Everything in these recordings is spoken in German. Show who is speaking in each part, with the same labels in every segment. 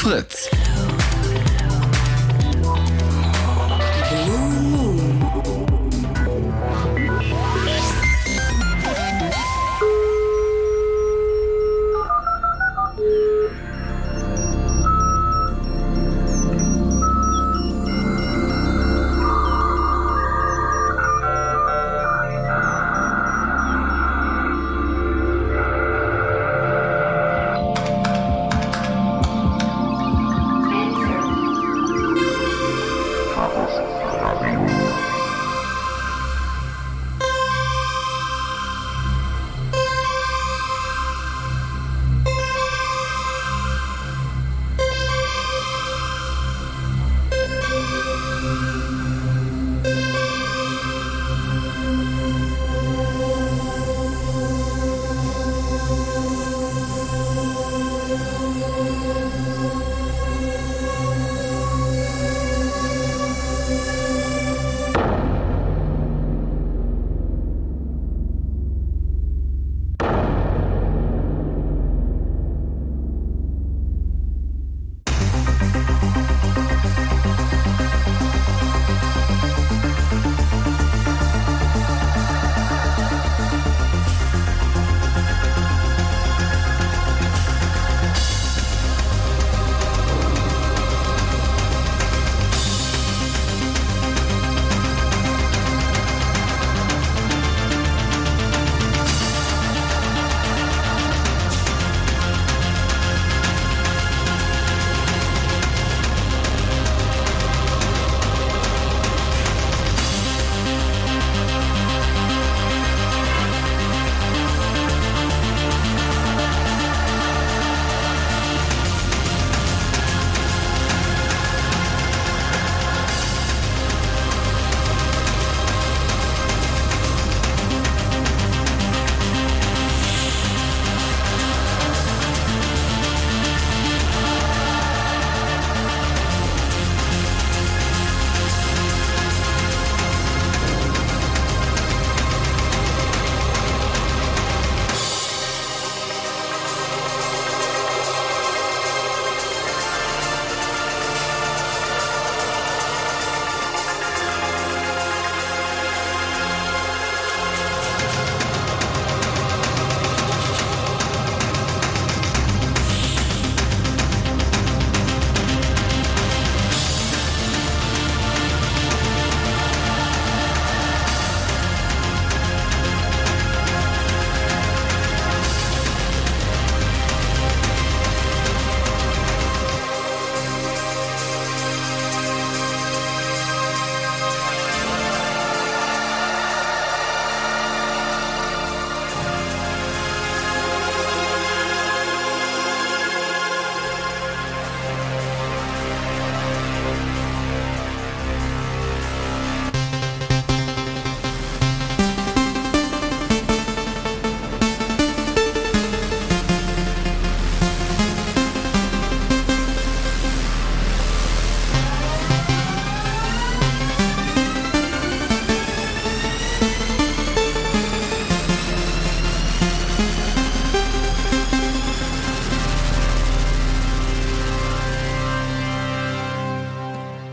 Speaker 1: Fritz.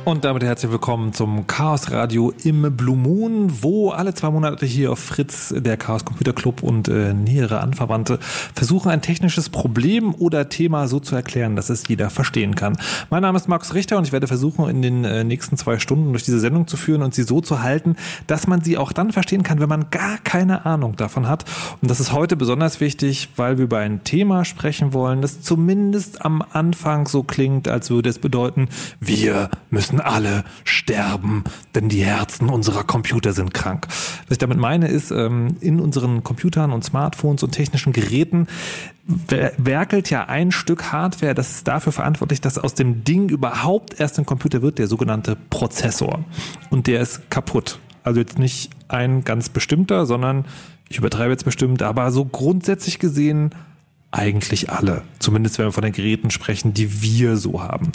Speaker 2: Und damit herzlich willkommen zum Chaos Radio im Blue Moon, wo alle zwei Monate hier auf Fritz der Chaos Computer Club und äh, nähere Anverwandte versuchen, ein technisches Problem oder Thema so zu erklären, dass es jeder verstehen kann. Mein Name ist Markus Richter und ich werde versuchen, in den äh, nächsten zwei Stunden durch diese Sendung zu führen und sie so zu halten, dass man sie auch dann verstehen kann, wenn man gar keine Ahnung davon hat. Und das ist heute besonders wichtig, weil wir über ein Thema sprechen wollen, das zumindest am Anfang so klingt, als würde es bedeuten, wir müssen müssen alle sterben, denn die Herzen unserer Computer sind krank. Was ich damit meine, ist, ähm, in unseren Computern und Smartphones und technischen Geräten werkelt ja ein Stück Hardware, das ist dafür verantwortlich, dass aus dem Ding überhaupt erst ein Computer wird, der sogenannte Prozessor. Und der ist kaputt. Also jetzt nicht ein ganz bestimmter, sondern ich übertreibe jetzt bestimmt, aber so grundsätzlich gesehen eigentlich alle. Zumindest wenn wir von den Geräten sprechen, die wir so haben.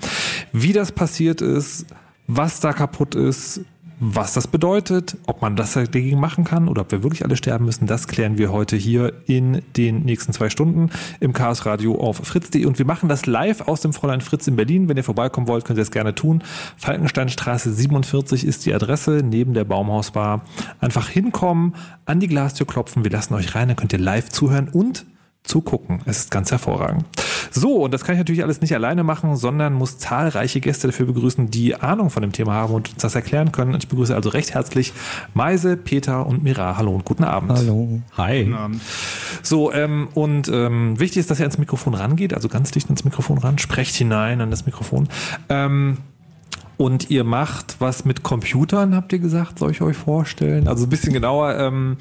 Speaker 2: Wie das passiert ist, was da kaputt ist, Was das bedeutet, ob man das dagegen machen kann oder ob wir wirklich alle sterben müssen, das klären wir heute hier in den nächsten zwei Stunden im Chaos Radio auf fritz.de. Und wir machen das live aus dem Fräulein Fritz in Berlin. Wenn ihr vorbeikommen wollt, könnt ihr das gerne tun. Falkensteinstraße 47 ist die Adresse neben der Baumhausbar. Einfach hinkommen, an die Glastür klopfen. Wir lassen euch rein, dann könnt ihr live zuhören und zugucken. Es ist ganz hervorragend. So, und das kann ich natürlich alles nicht alleine machen, sondern muss zahlreiche Gäste dafür begrüßen, die Ahnung von dem Thema haben und uns das erklären können. Und ich begrüße also recht herzlich Meise, Peter und Mira. Hallo und guten Abend.
Speaker 1: Hallo.
Speaker 2: Hi. Guten Abend. So, ähm, und ähm, wichtig ist, dass ihr ans Mikrofon rangeht, also ganz dicht ins Mikrofon ran, sprecht hinein an das Mikrofon. Ähm, und ihr macht was mit Computern, habt ihr gesagt, soll ich euch vorstellen? Also ein bisschen genauer. Ähm,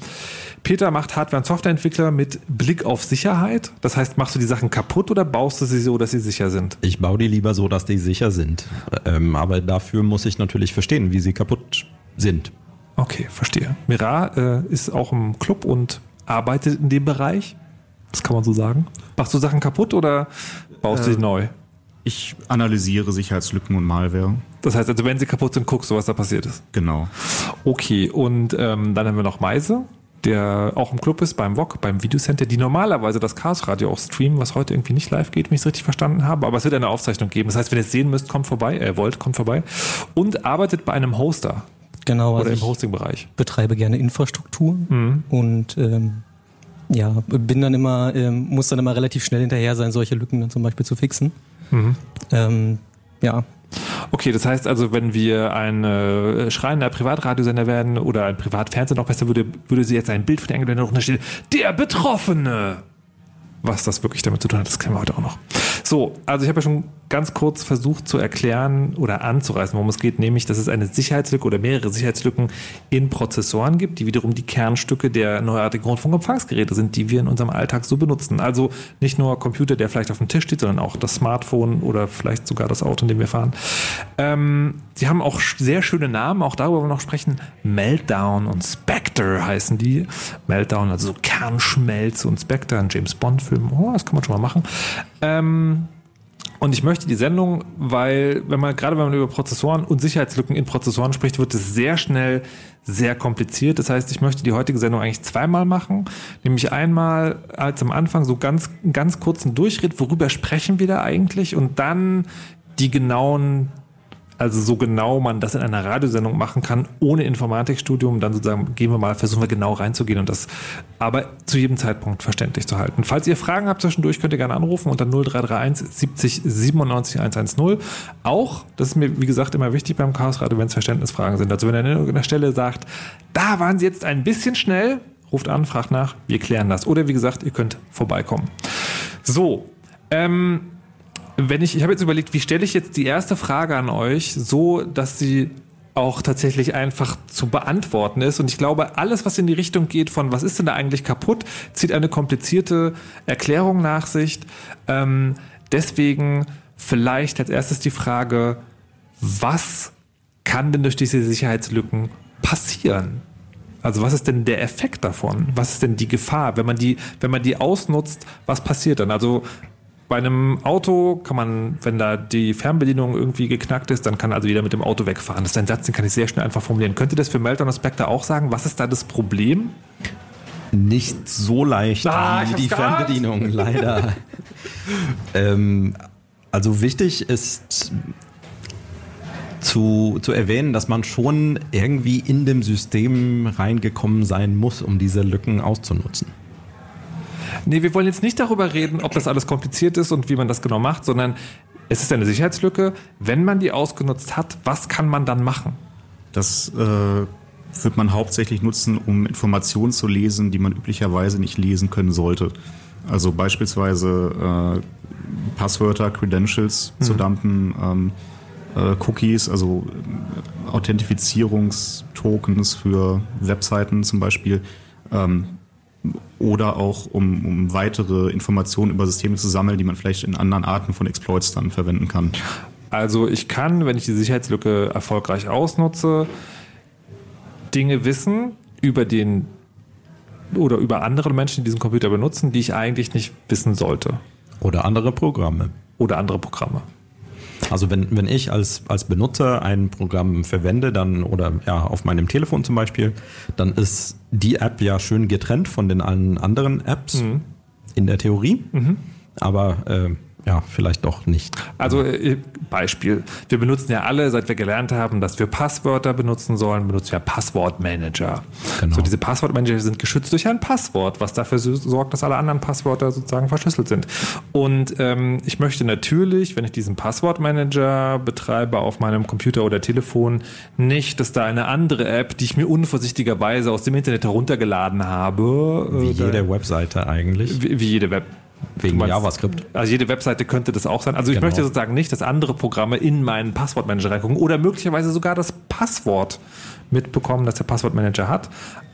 Speaker 2: Peter macht Hardware- und Softwareentwickler mit Blick auf Sicherheit. Das heißt, machst du die Sachen kaputt oder baust du sie so, dass sie sicher sind?
Speaker 1: Ich baue die lieber so, dass die sicher sind. Ähm, aber dafür muss ich natürlich verstehen, wie sie kaputt sind.
Speaker 2: Okay, verstehe. Mira äh, ist auch im Club und arbeitet in dem Bereich. Das kann man so sagen. Machst du Sachen kaputt oder baust äh, du sie neu?
Speaker 3: Ich analysiere Sicherheitslücken und Malware.
Speaker 2: Das heißt also, wenn sie kaputt sind, guckst du, was da passiert ist.
Speaker 3: Genau.
Speaker 2: Okay, und ähm, dann haben wir noch Meise, der auch im Club ist, beim VOG, beim Videocenter, die normalerweise das Chaos Radio auch streamen, was heute irgendwie nicht live geht, wenn ich es richtig verstanden habe. Aber es wird eine Aufzeichnung geben. Das heißt, wenn ihr es sehen müsst, kommt vorbei, äh, wollt, kommt vorbei. Und arbeitet bei einem Hoster.
Speaker 4: Genau.
Speaker 2: Oder also im Hosting-Bereich.
Speaker 4: Betreibe gerne Infrastruktur mhm. und ähm, ja, bin dann immer, ähm, muss dann immer relativ schnell hinterher sein, solche Lücken dann zum Beispiel zu fixen. Mhm. Ähm, ja.
Speaker 2: Okay, das heißt also, wenn wir ein äh, schreiender Privatradiosender werden oder ein Privatfernsehen noch besser, würde, würde sie jetzt ein Bild von der Engelblende hochstellen. Der Betroffene! Was das wirklich damit zu tun hat, das kennen wir heute auch noch. So, also ich habe ja schon ganz kurz versucht zu erklären oder anzureißen, worum es geht, nämlich, dass es eine Sicherheitslücke oder mehrere Sicherheitslücken in Prozessoren gibt, die wiederum die Kernstücke der neuartigen Rundfunkempfangsgeräte sind, die wir in unserem Alltag so benutzen. Also nicht nur Computer, der vielleicht auf dem Tisch steht, sondern auch das Smartphone oder vielleicht sogar das Auto, in dem wir fahren. Ähm, sie haben auch sehr schöne Namen, auch darüber wollen wir noch sprechen. Meltdown und Spectre heißen die. Meltdown, also so Kernschmelze und Spectre, ein James Bond-Film. Oh, das kann man schon mal machen. Ähm, und ich möchte die Sendung, weil, wenn man, gerade wenn man über Prozessoren und Sicherheitslücken in Prozessoren spricht, wird es sehr schnell sehr kompliziert. Das heißt, ich möchte die heutige Sendung eigentlich zweimal machen. Nämlich einmal als am Anfang so ganz, ganz kurzen Durchritt, worüber sprechen wir da eigentlich? Und dann die genauen also so genau man das in einer Radiosendung machen kann, ohne Informatikstudium, dann sozusagen gehen wir mal, versuchen wir genau reinzugehen und das aber zu jedem Zeitpunkt verständlich zu halten. Falls ihr Fragen habt zwischendurch, könnt ihr gerne anrufen unter 0331 70 97 110. Auch, das ist mir wie gesagt immer wichtig beim Chaos Radio, wenn es Verständnisfragen sind. Also wenn ihr an irgendeiner Stelle sagt, da waren sie jetzt ein bisschen schnell, ruft an, fragt nach, wir klären das. Oder wie gesagt, ihr könnt vorbeikommen. So, ähm, wenn ich, ich habe jetzt überlegt, wie stelle ich jetzt die erste Frage an euch, so dass sie auch tatsächlich einfach zu beantworten ist. Und ich glaube, alles, was in die Richtung geht von, was ist denn da eigentlich kaputt, zieht eine komplizierte Erklärung nach sich. Ähm, deswegen vielleicht als erstes die Frage, was kann denn durch diese Sicherheitslücken passieren? Also was ist denn der Effekt davon? Was ist denn die Gefahr, wenn man die, wenn man die ausnutzt? Was passiert dann? Also bei einem Auto kann man, wenn da die Fernbedienung irgendwie geknackt ist, dann kann also jeder mit dem Auto wegfahren. Das ist ein Satz, den kann ich sehr schnell einfach formulieren. Könnt ihr das für Meltdown und Spectre auch sagen? Was ist da das Problem?
Speaker 1: Nicht so leicht
Speaker 2: ah,
Speaker 1: wie die Fernbedienung, leider. ähm, also wichtig ist zu, zu erwähnen, dass man schon irgendwie in dem System reingekommen sein muss, um diese Lücken auszunutzen.
Speaker 2: Nee, wir wollen jetzt nicht darüber reden, ob das alles kompliziert ist und wie man das genau macht, sondern es ist eine Sicherheitslücke. Wenn man die ausgenutzt hat, was kann man dann machen?
Speaker 3: Das äh, wird man hauptsächlich nutzen, um Informationen zu lesen, die man üblicherweise nicht lesen können sollte. Also beispielsweise äh, Passwörter, Credentials mhm. zu dumpen, ähm, äh, Cookies, also äh, Authentifizierungstokens für Webseiten zum Beispiel. Ähm, oder auch um, um weitere Informationen über Systeme zu sammeln, die man vielleicht in anderen Arten von Exploits dann verwenden kann.
Speaker 2: Also ich kann, wenn ich die Sicherheitslücke erfolgreich ausnutze, Dinge wissen über den oder über andere Menschen, die diesen Computer benutzen, die ich eigentlich nicht wissen sollte.
Speaker 1: Oder andere Programme.
Speaker 2: Oder andere Programme.
Speaker 1: Also wenn, wenn ich als, als Benutzer ein Programm verwende, dann oder ja auf meinem Telefon zum Beispiel, dann ist die App ja schön getrennt von den allen anderen Apps
Speaker 2: Mhm.
Speaker 1: in der Theorie. Aber äh, ja, vielleicht doch nicht.
Speaker 2: Also äh, Beispiel. Wir benutzen ja alle, seit wir gelernt haben, dass wir Passwörter benutzen sollen, benutzen wir Passwortmanager.
Speaker 1: Genau.
Speaker 2: So diese Passwortmanager sind geschützt durch ein Passwort, was dafür so- sorgt, dass alle anderen Passwörter sozusagen verschlüsselt sind. Und ähm, ich möchte natürlich, wenn ich diesen Passwortmanager betreibe auf meinem Computer oder Telefon, nicht, dass da eine andere App, die ich mir unvorsichtigerweise aus dem Internet heruntergeladen habe,
Speaker 1: Wie
Speaker 2: äh,
Speaker 1: jede Webseite eigentlich.
Speaker 2: wie, wie jede Web.
Speaker 1: Wegen
Speaker 2: meinst-
Speaker 1: JavaScript.
Speaker 2: Also jede Webseite könnte das auch sein. Also ich
Speaker 1: Genau.
Speaker 2: möchte sozusagen nicht, dass andere Programme in meinen Passwortmanager reingucken oder möglicherweise sogar das Passwort mitbekommen, das der Passwortmanager hat.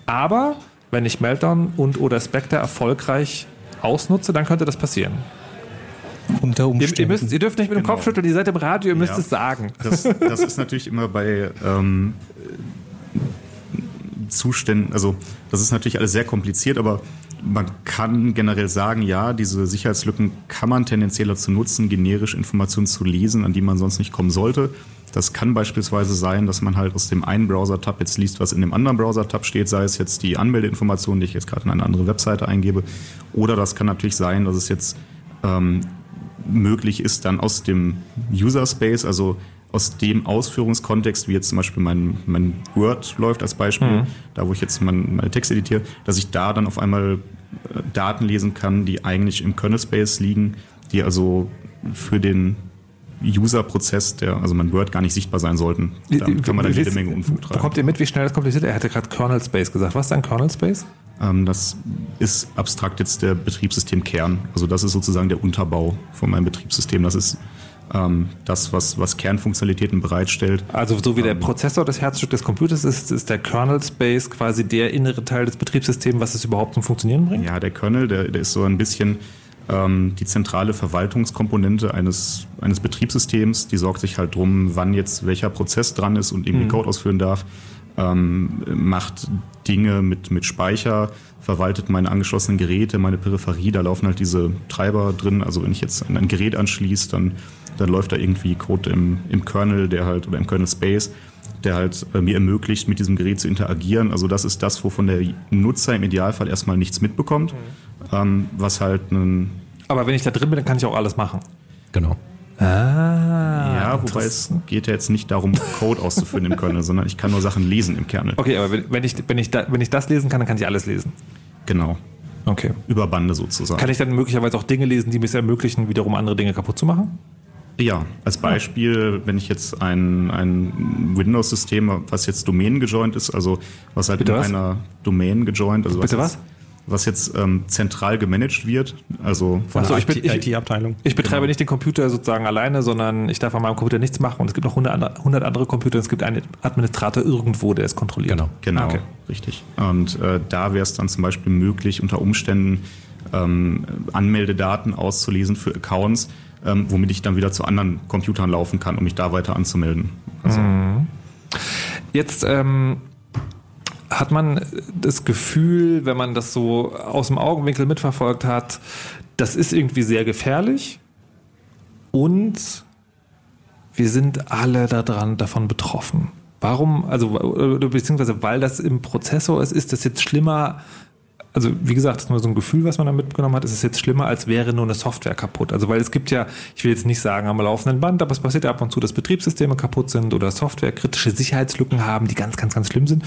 Speaker 2: Aber wenn ich Meltdown und oder Spectre erfolgreich ausnutze, dann könnte das passieren.
Speaker 4: Unter
Speaker 2: Ihr,
Speaker 4: Umständen.
Speaker 2: ihr, müsst, ihr dürft nicht mit dem
Speaker 3: Genau.
Speaker 2: Kopf schütteln, ihr seid im Radio, ihr müsst
Speaker 3: Ja.
Speaker 2: es sagen.
Speaker 3: Das, das ist natürlich immer bei ähm, Zuständen, also das ist natürlich alles sehr kompliziert, aber man kann generell sagen, ja, diese Sicherheitslücken kann man tendenziell dazu nutzen, generisch Informationen zu lesen, an die man sonst nicht kommen sollte. Das kann beispielsweise sein, dass man halt aus dem einen Browser-Tab jetzt liest, was in dem anderen Browser-Tab steht, sei es jetzt die Anmeldeinformation, die ich jetzt gerade in eine andere Webseite eingebe. Oder das kann natürlich sein, dass es jetzt ähm, möglich ist, dann aus dem User Space, also aus dem Ausführungskontext, wie jetzt zum Beispiel mein, mein Word läuft als Beispiel, da wo ich jetzt mein, meine Texte editiere, dass ich da dann auf einmal äh, Daten lesen kann, die eigentlich im Kernel Space liegen, die also für den User-Prozess, der, also mein Word gar nicht sichtbar sein sollten. Da kann man dann jede Menge Unfug treiben.
Speaker 2: Bekommt ihr mit, wie schnell das kompliziert ist? Er hatte gerade Kernel Space gesagt. Was ist ein Kernel Space?
Speaker 3: Ähm, das ist abstrakt jetzt der Betriebssystemkern. Also das ist sozusagen der Unterbau von meinem Betriebssystem. Das ist ähm, das, was, was Kernfunktionalitäten bereitstellt.
Speaker 2: Also so wie der Prozessor das Herzstück des Computers ist, ist der Kernel Space quasi der innere Teil des Betriebssystems, was es überhaupt zum Funktionieren bringt?
Speaker 3: Ja, der Kernel, der, der ist so ein bisschen ähm, die zentrale Verwaltungskomponente eines, eines Betriebssystems. Die sorgt sich halt drum, wann jetzt welcher Prozess dran ist und irgendwie Code ausführen darf. Ähm, macht Dinge mit, mit Speicher, verwaltet meine angeschlossenen Geräte, meine Peripherie, da laufen halt diese Treiber drin. Also wenn ich jetzt ein, ein Gerät anschließe, dann, dann läuft da irgendwie Code im, im Kernel, der halt, oder im Kernel Space, der halt äh, mir ermöglicht, mit diesem Gerät zu interagieren. Also das ist das, wovon der Nutzer im Idealfall erstmal nichts mitbekommt, ähm, was halt ein,
Speaker 2: Aber wenn ich da drin bin, dann kann ich auch alles machen.
Speaker 1: Genau.
Speaker 2: Ah.
Speaker 3: ja, wobei es geht ja jetzt nicht darum, Code auszuführen im Kernel, sondern ich kann nur Sachen lesen im Kernel.
Speaker 2: Okay, aber wenn, wenn, ich, wenn, ich da, wenn ich das lesen kann, dann kann ich alles lesen.
Speaker 3: Genau.
Speaker 2: Okay.
Speaker 3: Über Bande sozusagen.
Speaker 2: Kann ich dann möglicherweise auch Dinge lesen, die mir es ermöglichen, wiederum andere Dinge kaputt zu machen?
Speaker 3: Ja, als Beispiel, wenn ich jetzt ein, ein Windows-System, was jetzt Domain gejoint ist, also was halt
Speaker 2: Bitte
Speaker 3: in
Speaker 2: was?
Speaker 3: einer Domain gejoint, also
Speaker 2: Bitte
Speaker 3: was,
Speaker 2: was?
Speaker 3: Jetzt, was jetzt ähm, zentral gemanagt wird, also
Speaker 1: Von
Speaker 2: Ach so,
Speaker 1: der
Speaker 2: ich bin- ich-
Speaker 1: IT-Abteilung.
Speaker 2: Ich betreibe nicht den Computer sozusagen alleine, sondern ich darf an meinem Computer nichts machen und es gibt noch 100 andere, 100 andere Computer und es gibt einen Administrator irgendwo, der es kontrolliert.
Speaker 1: Genau.
Speaker 3: Genau,
Speaker 2: Okay.
Speaker 3: richtig. Und äh, da wäre es dann zum Beispiel möglich, unter Umständen ähm, Anmeldedaten auszulesen für Accounts, ähm, womit ich dann wieder zu anderen Computern laufen kann, um mich da weiter anzumelden. Also,
Speaker 2: Jetzt ähm, hat man das Gefühl, wenn man das so aus dem Augenwinkel mitverfolgt hat, das ist irgendwie sehr gefährlich und wir sind alle daran davon betroffen. Warum, also oder beziehungsweise weil das im Prozessor ist, ist das jetzt schlimmer also wie gesagt, das ist nur so ein Gefühl, was man da mitgenommen hat, ist es jetzt schlimmer, als wäre nur eine Software kaputt. Also weil es gibt ja, ich will jetzt nicht sagen am laufenden Band, aber es passiert ja ab und zu, dass Betriebssysteme kaputt sind oder Software kritische Sicherheitslücken haben, die ganz, ganz, ganz schlimm sind.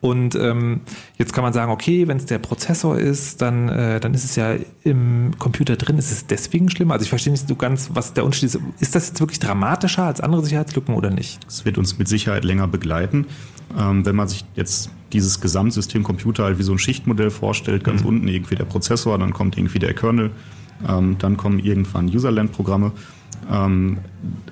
Speaker 2: Und ähm, jetzt kann man sagen, okay, wenn es der Prozessor ist, dann, äh, dann ist es ja im Computer drin. Ist es deswegen schlimmer? Also ich verstehe nicht so ganz, was der Unterschied ist. Ist das jetzt wirklich dramatischer als andere Sicherheitslücken oder nicht?
Speaker 3: Es wird uns mit Sicherheit länger begleiten. Ähm, wenn man sich jetzt dieses Gesamtsystem Computer halt wie so ein Schichtmodell vorstellt, ganz unten irgendwie der Prozessor, dann kommt irgendwie der Kernel, ähm, dann kommen irgendwann Userland-Programme. Ähm,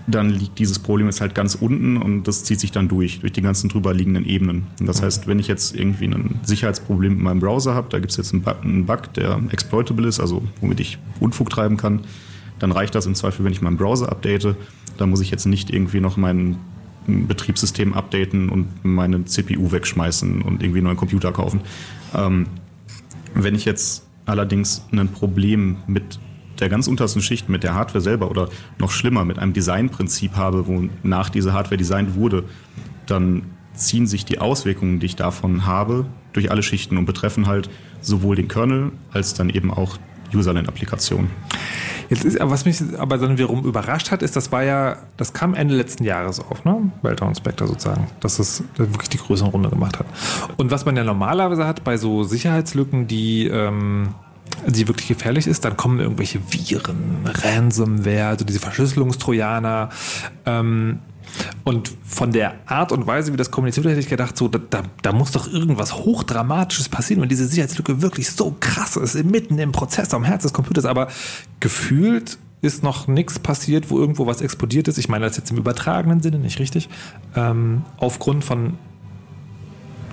Speaker 3: dann liegt dieses Problem jetzt halt ganz unten und das zieht sich dann durch, durch die ganzen drüber liegenden Ebenen. Und das heißt, wenn ich jetzt irgendwie ein Sicherheitsproblem mit meinem Browser habe, da gibt es jetzt einen Bug, einen Bug, der exploitable ist, also womit ich Unfug treiben kann, dann reicht das im Zweifel, wenn ich meinen Browser update. Da muss ich jetzt nicht irgendwie noch mein Betriebssystem updaten und meine CPU wegschmeißen und irgendwie neuen Computer kaufen. Ähm, wenn ich jetzt allerdings ein Problem mit der ganz untersten Schicht mit der Hardware selber oder noch schlimmer mit einem Designprinzip habe, wonach diese Hardware designt wurde, dann ziehen sich die Auswirkungen, die ich davon habe, durch alle Schichten und betreffen halt sowohl den Kernel als dann eben auch Userland-Applikationen.
Speaker 2: Jetzt ist, was mich aber dann wiederum überrascht hat, ist, das war ja, das kam Ende letzten Jahres auf, ne? Meltdown Spectre sozusagen, dass es wirklich die größere Runde gemacht hat. Und was man ja normalerweise hat bei so Sicherheitslücken, die, ähm, die wirklich gefährlich ist, dann kommen irgendwelche Viren, Ransomware, also diese Verschlüsselungstrojaner. Ähm, und von der Art und Weise, wie das kommuniziert wird, hätte ich gedacht, so, da, da, da, muss doch irgendwas Hochdramatisches passieren, wenn diese Sicherheitslücke wirklich so krass ist, mitten im Prozess, am Herz des Computers. Aber gefühlt ist noch nichts passiert, wo irgendwo was explodiert ist. Ich meine das jetzt im übertragenen Sinne, nicht richtig. Ähm, aufgrund von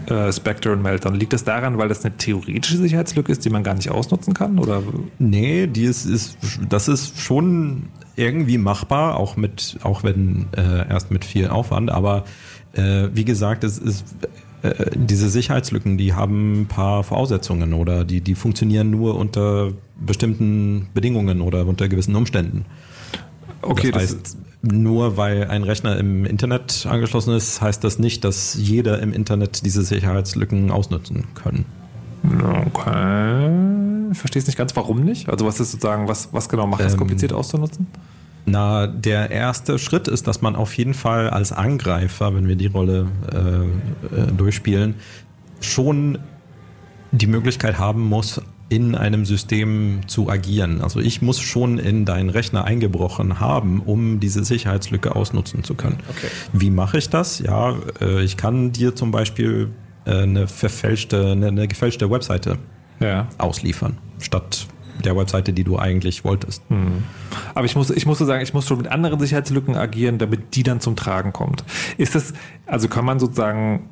Speaker 2: äh, Spectre und Meltdown. Liegt das daran, weil das eine theoretische Sicherheitslücke ist, die man gar nicht ausnutzen kann? Oder?
Speaker 1: Nee, die ist, ist, das ist schon irgendwie machbar, auch mit, auch wenn äh, erst mit viel Aufwand, aber äh, wie gesagt, es ist äh, diese Sicherheitslücken, die haben ein paar Voraussetzungen oder die, die funktionieren nur unter bestimmten Bedingungen oder unter gewissen Umständen. Okay, das heißt, das nur weil ein Rechner im Internet angeschlossen ist, heißt das nicht, dass jeder im Internet diese Sicherheitslücken ausnutzen können.
Speaker 2: Okay. Ich verstehe es nicht ganz, warum nicht? Also was ist sozusagen, was, was genau macht das ähm, kompliziert auszunutzen?
Speaker 1: Na, der erste Schritt ist, dass man auf jeden Fall als Angreifer, wenn wir die Rolle äh, äh, durchspielen, schon die Möglichkeit haben muss, in einem System zu agieren. Also ich muss schon in deinen Rechner eingebrochen haben, um diese Sicherheitslücke ausnutzen zu können. Okay. Wie mache ich das? Ja, äh, ich kann dir zum Beispiel äh, eine verfälschte, eine, eine gefälschte Webseite ja. ausliefern, statt der Webseite, die du eigentlich wolltest.
Speaker 2: Hm. Aber ich muss, ich muss so sagen, ich muss schon mit anderen Sicherheitslücken agieren, damit die dann zum Tragen kommt. Ist das, also kann man sozusagen,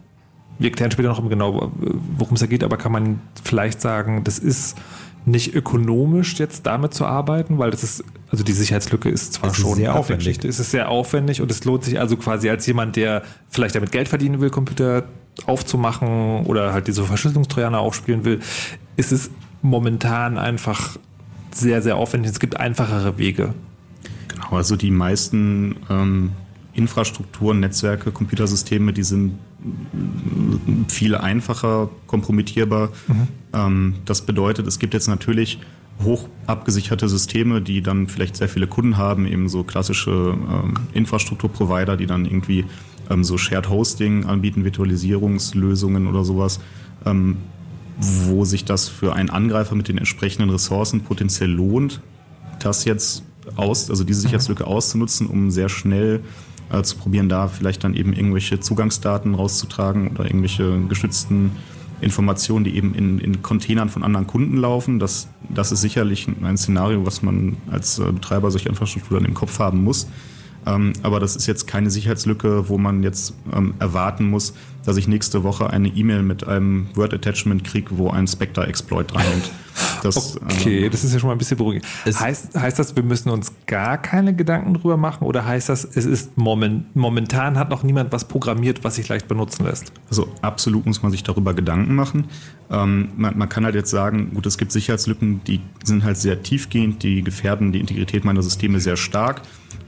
Speaker 2: wir erklären später noch genau, worum es da geht, aber kann man vielleicht sagen, das ist nicht ökonomisch jetzt damit zu arbeiten, weil das ist, also die Sicherheitslücke ist zwar ist schon
Speaker 1: sehr aufwendig.
Speaker 2: Es ist sehr aufwendig und es lohnt sich also quasi als jemand, der vielleicht damit Geld verdienen will, Computer aufzumachen oder halt diese Verschlüsselungstrojaner aufspielen will, ist es momentan einfach sehr, sehr aufwendig. Es gibt einfachere Wege.
Speaker 3: Genau, also die meisten ähm, Infrastrukturen, Netzwerke, Computersysteme, die sind viel einfacher kompromittierbar. Mhm. Ähm, das bedeutet, es gibt jetzt natürlich hoch abgesicherte Systeme, die dann vielleicht sehr viele Kunden haben, eben so klassische ähm, Infrastrukturprovider, die dann irgendwie ähm, so Shared Hosting anbieten, Virtualisierungslösungen oder sowas, ähm, wo sich das für einen Angreifer mit den entsprechenden Ressourcen potenziell lohnt, das jetzt aus, also diese Sicherheitslücke mhm. auszunutzen, um sehr schnell äh, zu probieren, da vielleicht dann eben irgendwelche Zugangsdaten rauszutragen oder irgendwelche geschützten Informationen, die eben in, in Containern von anderen Kunden laufen. Das, das ist sicherlich ein Szenario, was man als äh, Betreiber solcher Infrastruktur dann im Kopf haben muss. Ähm, aber das ist jetzt keine Sicherheitslücke, wo man jetzt ähm, erwarten muss, dass ich nächste Woche eine E-Mail mit einem Word-Attachment kriege, wo ein Spectre-Exploit dranhängt.
Speaker 2: Das, okay, ähm, das ist ja schon mal ein bisschen beruhigend. Heißt, heißt das, wir müssen uns gar keine Gedanken drüber machen oder heißt das, es ist moment, momentan hat noch niemand was programmiert, was sich leicht benutzen lässt?
Speaker 3: Also absolut muss man sich darüber Gedanken machen. Ähm, man, man, kann halt jetzt sagen, gut, es gibt Sicherheitslücken, die sind halt sehr tiefgehend, die gefährden die Integrität meiner Systeme sehr stark.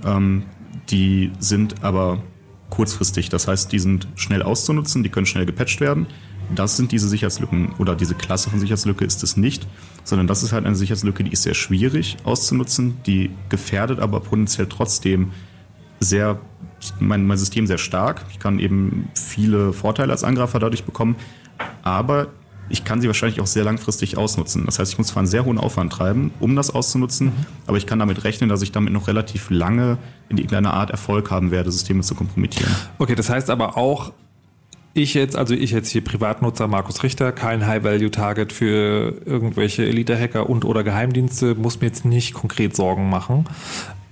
Speaker 3: Ähm, die sind aber kurzfristig. Das heißt, die sind schnell auszunutzen, die können schnell gepatcht werden. Das sind diese Sicherheitslücken oder diese Klasse von Sicherheitslücke ist es nicht, sondern das ist halt eine Sicherheitslücke, die ist sehr schwierig auszunutzen, die gefährdet aber potenziell trotzdem sehr mein, mein System sehr stark. Ich kann eben viele Vorteile als Angreifer dadurch bekommen, aber ich kann sie wahrscheinlich auch sehr langfristig ausnutzen. Das heißt, ich muss zwar einen sehr hohen Aufwand treiben, um das auszunutzen, mhm. aber ich kann damit rechnen, dass ich damit noch relativ lange in irgendeiner Art Erfolg haben werde, Systeme zu kompromittieren.
Speaker 2: Okay, das heißt aber auch, ich jetzt, also ich jetzt hier Privatnutzer Markus Richter, kein High-Value-Target für irgendwelche Elite-Hacker und oder Geheimdienste, muss mir jetzt nicht konkret Sorgen machen.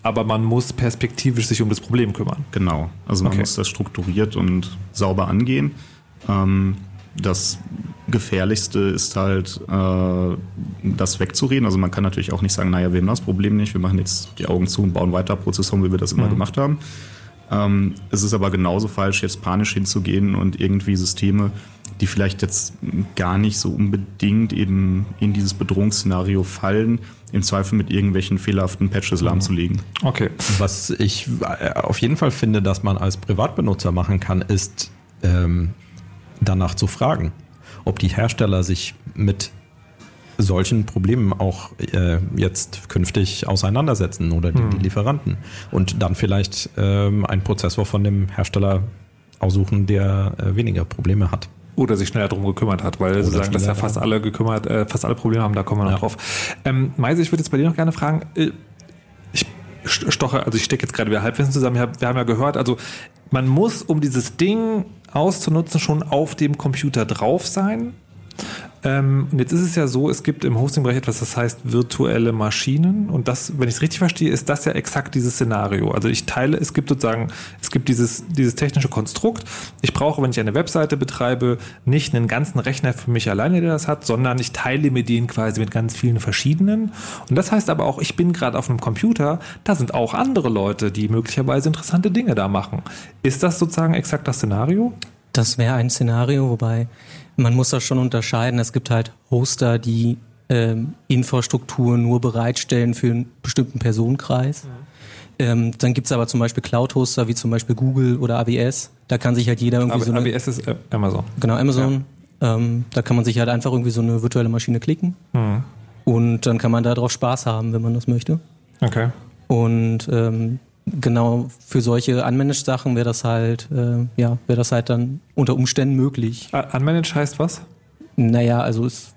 Speaker 2: Aber man muss perspektivisch sich um das Problem kümmern.
Speaker 3: Genau. Also man okay. muss das strukturiert und sauber angehen. Ähm, das Gefährlichste ist halt, äh, das wegzureden. Also man kann natürlich auch nicht sagen, naja, wir haben das Problem nicht, wir machen jetzt die Augen zu und bauen weiter Prozessoren, wie wir das immer mhm. gemacht haben. Ähm, es ist aber genauso falsch, jetzt panisch hinzugehen und irgendwie Systeme die vielleicht jetzt gar nicht so unbedingt eben in dieses Bedrohungsszenario fallen, im Zweifel mit irgendwelchen fehlerhaften Patches lahmzulegen.
Speaker 1: Okay. Was ich äh, auf jeden Fall finde, dass man als Privatbenutzer machen kann, ist ähm, danach zu fragen, ob die Hersteller sich mit solchen Problemen auch äh, jetzt künftig auseinandersetzen oder die, hm. die Lieferanten und dann vielleicht ähm, einen Prozessor von dem Hersteller aussuchen, der äh, weniger Probleme hat.
Speaker 2: Oder sich schneller darum gekümmert hat, weil sie sagen, dass ja fast alle gekümmert, äh, fast alle Probleme haben, da kommen wir noch ja. drauf. Ähm, Meise, ich würde jetzt bei dir noch gerne fragen, äh, stoche, also ich stecke jetzt gerade wieder Halbwissen zusammen, wir haben ja gehört, also man muss, um dieses Ding auszunutzen, schon auf dem Computer drauf sein. Ähm, und jetzt ist es ja so, es gibt im Hosting-Bereich etwas, das heißt virtuelle Maschinen. Und das, wenn ich es richtig verstehe, ist das ja exakt dieses Szenario. Also ich teile, es gibt sozusagen, es gibt dieses, dieses technische Konstrukt. Ich brauche, wenn ich eine Webseite betreibe, nicht einen ganzen Rechner für mich alleine, der das hat, sondern ich teile mir den quasi mit ganz vielen verschiedenen. Und das heißt aber auch, ich bin gerade auf einem Computer, da sind auch andere Leute, die möglicherweise interessante Dinge da machen. Ist das sozusagen exakt das Szenario?
Speaker 4: Das wäre ein Szenario, wobei man muss das schon unterscheiden. Es gibt halt Hoster, die ähm, Infrastruktur nur bereitstellen für einen bestimmten Personenkreis. Mhm. Ähm, dann gibt's aber zum Beispiel Cloud-Hoster wie zum Beispiel Google oder AWS. Da kann sich halt jeder irgendwie
Speaker 2: aber,
Speaker 4: so
Speaker 2: eine, AWS ist äh, Amazon.
Speaker 4: Genau, Amazon. Ja. Ähm, da kann man sich halt einfach irgendwie so eine virtuelle Maschine klicken. Mhm. Und dann kann man da drauf Spaß haben, wenn man das möchte.
Speaker 2: Okay.
Speaker 4: Und ähm, genau für solche Unmanaged-Sachen wäre das halt, äh, ja, wäre das halt dann unter Umständen möglich.
Speaker 2: Unmanaged heißt was?
Speaker 4: Naja, also es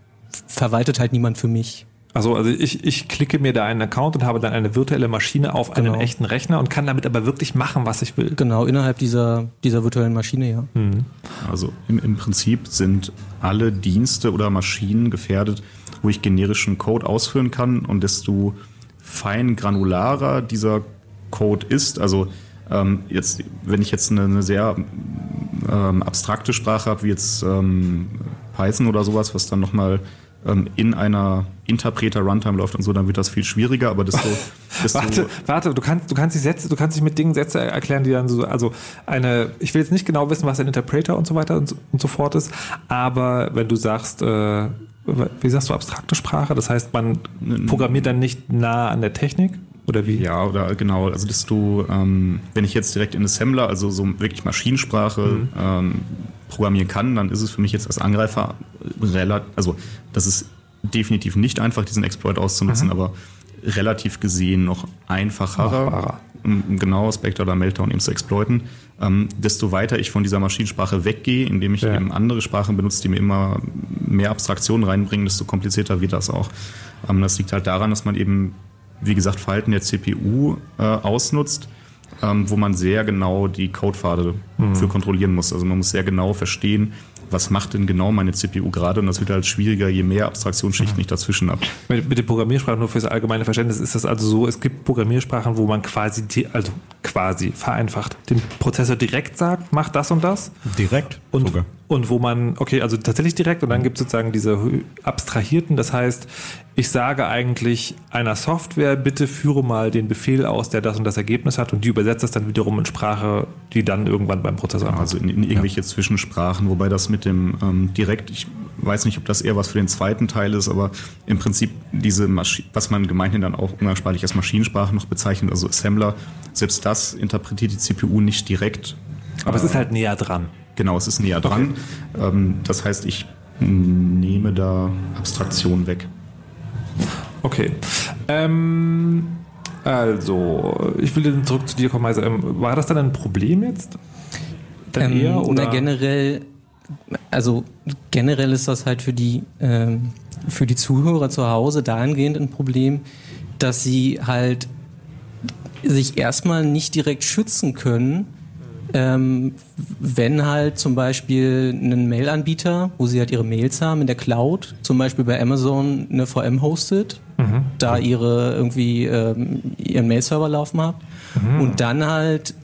Speaker 4: verwaltet halt niemand für mich.
Speaker 2: Also, also ich, ich klicke mir da einen Account und habe dann eine virtuelle Maschine auf genau. einem echten Rechner und kann damit aber wirklich machen, was ich will.
Speaker 4: Genau, innerhalb dieser, dieser virtuellen Maschine, ja. Mhm.
Speaker 3: Also im, im Prinzip sind alle Dienste oder Maschinen gefährdet, wo ich generischen Code ausführen kann und desto fein granularer dieser Code ist. Also ähm, jetzt, wenn ich jetzt eine, eine sehr ähm, abstrakte Sprache habe, wie jetzt ähm, Python oder sowas, was dann nochmal ähm, in einer Interpreter-Runtime läuft und so, dann wird das viel schwieriger, aber desto,
Speaker 2: desto warte, warte, du kannst, du kannst die Sätze, du kannst dich mit Dingen Sätze erklären, die dann so, also eine, ich will jetzt nicht genau wissen, was ein Interpreter und so weiter und so, und so fort ist, aber wenn du sagst, äh, wie sagst du, abstrakte Sprache, das heißt, man programmiert dann nicht nah an der Technik? Oder wie?
Speaker 3: Ja, oder genau. Also, dass du, ähm, wenn ich jetzt direkt in Assembler, also so wirklich Maschinensprache, mhm. ähm, programmieren kann, dann ist es für mich jetzt als Angreifer relativ, also das ist definitiv nicht einfach, diesen Exploit auszunutzen, mhm. aber relativ gesehen noch einfacher, um genau Spectre oder Meltdown eben zu exploiten. Ähm, desto weiter ich von dieser Maschinensprache weggehe, indem ich ja. eben andere Sprachen benutze, die mir immer mehr Abstraktionen reinbringen, desto komplizierter wird das auch. Ähm, das liegt halt daran, dass man eben wie gesagt, Verhalten der CPU äh, ausnutzt, ähm, wo man sehr genau die Codepfade mhm. für kontrollieren muss. Also man muss sehr genau verstehen, was macht denn genau meine CPU gerade und das wird halt schwieriger, je mehr Abstraktionsschichten mhm. ich dazwischen habe.
Speaker 2: Mit, mit den Programmiersprachen, nur fürs allgemeine Verständnis, ist das also so, es gibt Programmiersprachen, wo man quasi, also quasi vereinfacht, dem Prozessor direkt sagt, mach das und das.
Speaker 1: Direkt?
Speaker 2: Und, sogar. Und wo man, okay, also tatsächlich direkt und dann gibt es sozusagen diese abstrahierten, das heißt, ich sage eigentlich einer Software, bitte führe mal den Befehl aus, der das und das Ergebnis hat und die übersetzt das dann wiederum in Sprache, die dann irgendwann beim Prozessor
Speaker 3: ankommt. Also in, in irgendwelche ja. Zwischensprachen, wobei das mit dem ähm, direkt, ich weiß nicht, ob das eher was für den zweiten Teil ist, aber im Prinzip diese Maschine, was man gemeinhin dann auch umgangssprachlich als Maschinensprache noch bezeichnet, also Assembler, selbst das interpretiert die CPU nicht direkt.
Speaker 2: Aber äh, es ist halt näher dran.
Speaker 3: Genau, es ist näher dran. Okay. Ähm, das heißt, ich nehme da Abstraktion weg.
Speaker 2: Okay. Ähm, also, ich will zurück zu dir kommen. Also, ähm, war das dann ein Problem jetzt?
Speaker 4: Dann ähm, eher, oder? Na, generell, also generell ist das halt für die, ähm, für die Zuhörer zu Hause dahingehend ein Problem, dass sie halt sich erstmal nicht direkt schützen können, ähm, wenn halt zum Beispiel ein Mail-Anbieter, wo sie halt ihre Mails haben in der Cloud, zum Beispiel bei Amazon eine VM hostet, mhm. da ihre irgendwie ähm, ihren Mail-Server laufen habt mhm. und dann halt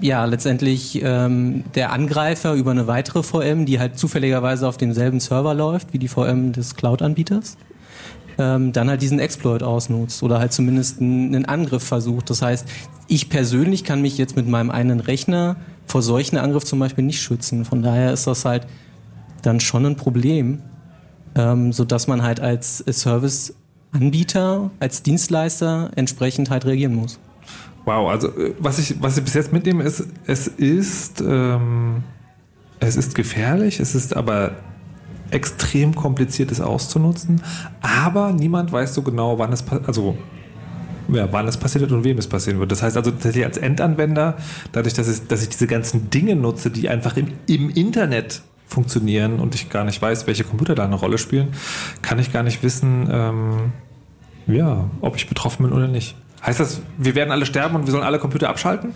Speaker 4: ja letztendlich ähm, der Angreifer über eine weitere VM, die halt zufälligerweise auf demselben Server läuft wie die VM des Cloud-Anbieters, ähm, dann halt diesen Exploit ausnutzt oder halt zumindest einen Angriff versucht. Das heißt, ich persönlich kann mich jetzt mit meinem eigenen Rechner vor solchen Angriff zum Beispiel nicht schützen. Von daher ist das halt dann schon ein Problem, ähm, sodass man halt als Serviceanbieter, als Dienstleister entsprechend halt reagieren muss.
Speaker 2: Wow, also äh, was ich, was ich bis jetzt mitnehme, ist, es ist, ähm, es ist gefährlich, es ist aber extrem kompliziert, es auszunutzen, aber niemand weiß so genau, wann es also ja, wann es passiert und wem es passieren wird. Das heißt also tatsächlich als Endanwender, dadurch, dass ich, dass ich diese ganzen Dinge nutze, die einfach im, im Internet funktionieren und ich gar nicht weiß, welche Computer da eine Rolle spielen, kann ich gar nicht wissen, ähm, ja, ob ich betroffen bin oder nicht. Heißt das, wir werden alle sterben und wir sollen alle Computer abschalten?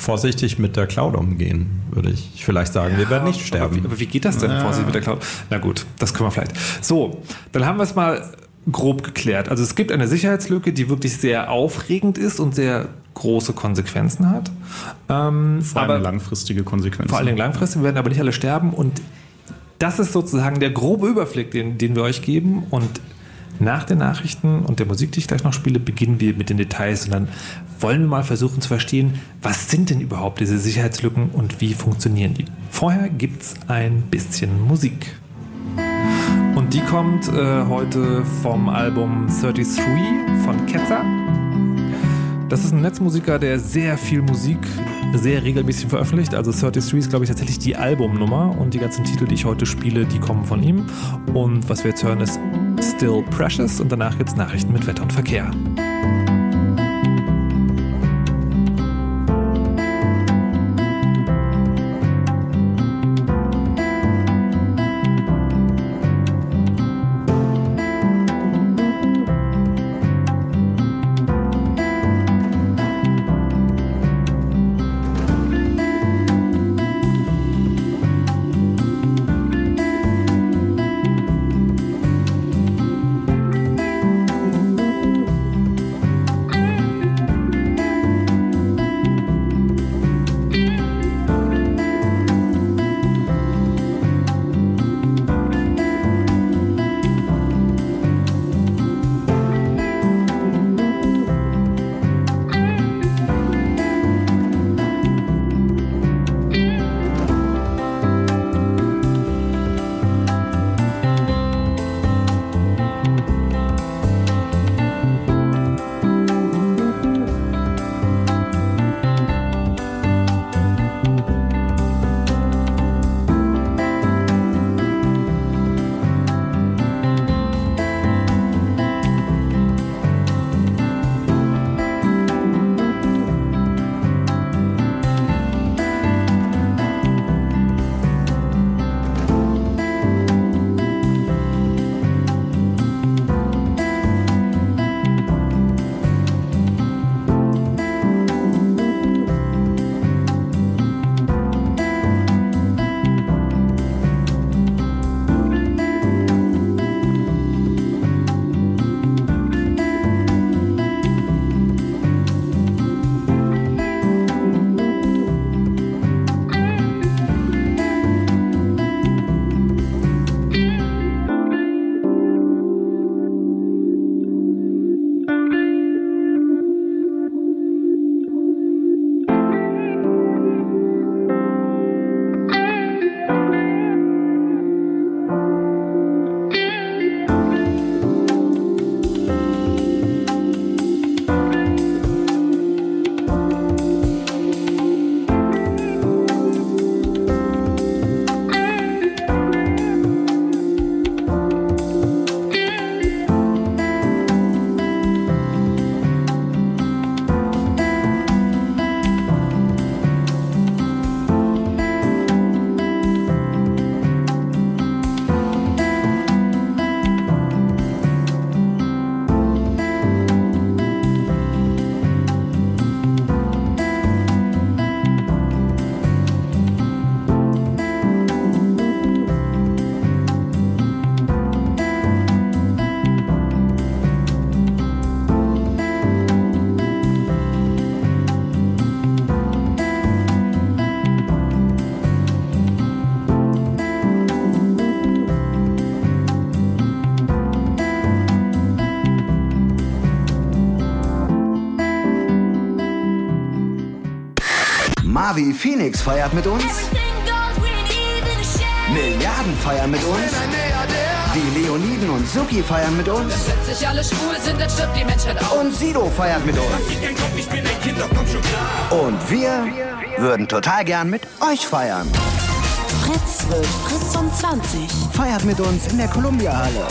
Speaker 1: Vorsichtig mit der Cloud umgehen, würde ich vielleicht sagen. Ja, wir werden nicht sterben.
Speaker 2: Aber wie, aber wie geht das denn, ja. vorsichtig mit der Cloud? Na gut, das können wir vielleicht. So, dann haben wir es mal grob geklärt. Also es gibt eine Sicherheitslücke, die wirklich sehr aufregend ist und sehr große Konsequenzen hat.
Speaker 3: Ähm, vor allem langfristige Konsequenzen.
Speaker 2: Vor allem langfristig, wir werden aber nicht alle sterben und das ist sozusagen der grobe Überblick, den, den wir euch geben und nach den Nachrichten und der Musik, die ich gleich noch spiele, beginnen wir mit den Details und dann wollen wir mal versuchen zu verstehen, was sind denn überhaupt diese Sicherheitslücken und wie funktionieren die. Vorher gibt es ein bisschen Musik. Und die kommt äh, heute vom Album 33 von Ketzer. Das ist ein Netzmusiker, der sehr viel Musik sehr regelmäßig veröffentlicht. Also 33 ist, glaube ich, tatsächlich die Albumnummer und die ganzen Titel, die ich heute spiele, die kommen von ihm. Und was wir jetzt hören, ist Still Precious und danach gibt es Nachrichten mit Wetter und Verkehr.
Speaker 5: Phoenix feiert mit uns. Milliarden feiern mit uns. Die Leoniden und Suki feiern mit uns.
Speaker 6: Wenn sich alle schwul sind, dann stirbt die Menschheit auch.
Speaker 5: Und Sido feiert mit uns. Und wir würden total gern mit euch feiern.
Speaker 7: Fritz wird Fritz um 20.
Speaker 5: Feiert mit uns in der Columbia-Halle.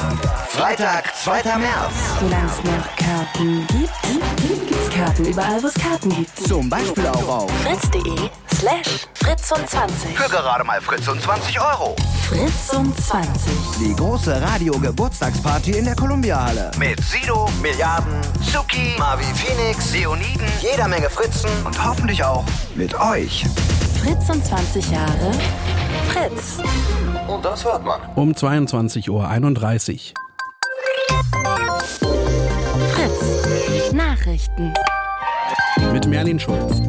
Speaker 5: Freitag, 2. März.
Speaker 7: Solange es noch Karten gibt, gibt's Karten überall, wo es Karten gibt.
Speaker 5: Zum Beispiel auch auf
Speaker 7: Fritz.de slash Fritz um 20.
Speaker 5: für gerade mal Fritz und 20 Euro.
Speaker 7: Fritz um 20.
Speaker 5: Die große Radio-Geburtstagsparty in der Columbia-Halle. Mit Sido, Milliarden, Suki, Marvi Phoenix, Leoniden, jeder Menge Fritzen und hoffentlich auch mit euch.
Speaker 7: Fritz um 20 Jahre. Fritz.
Speaker 5: Und das hört man.
Speaker 8: Um 22.31 Uhr.
Speaker 7: Fritz. Nachrichten.
Speaker 8: Mit Merlin Schulz.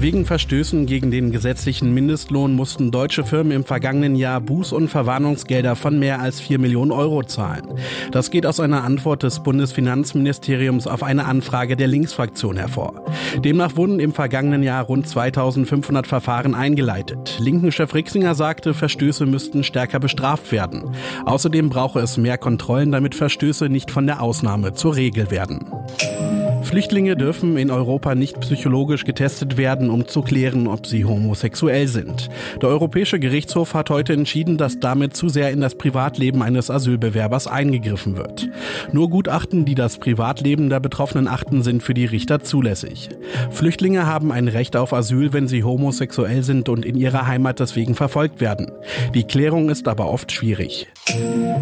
Speaker 8: Wegen Verstößen gegen den gesetzlichen Mindestlohn mussten deutsche Firmen im vergangenen Jahr Buß- und Verwarnungsgelder von mehr als 4 Millionen Euro zahlen. Das geht aus einer Antwort des Bundesfinanzministeriums auf eine Anfrage der Linksfraktion hervor. Demnach wurden im vergangenen Jahr rund 2500 Verfahren eingeleitet. Linken-Chef Rixinger sagte, Verstöße müssten stärker bestraft werden. Außerdem brauche es mehr Kontrollen, damit Verstöße nicht von der Ausnahme zur Regel werden. Flüchtlinge dürfen in Europa nicht psychologisch getestet werden, um zu klären, ob sie homosexuell sind. Der Europäische Gerichtshof hat heute entschieden, dass damit zu sehr in das Privatleben eines Asylbewerbers eingegriffen wird. Nur Gutachten, die das Privatleben der Betroffenen achten, sind für die Richter zulässig. Flüchtlinge haben ein Recht auf Asyl, wenn sie homosexuell sind und in ihrer Heimat deswegen verfolgt werden. Die Klärung ist aber oft schwierig.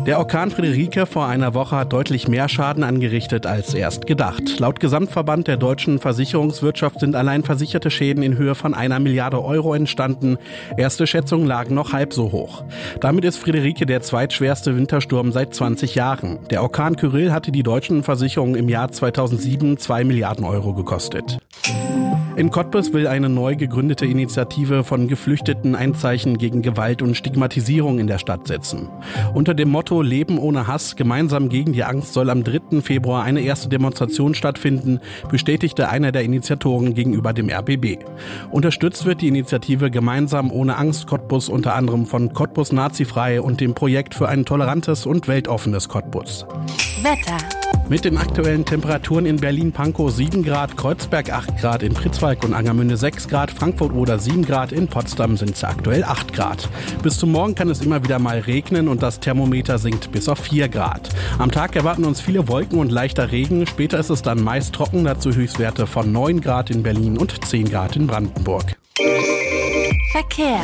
Speaker 8: Der Orkan Friederike vor einer Woche hat deutlich mehr Schaden angerichtet als erst gedacht. Laut Gesamtverband der deutschen Versicherungswirtschaft sind allein versicherte Schäden in Höhe von einer Milliarde Euro entstanden. Erste Schätzungen lagen noch halb so hoch. Damit ist Friederike der zweitschwerste Wintersturm seit 20 Jahren. Der Orkan Kyrill hatte die deutschen Versicherungen im Jahr 2007 zwei Milliarden Euro gekostet. In Cottbus will eine neu gegründete Initiative von Geflüchteten ein Zeichen gegen Gewalt und Stigmatisierung in der Stadt setzen. Unter dem Motto Leben ohne Hass, gemeinsam gegen die Angst soll am 3. Februar eine erste Demonstration stattfinden, bestätigte einer der Initiatoren gegenüber dem RBB. Unterstützt wird die Initiative Gemeinsam ohne Angst Cottbus unter anderem von Cottbus Nazifrei und dem Projekt für ein tolerantes und weltoffenes Cottbus.
Speaker 7: Wetter.
Speaker 8: Mit den aktuellen Temperaturen in Berlin-Pankow 7 Grad, Kreuzberg 8 Grad, in Pritzwalk und Angermünde 6 Grad, Frankfurt oder 7 Grad, in Potsdam sind es aktuell 8 Grad. Bis zum Morgen kann es immer wieder mal regnen und das Thermometer sinkt bis auf 4 Grad. Am Tag erwarten uns viele Wolken und leichter Regen, später ist es dann meist trocken, dazu Höchstwerte von 9 Grad in Berlin und 10 Grad in Brandenburg.
Speaker 7: Verkehr.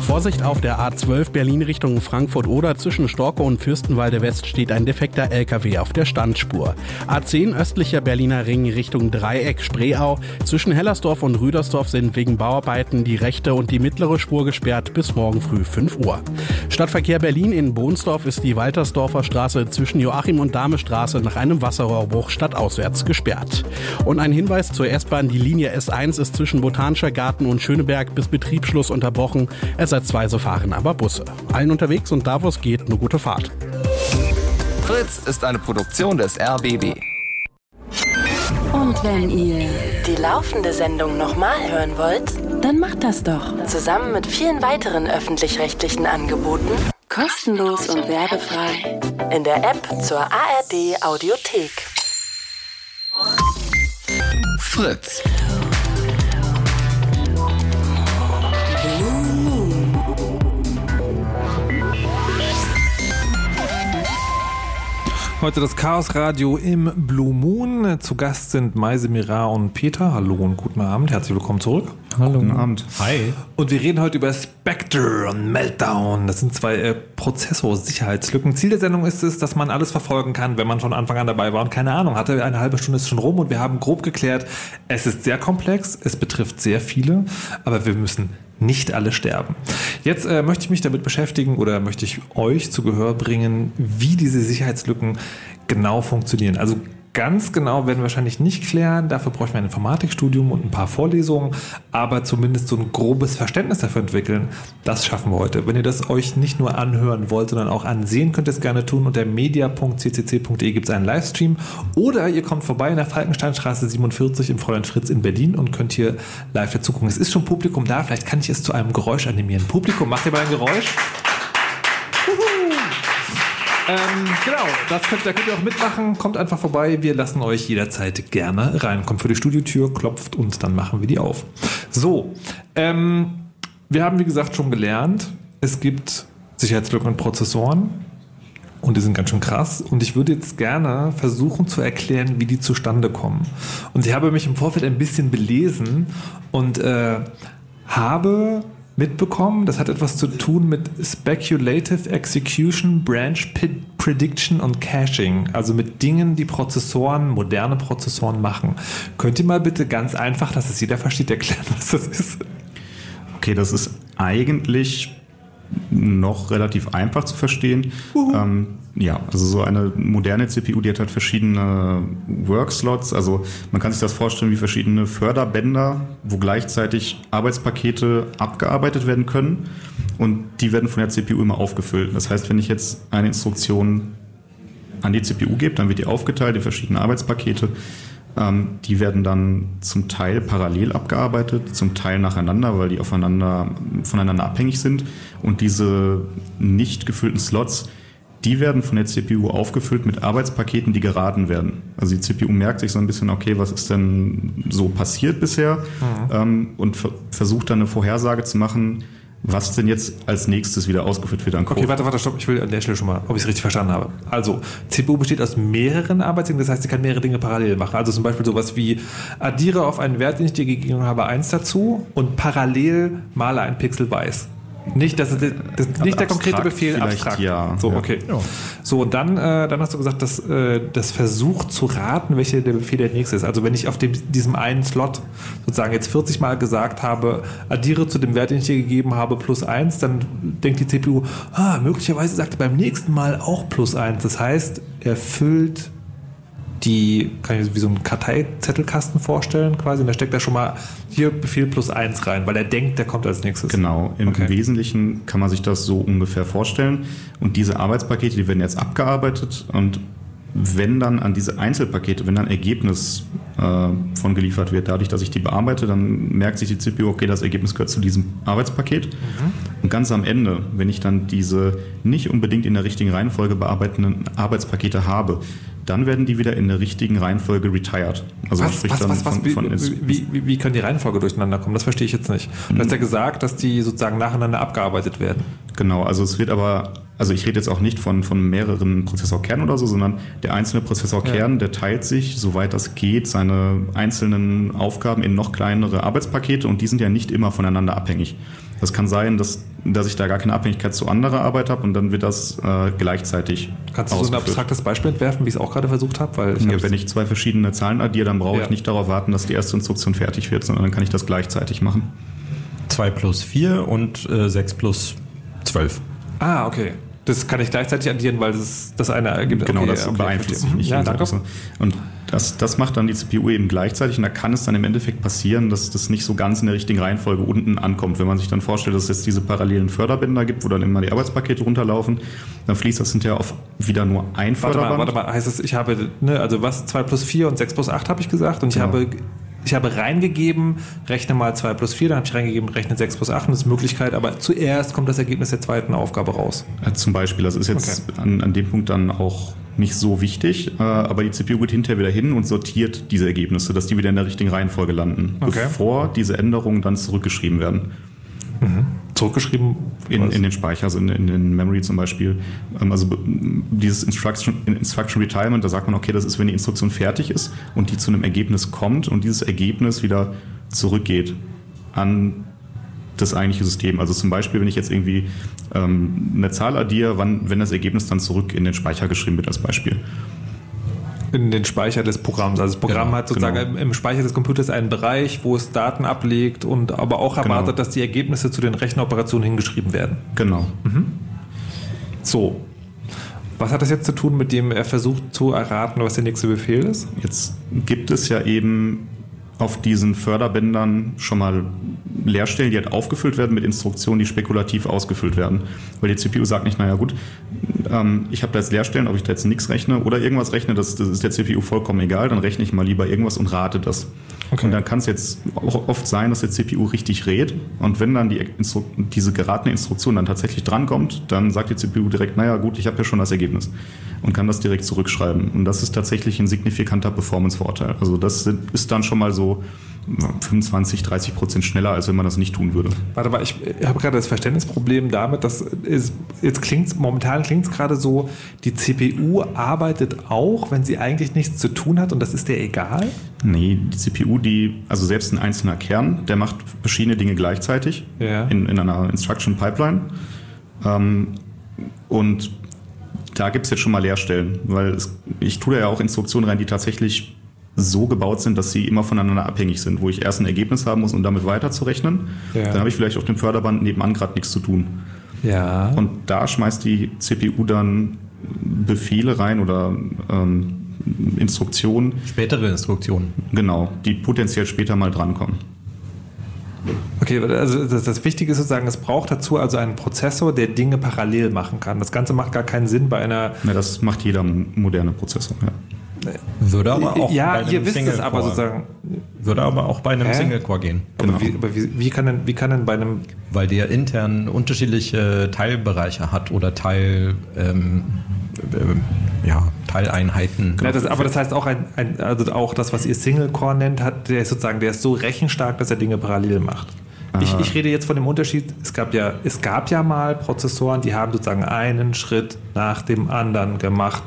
Speaker 8: Vorsicht auf der A12 Berlin Richtung Frankfurt-Oder zwischen Storkow und Fürstenwalde West steht ein defekter LKW auf der Standspur. A10 östlicher Berliner Ring Richtung Dreieck Spreeau. Zwischen Hellersdorf und Rüdersdorf sind wegen Bauarbeiten die rechte und die mittlere Spur gesperrt bis morgen früh 5 Uhr. Stadtverkehr Berlin in Bohnsdorf ist die Waltersdorfer Straße zwischen Joachim und Dahme Straße nach einem Wasserrohrbruch stadtauswärts gesperrt. Und ein Hinweis zur S-Bahn, die Linie S1 ist zwischen Botanischer Garten und Schöneberg bis Betriebsschluss unterbrochen. Ersatzweise fahren aber Busse. Allen unterwegs und da wo es geht, eine gute Fahrt.
Speaker 9: Fritz ist eine Produktion des RBB.
Speaker 7: Und wenn ihr die laufende Sendung nochmal hören wollt, dann macht das doch. Zusammen mit vielen weiteren öffentlich-rechtlichen Angeboten. Kostenlos und werbefrei. In der App zur ARD Audiothek.
Speaker 9: Fritz.
Speaker 2: Heute das Chaos Radio im Blue Moon. Zu Gast sind Meise Mira und Peter. Hallo und guten Abend. Herzlich willkommen zurück.
Speaker 1: Hallo.
Speaker 3: Guten Abend.
Speaker 1: Hi.
Speaker 2: Und wir reden heute über Spectre und Meltdown. Das sind zwei äh, Prozessorsicherheitslücken. Ziel der Sendung ist es, dass man alles verfolgen kann, wenn man von Anfang an dabei war und keine Ahnung hatte. Eine halbe Stunde ist schon rum und wir haben grob geklärt, es ist sehr komplex, es betrifft sehr viele, aber wir müssen nicht alle sterben. Jetzt äh, möchte ich mich damit beschäftigen oder möchte ich euch zu Gehör bringen, wie diese Sicherheitslücken genau funktionieren. Also Ganz genau werden wir wahrscheinlich nicht klären. Dafür bräuchten wir ein Informatikstudium und ein paar Vorlesungen, aber zumindest so ein grobes Verständnis dafür entwickeln. Das schaffen wir heute. Wenn ihr das euch nicht nur anhören wollt, sondern auch ansehen, könnt ihr es gerne tun. Unter media.ccc.de gibt es einen Livestream. Oder ihr kommt vorbei in der Falkensteinstraße 47 im Fräulein Fritz in Berlin und könnt hier live dazu gucken. Es ist schon Publikum da. Vielleicht kann ich es zu einem Geräusch animieren. Publikum, macht ihr mal ein Geräusch? Ähm, genau, das könnt, da könnt ihr auch mitmachen. Kommt einfach vorbei. Wir lassen euch jederzeit gerne rein. Kommt für die Studiotür, klopft und dann machen wir die auf. So, ähm, wir haben wie gesagt schon gelernt, es gibt Sicherheitslücken in Prozessoren. Und die sind ganz schön krass. Und ich würde jetzt gerne versuchen zu erklären, wie die zustande kommen. Und ich habe mich im Vorfeld ein bisschen belesen und äh, habe mitbekommen. Das hat etwas zu tun mit Speculative Execution, Branch Prediction und Caching. Also mit Dingen, die Prozessoren, moderne Prozessoren machen. Könnt ihr mal bitte ganz einfach, dass es jeder versteht, erklären, was das ist?
Speaker 3: Okay, das ist eigentlich noch relativ einfach zu verstehen. Ähm, ja, also so eine moderne CPU, die hat halt verschiedene Workslots. Also man kann sich das vorstellen wie verschiedene Förderbänder, wo gleichzeitig Arbeitspakete abgearbeitet werden können und die werden von der CPU immer aufgefüllt. Das heißt, wenn ich jetzt eine Instruktion an die CPU gebe, dann wird die aufgeteilt in verschiedene Arbeitspakete. Ähm, die werden dann zum Teil parallel abgearbeitet, zum Teil nacheinander, weil die aufeinander, voneinander abhängig sind. Und diese nicht gefüllten Slots, die werden von der CPU aufgefüllt mit Arbeitspaketen, die geraten werden. Also die CPU merkt sich so ein bisschen, okay, was ist denn so passiert bisher mhm. ähm, und versucht dann eine Vorhersage zu machen, was denn jetzt als nächstes wieder ausgeführt wird
Speaker 2: an Code. Okay, warte, warte, stopp. Ich will an der Stelle schon mal, ob ich es richtig verstanden habe. Also, CPU besteht aus mehreren Arbeitsdingen, das heißt, sie kann mehrere Dinge parallel machen. Also zum Beispiel sowas wie addiere auf einen Wert, den ich dir gegeben habe, eins dazu und parallel male ein Pixel weiß. Nicht, das ist, das, nicht der konkrete Befehl, abstrakt.
Speaker 3: Ja.
Speaker 2: So, okay. Ja. So, und dann, äh, dann hast du gesagt, dass äh, das versucht zu raten, welcher der Befehl der nächste ist. Also wenn ich auf dem, diesem einen Slot sozusagen jetzt 40 Mal gesagt habe, addiere zu dem Wert, den ich dir gegeben habe, plus 1, dann denkt die CPU, ah, möglicherweise sagt er beim nächsten Mal auch plus 1. Das heißt, er füllt die, kann ich wie so einen Karteizettelkasten vorstellen quasi. Und da steckt er schon mal hier Befehl plus eins rein, weil er denkt, der kommt als nächstes.
Speaker 3: Genau, im okay. Wesentlichen kann man sich das so ungefähr vorstellen. Und diese Arbeitspakete, die werden jetzt abgearbeitet und wenn dann an diese Einzelpakete, wenn dann Ergebnis äh, von geliefert wird, dadurch, dass ich die bearbeite, dann merkt sich die CPU, okay, das Ergebnis gehört zu diesem Arbeitspaket. Mhm. Und ganz am Ende, wenn ich dann diese nicht unbedingt in der richtigen Reihenfolge bearbeitenden Arbeitspakete habe, dann werden die wieder in der richtigen Reihenfolge retired.
Speaker 2: Also was, was, was, was, von, wie, von wie, wie, wie, können die Reihenfolge durcheinander kommen? Das verstehe ich jetzt nicht. Du hast ja gesagt, dass die sozusagen nacheinander abgearbeitet werden.
Speaker 3: Genau, also es wird aber, also ich rede jetzt auch nicht von, von mehreren Prozessorkernen oder so, sondern der einzelne Prozessorkern, ja. der teilt sich, soweit das geht, seine einzelnen Aufgaben in noch kleinere Arbeitspakete und die sind ja nicht immer voneinander abhängig. Das kann sein, dass, dass ich da gar keine Abhängigkeit zu anderer Arbeit habe und dann wird das äh, gleichzeitig.
Speaker 2: Kannst du so ein abstraktes Beispiel entwerfen, wie ich es auch gerade versucht habe?
Speaker 3: Weil ich ja, wenn ich zwei verschiedene Zahlen addiere, dann brauche ja. ich nicht darauf warten, dass die erste Instruktion fertig wird, sondern dann kann ich das gleichzeitig machen.
Speaker 1: 2 plus 4 und äh, 6 plus 12.
Speaker 2: Ah, okay. Das kann ich gleichzeitig addieren, weil das das eine ergibt.
Speaker 3: Genau, okay, das okay, beeinflusst sich nicht. Ja, danke. Und das, das macht dann die CPU eben gleichzeitig und da kann es dann im Endeffekt passieren, dass das nicht so ganz in der richtigen Reihenfolge unten ankommt. Wenn man sich dann vorstellt, dass es jetzt diese parallelen Förderbänder gibt, wo dann immer die Arbeitspakete runterlaufen, dann fließt das hinterher auf wieder nur ein
Speaker 2: warte Förderband. Mal, warte mal, heißt es, ich habe, ne, also was, 2 plus 4 und 6 plus 8 habe ich gesagt und ich genau. habe ich habe reingegeben, rechne mal 2 plus 4, dann habe ich reingegeben, rechne 6 plus 8 und das ist Möglichkeit, aber zuerst kommt das Ergebnis der zweiten Aufgabe raus.
Speaker 3: Zum Beispiel, das ist jetzt okay. an, an dem Punkt dann auch nicht so wichtig, äh, aber die CPU geht hinterher wieder hin und sortiert diese Ergebnisse, dass die wieder in der richtigen Reihenfolge landen, okay. bevor diese Änderungen dann zurückgeschrieben werden.
Speaker 2: Mhm. Zurückgeschrieben?
Speaker 3: In, in, den Speicher, also in, in, den Memory zum Beispiel. Ähm, also dieses Instruction, Instruction Retirement, da sagt man, okay, das ist, wenn die Instruktion fertig ist und die zu einem Ergebnis kommt und dieses Ergebnis wieder zurückgeht an das eigentliche System. Also zum Beispiel, wenn ich jetzt irgendwie ähm, eine Zahl addiere, wann, wenn das Ergebnis dann zurück in den Speicher geschrieben wird als Beispiel
Speaker 2: in den Speicher des Programms. Also das Programm genau, hat sozusagen genau. im Speicher des Computers einen Bereich, wo es Daten ablegt und aber auch genau. erwartet, genau. dass die Ergebnisse zu den Rechenoperationen hingeschrieben werden.
Speaker 3: Genau. Mhm.
Speaker 2: So. Was hat das jetzt zu tun, mit dem er versucht zu erraten, was der nächste Befehl ist?
Speaker 3: Jetzt gibt es ja eben auf diesen Förderbändern schon mal Leerstellen, die halt aufgefüllt werden mit Instruktionen, die spekulativ ausgefüllt werden. Weil die CPU sagt nicht, naja gut, ähm, ich habe da jetzt Leerstellen, ob ich da jetzt nichts rechne oder irgendwas rechne, das, das ist der CPU vollkommen egal, dann rechne ich mal lieber irgendwas und rate das. Okay. Und dann kann es jetzt auch oft sein, dass der CPU richtig rät und wenn dann die Instru diese geratene Instruktion dann tatsächlich drankommt, dann sagt die CPU direkt, naja gut, ich habe ja schon das Ergebnis und kann das direkt zurückschreiben. Und das ist tatsächlich ein signifikanter Performance-Vorteil. Also das ist dann schon mal so 25, 30 Prozent schneller, als wenn man das nicht tun würde.
Speaker 2: Warte mal, ich habe gerade das Verständnisproblem damit, dass es, jetzt klingt momentan klingt es gerade so, die CPU arbeitet auch, wenn sie eigentlich nichts zu tun hat und das ist der egal?
Speaker 3: Nee, die CPU, die, also selbst ein einzelner Kern, der macht verschiedene Dinge gleichzeitig ja. in, in einer Instruction Pipeline. Ähm, und da gibt es jetzt schon mal Leerstellen, weil es, ich tue da ja auch Instruktionen rein, die tatsächlich so gebaut sind, dass sie immer voneinander abhängig sind, wo ich erst ein Ergebnis haben muss, um damit weiterzurechnen. Ja. Dann habe ich vielleicht auf dem Förderband nebenan gerade nichts zu tun.
Speaker 2: Ja.
Speaker 3: Und da schmeißt die CPU dann Befehle rein oder ähm, Instruktionen.
Speaker 1: Spätere Instruktionen.
Speaker 3: Genau, die potenziell später mal drankommen.
Speaker 2: Okay, also das, das, Wichtige ist sozusagen, es braucht dazu also einen Prozessor, der Dinge parallel machen kann. Das Ganze macht gar keinen Sinn bei einer.
Speaker 3: Ja, das macht jeder moderne Prozessor, ja.
Speaker 1: Würde aber auch
Speaker 2: ja, bei einem ihr wisst es aber sozusagen.
Speaker 1: Würde aber auch bei einem Single-Core gehen.
Speaker 2: Genau. Wie, aber wie, wie, kann denn, wie kann denn bei einem.
Speaker 1: Weil der intern unterschiedliche Teilbereiche hat oder Teil. Ähm, äh, ja, Teileinheiten.
Speaker 2: Ja, das, aber das heißt auch ein, ein, also auch das, was ihr Single-Core nennt, hat, der ist sozusagen, der ist so rechenstark, dass er Dinge parallel macht. Ich, ich, rede jetzt von dem Unterschied, es gab, ja, es gab ja mal Prozessoren, die haben sozusagen einen Schritt nach dem anderen gemacht.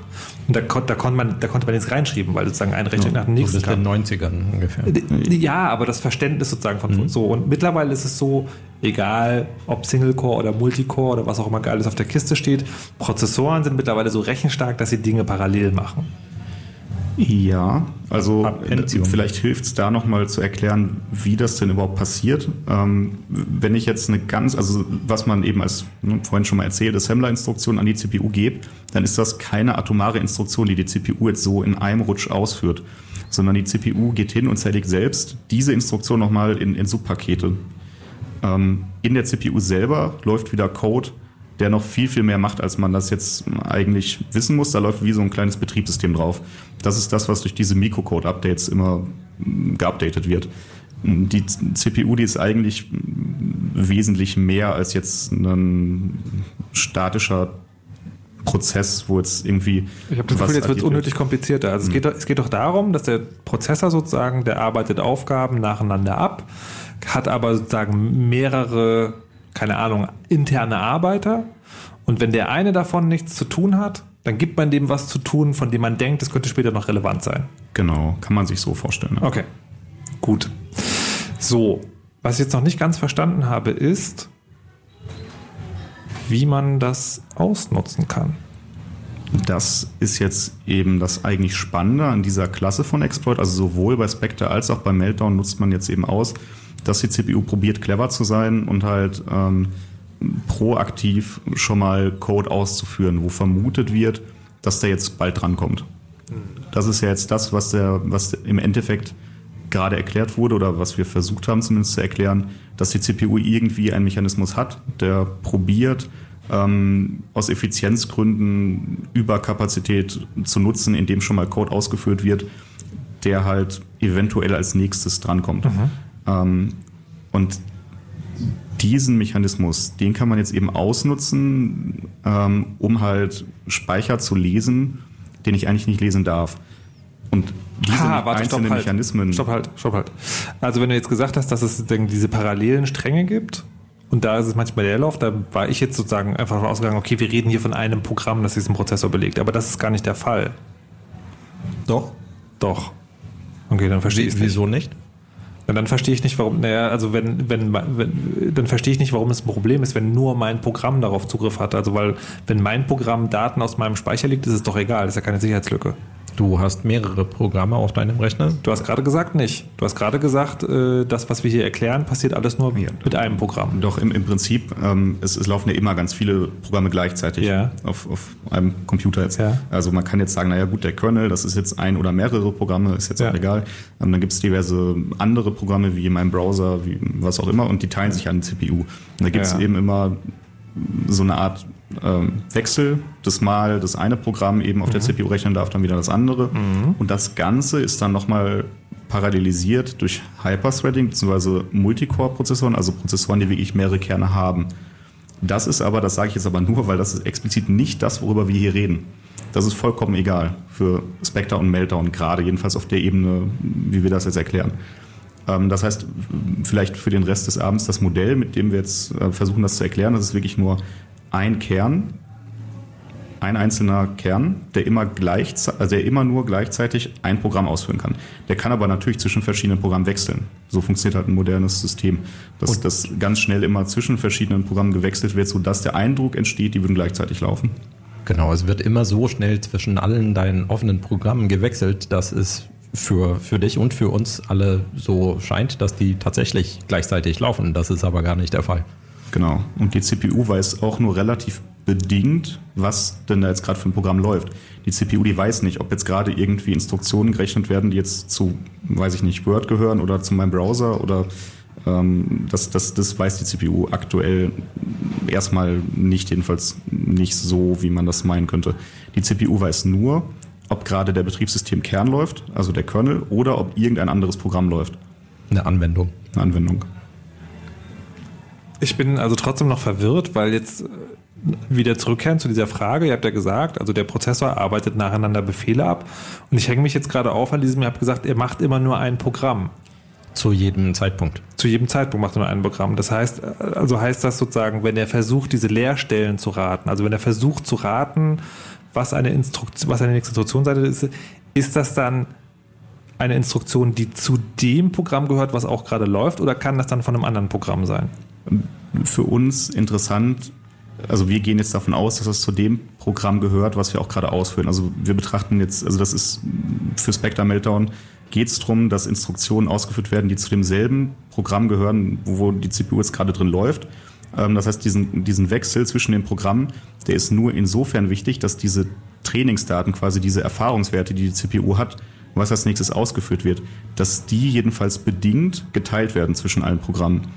Speaker 2: Und da, da, konnte, man, da konnte man jetzt reinschreiben, weil sozusagen ein Rechenschritt ja, nach dem nächsten
Speaker 1: so kam. in den 90ern ungefähr.
Speaker 2: Ja, aber das Verständnis sozusagen von mhm. so. Und mittlerweile ist es so, egal ob Single-Core oder Multicore oder was auch immer alles auf der Kiste steht, Prozessoren sind mittlerweile so rechenstark, dass sie Dinge parallel machen.
Speaker 3: Ja, also Pentium. vielleicht hilft es da nochmal zu erklären, wie das denn überhaupt passiert. Ähm, wenn ich jetzt eine ganz, also was man eben als ne, vorhin schon mal erzählt, Assembler-Instruktion an die CPU gebe, dann ist das keine atomare Instruktion, die die CPU jetzt so in einem Rutsch ausführt, sondern die CPU geht hin und zerlegt selbst diese Instruktion nochmal in, in Subpakete. Ähm, in der CPU selber läuft wieder Code, der noch viel, viel mehr macht, als man das jetzt eigentlich wissen muss. Da läuft wie so ein kleines Betriebssystem drauf. Das ist das, was durch diese Mikrocode-Updates immer geupdatet wird. Die CPU, die ist eigentlich wesentlich mehr als jetzt ein statischer Prozess, wo jetzt irgendwie.
Speaker 2: Ich habe das Gefühl, jetzt wird es unnötig komplizierter. Also mhm. es, geht, es geht doch darum, dass der Prozessor sozusagen, der arbeitet Aufgaben nacheinander ab, hat aber sozusagen mehrere keine Ahnung, interne Arbeiter. Und wenn der eine davon nichts zu tun hat, dann gibt man dem was zu tun, von dem man denkt, es könnte später noch relevant sein.
Speaker 3: Genau, kann man sich so vorstellen.
Speaker 2: Ne? Okay, gut. So, was ich jetzt noch nicht ganz verstanden habe, ist, wie man das ausnutzen kann.
Speaker 3: Das ist jetzt eben das eigentlich Spannende an dieser Klasse von Exploit. Also sowohl bei Spectre als auch bei Meltdown nutzt man jetzt eben aus, dass die CPU probiert, clever zu sein und halt ähm, proaktiv schon mal Code auszuführen, wo vermutet wird, dass der jetzt bald drankommt. Das ist ja jetzt das, was, der, was im Endeffekt gerade erklärt wurde oder was wir versucht haben zumindest zu erklären, dass die CPU irgendwie einen Mechanismus hat, der probiert, ähm, aus Effizienzgründen Überkapazität zu nutzen, indem schon mal Code ausgeführt wird, der halt eventuell als nächstes drankommt. Mhm. Ähm, und diesen Mechanismus, den kann man jetzt eben ausnutzen, ähm, um halt Speicher zu lesen, den ich eigentlich nicht lesen darf. Und diese ha, warte, einzelnen stopp, halt. Mechanismen.
Speaker 2: Stopp halt, stopp halt. Also wenn du jetzt gesagt hast, dass es diese parallelen Stränge gibt und da ist es manchmal der Leerlauf, da war ich jetzt sozusagen einfach ausgegangen, okay, wir reden hier von einem Programm, das diesen Prozessor belegt, aber das ist gar nicht der Fall.
Speaker 1: Doch?
Speaker 2: Doch. Okay, dann verstehe ich
Speaker 1: es Wieso nicht?
Speaker 2: Und dann verstehe ich nicht, warum, naja, also wenn, wenn, wenn, dann verstehe ich nicht, warum es ein Problem ist, wenn nur mein Programm darauf Zugriff hat. Also weil, wenn mein Programm Daten aus meinem Speicher liegt, ist es doch egal, das ist ja keine Sicherheitslücke.
Speaker 1: Du hast mehrere Programme auf deinem Rechner?
Speaker 2: Du hast gerade gesagt nicht. Du hast gerade gesagt, äh, das, was wir hier erklären, passiert alles nur ja. mit einem Programm.
Speaker 3: Doch, im, im Prinzip, ähm, es, es, laufen ja immer ganz viele Programme gleichzeitig
Speaker 2: ja.
Speaker 3: auf, auf einem Computer jetzt.
Speaker 2: Ja.
Speaker 3: Also man kann jetzt sagen, naja gut, der Kernel, das ist jetzt ein oder mehrere Programme, ist jetzt auch egal. Ähm, dann gibt es diverse andere Programme, wie in meinem Browser, wie was auch immer, und die teilen sich an die CPU. Und da gibt es eben immer so eine Art ähm, Wechsel, das mal das eine Programm eben auf mhm. der CPU rechnen darf, dann wieder das andere. Mhm. Und das Ganze ist dann nochmal parallelisiert durch Hyperthreading bzw. Multicore-Prozessoren, also Prozessoren, die wirklich mehrere Kerne haben. Das ist aber, das sage ich jetzt aber nur, weil das ist explizit nicht das, worüber wir hier reden. Das ist vollkommen egal für Spectre und Meltdown, gerade jedenfalls auf der Ebene, wie wir das jetzt erklären. Ähm, das heißt, vielleicht für den Rest des Abends das Modell, mit dem wir jetzt äh, versuchen, das zu erklären, das ist wirklich nur ein Kern, ein einzelner Kern, der immer, gleich, also der immer nur gleichzeitig ein Programm ausführen kann. Der kann aber natürlich zwischen verschiedenen Programmen wechseln. So funktioniert halt ein modernes System, dass das ganz schnell immer zwischen verschiedenen Programmen gewechselt wird, sodass der Eindruck entsteht, die würden gleichzeitig laufen.
Speaker 1: Genau, es wird immer so schnell zwischen allen deinen offenen Programmen gewechselt, dass es für, für dich und für uns alle so scheint, dass die tatsächlich gleichzeitig laufen. Das ist aber gar nicht der Fall.
Speaker 3: Genau. Und die CPU weiß auch nur relativ bedingt, was denn da jetzt gerade für ein Programm läuft. Die CPU, die weiß nicht, ob jetzt gerade irgendwie Instruktionen gerechnet werden, die jetzt zu, weiß ich nicht, Word gehören oder zu meinem Browser oder ähm, das, das, das weiß die CPU aktuell erstmal nicht, jedenfalls nicht so, wie man das meinen könnte. Die CPU weiß nur, ob gerade der Betriebssystemkern läuft, also der Kernel, oder ob irgendein anderes Programm läuft.
Speaker 1: Eine Anwendung.
Speaker 3: Eine Anwendung.
Speaker 2: Ich bin also trotzdem noch verwirrt, weil jetzt äh, wieder zurückkehren zu dieser Frage. Ihr habt ja gesagt, also der Prozessor arbeitet nacheinander Befehle ab. Und ich hänge mich jetzt gerade auf an diesem, ihr habt gesagt, er macht immer nur ein Programm.
Speaker 1: Zu jedem Zeitpunkt.
Speaker 2: Zu jedem Zeitpunkt macht er nur ein Programm. Das heißt, äh, also heißt das sozusagen, wenn er versucht, diese Leerstellen zu raten, also wenn er versucht zu raten, was eine Instruktion, was eine Instruktionsseite ist, ist das dann eine Instruktion, die zu dem Programm gehört, was auch gerade läuft, oder kann das dann von einem anderen Programm sein?
Speaker 3: Für uns interessant, also wir gehen jetzt davon aus, dass das zu dem Programm gehört, was wir auch gerade ausführen. Also wir betrachten jetzt, also das ist für Spectre Meltdown geht es darum, dass Instruktionen ausgeführt werden, die zu demselben Programm gehören, wo die CPU jetzt gerade drin läuft. Ähm, das heißt, diesen, diesen Wechsel zwischen den Programmen, der ist nur insofern wichtig, dass diese Trainingsdaten, quasi diese Erfahrungswerte, die die CPU hat, was als nächstes ausgeführt wird, dass die jedenfalls bedingt geteilt werden zwischen allen Programmen.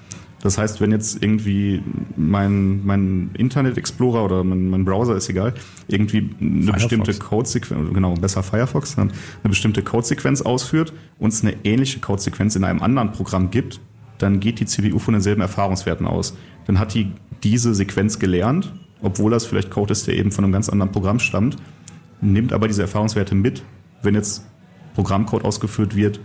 Speaker 3: Das heißt, wenn jetzt irgendwie mein, mein Internet Explorer oder mein, mein Browser ist egal, irgendwie eine Firefox. bestimmte Codesequenz, genau, besser Firefox, eine bestimmte Codesequenz ausführt und es eine ähnliche Codesequenz in einem anderen Programm gibt, dann geht die CPU von denselben Erfahrungswerten aus. Dann hat die diese Sequenz gelernt, obwohl das vielleicht Code ist, der eben von einem ganz anderen Programm stammt, nimmt aber diese Erfahrungswerte mit, wenn jetzt Programmcode ausgeführt wird,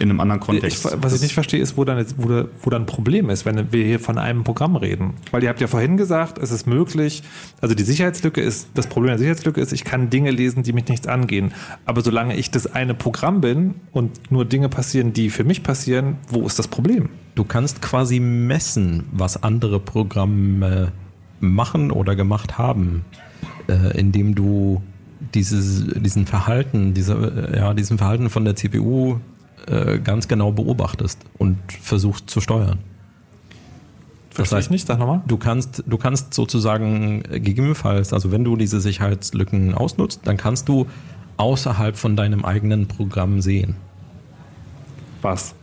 Speaker 3: in einem anderen Kontext.
Speaker 2: Ich, was ich nicht verstehe, ist, wo dann, jetzt, wo, wo dann ein Problem ist, wenn wir hier von einem Programm reden. Weil ihr habt ja vorhin gesagt, es ist möglich, also die Sicherheitslücke ist, das Problem der Sicherheitslücke ist, ich kann Dinge lesen, die mich nichts angehen. Aber solange ich das eine Programm bin und nur Dinge passieren, die für mich passieren, wo ist das Problem?
Speaker 1: Du kannst quasi messen, was andere Programme machen oder gemacht haben, äh, indem du dieses, diesen Verhalten, diese, ja, diesen Verhalten von der CPU äh, ganz genau beobachtest und versuchst zu steuern.
Speaker 2: Das heißt nicht, sag nochmal.
Speaker 1: Du kannst, du kannst sozusagen gegebenenfalls, also wenn du diese Sicherheitslücken ausnutzt, dann kannst du außerhalb von deinem eigenen Programm sehen.
Speaker 2: Was?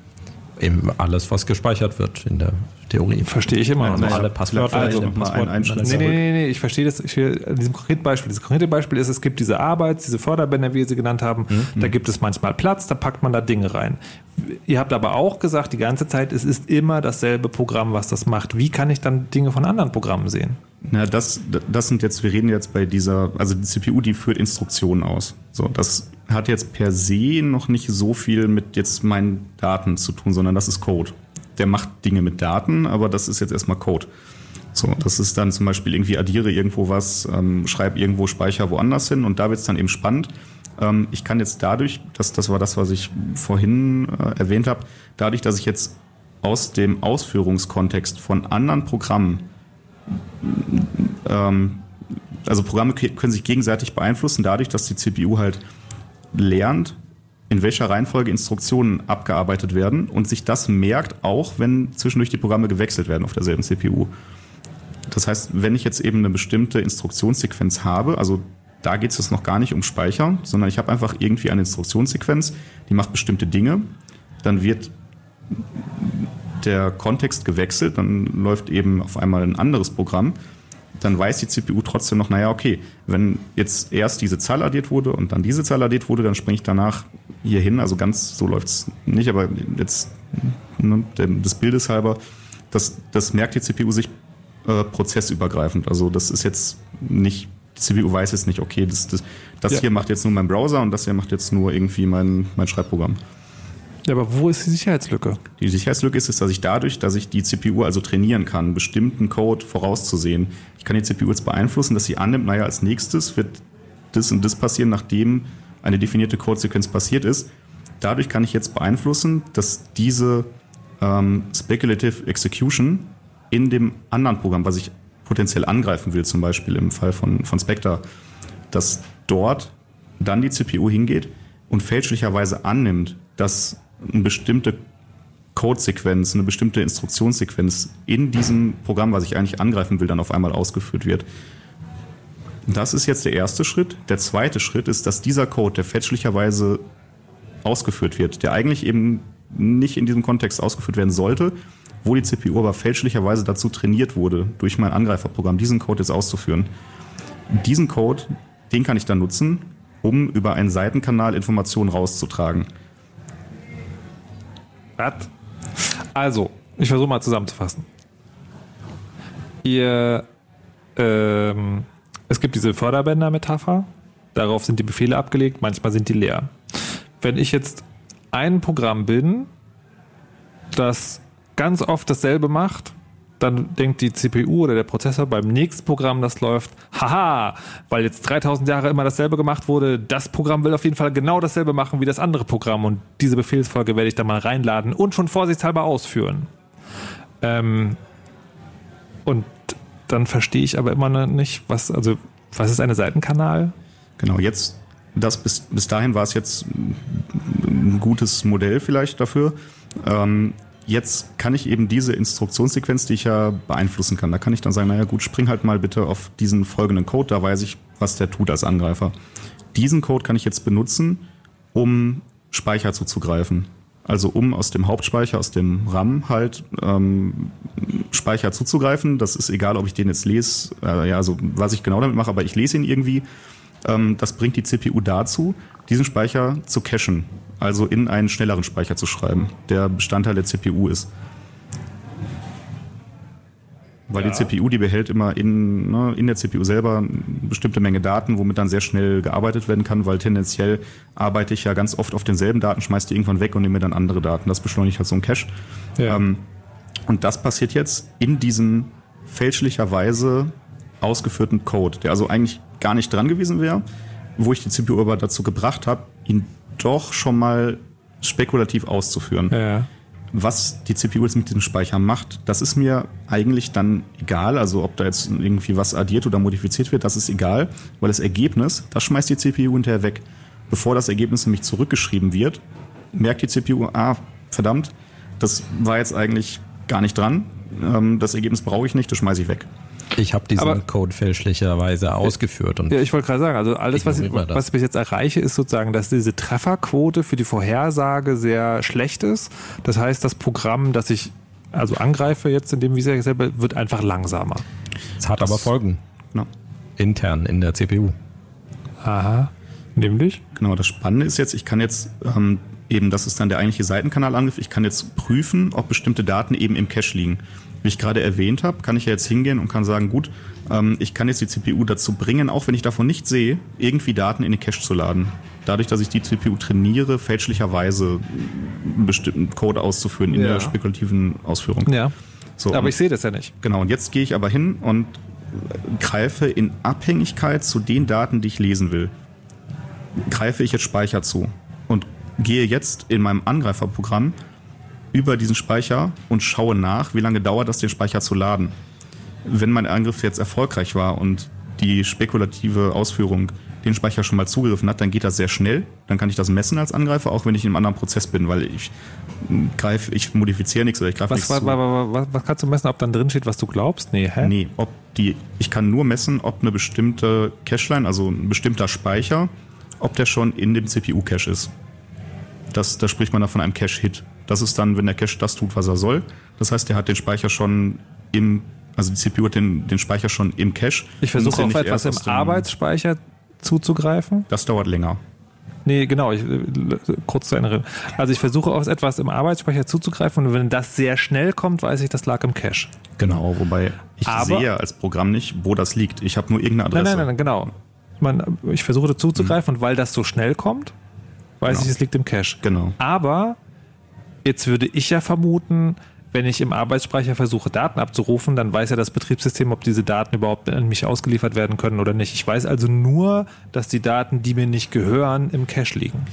Speaker 1: Eben alles, was gespeichert wird in der Theorie.
Speaker 2: Verstehe ich immer
Speaker 1: noch nicht. Alle Passwörter
Speaker 2: also, in Passwort. Ein nee, nee, nee, nee, ich verstehe das. Ich will, in diesem konkreten Beispiel. Das konkrete Beispiel ist, es gibt diese Arbeit, diese Förderbänder, wie ihr sie genannt haben. Mhm. Da gibt es manchmal Platz, da packt man da Dinge rein. Ihr habt aber auch gesagt, die ganze Zeit, es ist immer dasselbe Programm, was das macht. Wie kann ich dann Dinge von anderen Programmen sehen?
Speaker 3: Na, das, das sind jetzt, wir reden jetzt bei dieser, also die CPU, die führt Instruktionen aus. So, das hat jetzt per se noch nicht so viel mit jetzt meinen Daten zu tun, sondern das ist Code der macht Dinge mit Daten, aber das ist jetzt erstmal Code. So, das ist dann zum Beispiel irgendwie addiere irgendwo was, ähm, schreibe irgendwo Speicher woanders hin und da wird es dann eben spannend. Ähm, ich kann jetzt dadurch, das, das war das, was ich vorhin äh, erwähnt habe, dadurch, dass ich jetzt aus dem Ausführungskontext von anderen Programmen, ähm, also Programme können sich gegenseitig beeinflussen, dadurch, dass die CPU halt lernt, in welcher Reihenfolge Instruktionen abgearbeitet werden und sich das merkt, auch wenn zwischendurch die Programme gewechselt werden auf derselben CPU. Das heißt, wenn ich jetzt eben eine bestimmte Instruktionssequenz habe, also da geht es jetzt noch gar nicht um Speicher, sondern ich habe einfach irgendwie eine Instruktionssequenz, die macht bestimmte Dinge, dann wird der Kontext gewechselt, dann läuft eben auf einmal ein anderes Programm dann weiß die CPU trotzdem noch, naja, okay, wenn jetzt erst diese Zahl addiert wurde und dann diese Zahl addiert wurde, dann springe ich danach hier hin. Also ganz so läuft es nicht, aber jetzt ne, des Bildes halber, das, das merkt die CPU sich äh, prozessübergreifend. Also das ist jetzt nicht, die CPU weiß jetzt nicht, okay, das, das, das ja. hier macht jetzt nur mein Browser und das hier macht jetzt nur irgendwie mein, mein Schreibprogramm.
Speaker 2: Ja, aber wo ist die Sicherheitslücke?
Speaker 3: Die Sicherheitslücke ist, dass ich dadurch, dass ich die CPU also trainieren kann, bestimmten Code vorauszusehen. Ich kann die CPU jetzt beeinflussen, dass sie annimmt, naja, als nächstes wird das und das passieren, nachdem eine definierte Codesequenz passiert ist. Dadurch kann ich jetzt beeinflussen, dass diese ähm, Speculative Execution in dem anderen Programm, was ich potenziell angreifen will, zum Beispiel im Fall von, von Spectre, dass dort dann die CPU hingeht und fälschlicherweise annimmt, dass eine bestimmte Codesequenz, eine bestimmte Instruktionssequenz in diesem Programm, was ich eigentlich angreifen will, dann auf einmal ausgeführt wird. Das ist jetzt der erste Schritt. Der zweite Schritt ist, dass dieser Code, der fälschlicherweise ausgeführt wird, der eigentlich eben nicht in diesem Kontext ausgeführt werden sollte, wo die CPU aber fälschlicherweise dazu trainiert wurde, durch mein Angreiferprogramm diesen Code jetzt auszuführen. Diesen Code, den kann ich dann nutzen, um über einen Seitenkanal Informationen rauszutragen.
Speaker 2: Was? Also, ich versuche mal zusammenzufassen. Ihr, ähm, es gibt diese Förderbänder-Metapher. Darauf sind die Befehle abgelegt, manchmal sind die leer. Wenn ich jetzt ein Programm bin, das ganz oft dasselbe macht, dann denkt die CPU oder der Prozessor beim nächsten Programm, das läuft, haha, weil jetzt 3000 Jahre immer dasselbe gemacht wurde, das Programm will auf jeden Fall genau dasselbe machen wie das andere Programm und diese Befehlsfolge werde ich da mal reinladen und schon vorsichtshalber ausführen. Ähm, und dann verstehe ich aber immer noch nicht, was, also, was ist eine Seitenkanal?
Speaker 3: Genau, jetzt, das bis, bis dahin war es jetzt ein gutes Modell vielleicht dafür. Ähm, Jetzt kann ich eben diese Instruktionssequenz, die ich ja beeinflussen kann, da kann ich dann sagen, naja gut, spring halt mal bitte auf diesen folgenden Code, da weiß ich, was der tut als Angreifer. Diesen Code kann ich jetzt benutzen, um Speicher zuzugreifen. Also um aus dem Hauptspeicher, aus dem RAM halt ähm, Speicher zuzugreifen. Das ist egal, ob ich den jetzt lese, äh, ja, also was ich genau damit mache, aber ich lese ihn irgendwie. Ähm, das bringt die CPU dazu, diesen Speicher zu cachen also in einen schnelleren Speicher zu schreiben, der Bestandteil der CPU ist. Weil ja. die CPU, die behält immer in, ne, in der CPU selber eine bestimmte Menge Daten, womit dann sehr schnell gearbeitet werden kann, weil tendenziell arbeite ich ja ganz oft auf denselben Daten, schmeiße die irgendwann weg und nehme mir dann andere Daten. Das beschleunigt halt so ein Cache. Ja. Ähm, und das passiert jetzt in diesem fälschlicherweise ausgeführten Code, der also eigentlich gar nicht dran gewesen wäre, wo ich die CPU aber dazu gebracht habe, ihn doch schon mal spekulativ auszuführen. Ja. Was die CPU jetzt mit diesem Speicher macht, das ist mir eigentlich dann egal. Also ob da jetzt irgendwie was addiert oder modifiziert wird, das ist egal, weil das Ergebnis, das schmeißt die CPU hinterher weg. Bevor das Ergebnis nämlich zurückgeschrieben wird, merkt die CPU, ah, verdammt, das war jetzt eigentlich gar nicht dran. Ähm, das Ergebnis brauche ich nicht, das schmeiße ich weg.
Speaker 1: Ich habe diesen Aber, Code fälschlicherweise ausgeführt. Und
Speaker 2: ja, ich wollte gerade sagen, also alles, was ich, was ich bis jetzt erreiche, ist sozusagen, dass diese Trefferquote für die Vorhersage sehr schlecht ist. Das heißt, das Programm, das ich also angreife jetzt in dem Visa selber, wird einfach langsamer.
Speaker 1: Es hat das, aber Folgen. Genau. Intern in der CPU.
Speaker 2: Aha. Nämlich?
Speaker 3: Genau, das Spannende ist jetzt, ich kann jetzt ähm, eben, das ist dann der eigentliche Seitenkanalangriff, ich kann jetzt prüfen, ob bestimmte Daten eben im Cache liegen wie ich gerade erwähnt habe, kann ich ja jetzt hingehen und kann sagen, gut, ähm, ich kann jetzt die CPU dazu bringen, auch wenn ich davon nicht sehe, irgendwie Daten in den Cache zu laden. Dadurch, dass ich die CPU trainiere, fälschlicherweise einen bestimmten Code auszuführen in ja. der spekulativen Ausführung.
Speaker 2: Ja. So, aber ich sehe das ja nicht.
Speaker 3: Genau, und jetzt gehe ich aber hin und greife in Abhängigkeit zu den Daten, die ich lesen will, greife ich jetzt Speicher zu und gehe jetzt in meinem Angreiferprogramm über diesen Speicher und schaue nach, wie lange dauert das, den Speicher zu laden. Wenn mein Angriff jetzt erfolgreich war und die spekulative Ausführung den Speicher schon mal zugegriffen hat, dann geht das sehr schnell. Dann kann ich das messen als Angreifer, auch wenn ich in einem anderen Prozess bin, weil ich greife, ich modifiziere nichts oder ich greife nichts.
Speaker 2: Was, was, was, kannst du messen, ob dann drin steht, was du glaubst? Nee, hä?
Speaker 3: Nee, ob die, ich kann nur messen, ob eine bestimmte Cache-Line, also ein bestimmter Speicher, ob der schon in dem CPU-Cache ist. Das, da spricht man da von einem Cache-Hit. Das ist dann, wenn der Cache das tut, was er soll. Das heißt, der hat den Speicher schon im, also die CPU hat den, den Speicher schon im Cache.
Speaker 2: Ich versuche auf etwas im Arbeitsspeicher zuzugreifen.
Speaker 3: Das dauert länger.
Speaker 2: Nee, genau, ich, kurz zu erinnern. Also ich versuche auf etwas im Arbeitsspeicher zuzugreifen und wenn das sehr schnell kommt, weiß ich, das lag im Cache.
Speaker 3: Genau, wobei ich Aber, sehe als Programm nicht, wo das liegt. Ich habe nur irgendeine Adresse.
Speaker 2: Nein, nein, nein, genau. Man, ich versuche zuzugreifen mhm. und weil das so schnell kommt, weiß genau. ich, es liegt im Cache.
Speaker 3: Genau.
Speaker 2: Aber jetzt würde ich ja vermuten, wenn ich im Arbeitsspeicher versuche, Daten abzurufen, dann weiß ja das Betriebssystem, ob diese Daten überhaupt an mich ausgeliefert werden können oder nicht. Ich weiß also nur, dass die Daten, die mir nicht gehören, im Cache liegen.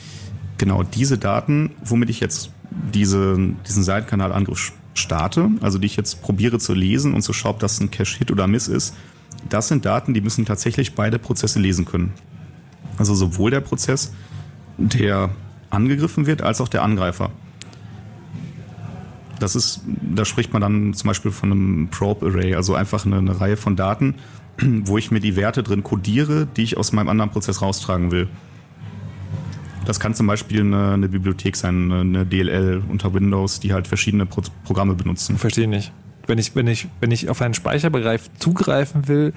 Speaker 3: Genau, diese Daten, womit ich jetzt diese, diesen Seitenkanalangriff starte, also die ich jetzt probiere zu lesen und zu schauen, ob das ein Cache-Hit oder Miss ist, das sind Daten, die müssen tatsächlich beide Prozesse lesen können. Also sowohl der Prozess, der angegriffen wird, als auch der Angreifer. Das ist, da spricht man dann zum Beispiel von einem Probe Array, also einfach eine, eine Reihe von Daten, wo ich mir die Werte drin codiere, die ich aus meinem anderen Prozess raustragen will. Das kann zum Beispiel eine, eine, Bibliothek sein, eine DLL unter Windows, die halt verschiedene Pro Programme benutzen.
Speaker 2: Verstehe nicht. Wenn ich, wenn, ich, wenn ich auf einen Speicherbereich zugreifen will,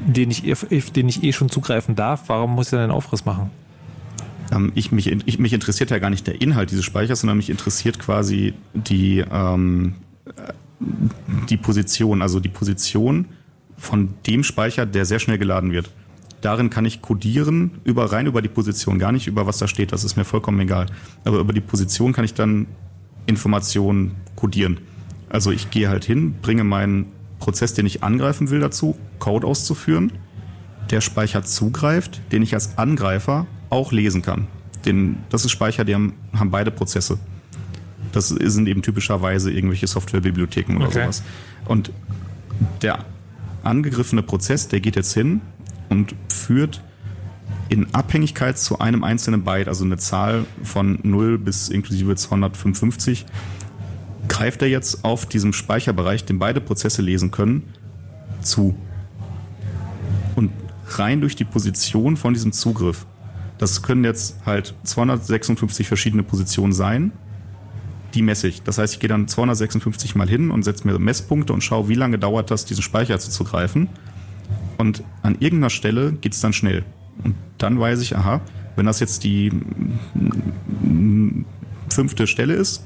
Speaker 2: den ich, den ich eh schon zugreifen darf, warum muss ich dann einen Aufriss machen?
Speaker 3: Ähm, ich, mich, ich, mich interessiert ja gar nicht der Inhalt dieses Speichers, sondern mich interessiert quasi die, ähm, die Position, also die Position von dem Speicher, der sehr schnell geladen wird. Darin kann ich codieren, über, rein über die Position, gar nicht über was da steht, das ist mir vollkommen egal. Aber über die Position kann ich dann Informationen codieren. Also ich gehe halt hin, bringe meinen Prozess, den ich angreifen will, dazu, Code auszuführen, der Speicher zugreift, den ich als Angreifer auch lesen kann. Den, das ist Speicher, die haben, haben beide Prozesse. Das sind eben typischerweise irgendwelche Softwarebibliotheken oder okay. sowas. Und der angegriffene Prozess, der geht jetzt hin und führt in Abhängigkeit zu einem einzelnen Byte, also eine Zahl von 0 bis inklusive 255, greift er jetzt auf diesem Speicherbereich, den beide Prozesse lesen können, zu. Und rein durch die Position von diesem Zugriff das können jetzt halt 256 verschiedene Positionen sein. Die messe ich. Das heißt, ich gehe dann 256 mal hin und setze mir Messpunkte und schaue, wie lange dauert das, diesen Speicher zuzugreifen. Und an irgendeiner Stelle geht es dann schnell. Und dann weiß ich, aha, wenn das jetzt die fünfte Stelle ist,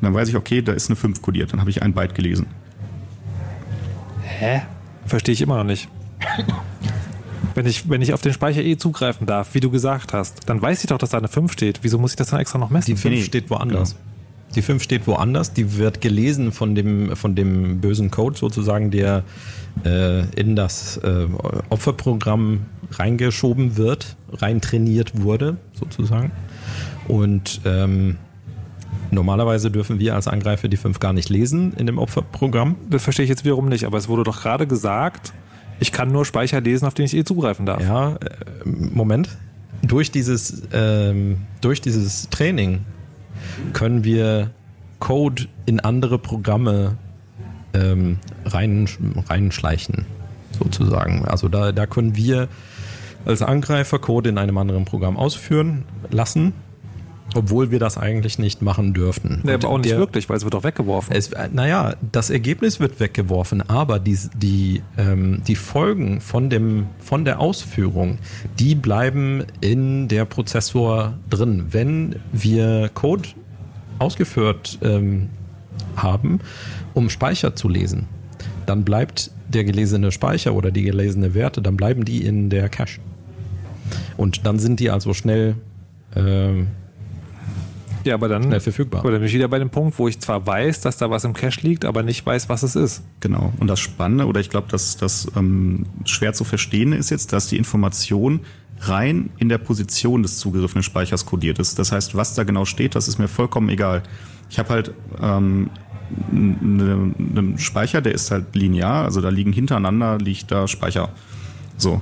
Speaker 3: dann weiß ich, okay, da ist eine 5 kodiert. Dann habe ich ein Byte gelesen.
Speaker 2: Hä? Verstehe ich immer noch nicht. Wenn ich, wenn ich auf den Speicher eh zugreifen darf, wie du gesagt hast, dann weiß ich doch, dass da eine 5 steht. Wieso muss ich das dann extra noch messen?
Speaker 1: Die 5 steht woanders. Genau. Die 5 steht woanders, die wird gelesen von dem, von dem bösen Code sozusagen, der äh, in das äh, Opferprogramm reingeschoben wird, reintrainiert wurde sozusagen. Und ähm, normalerweise dürfen wir als Angreifer die 5 gar nicht lesen in dem Opferprogramm.
Speaker 2: Das verstehe ich jetzt wiederum nicht, aber es wurde doch gerade gesagt, ich kann nur Speicher lesen, auf den ich eh zugreifen darf.
Speaker 1: Ja, äh, Moment. Durch dieses, ähm, durch dieses Training können wir Code in andere Programme ähm, rein, reinschleichen, sozusagen. Also da, da können wir als Angreifer Code in einem anderen Programm ausführen lassen obwohl wir das eigentlich nicht machen dürften.
Speaker 2: Nee, aber auch nicht der, wirklich, weil es wird doch weggeworfen.
Speaker 1: Es, naja, das Ergebnis wird weggeworfen, aber die, die, ähm, die Folgen von, dem, von der Ausführung, die bleiben in der Prozessor drin. Wenn wir Code ausgeführt ähm, haben, um Speicher zu lesen, dann bleibt der gelesene Speicher oder die gelesene Werte, dann bleiben die in der Cache. Und dann sind die also schnell ähm,
Speaker 2: ja, aber dann,
Speaker 1: schnell verfügbar.
Speaker 2: Aber dann bin ich wieder bei dem Punkt, wo ich zwar weiß, dass da was im Cache liegt, aber nicht weiß, was es ist.
Speaker 3: Genau. Und das Spannende, oder ich glaube, dass das ähm, schwer zu verstehen ist jetzt, dass die Information rein in der Position des zugegriffenen Speichers kodiert ist. Das heißt, was da genau steht, das ist mir vollkommen egal. Ich habe halt ähm, einen ne Speicher, der ist halt linear, also da liegen hintereinander liegt da Speicher. So.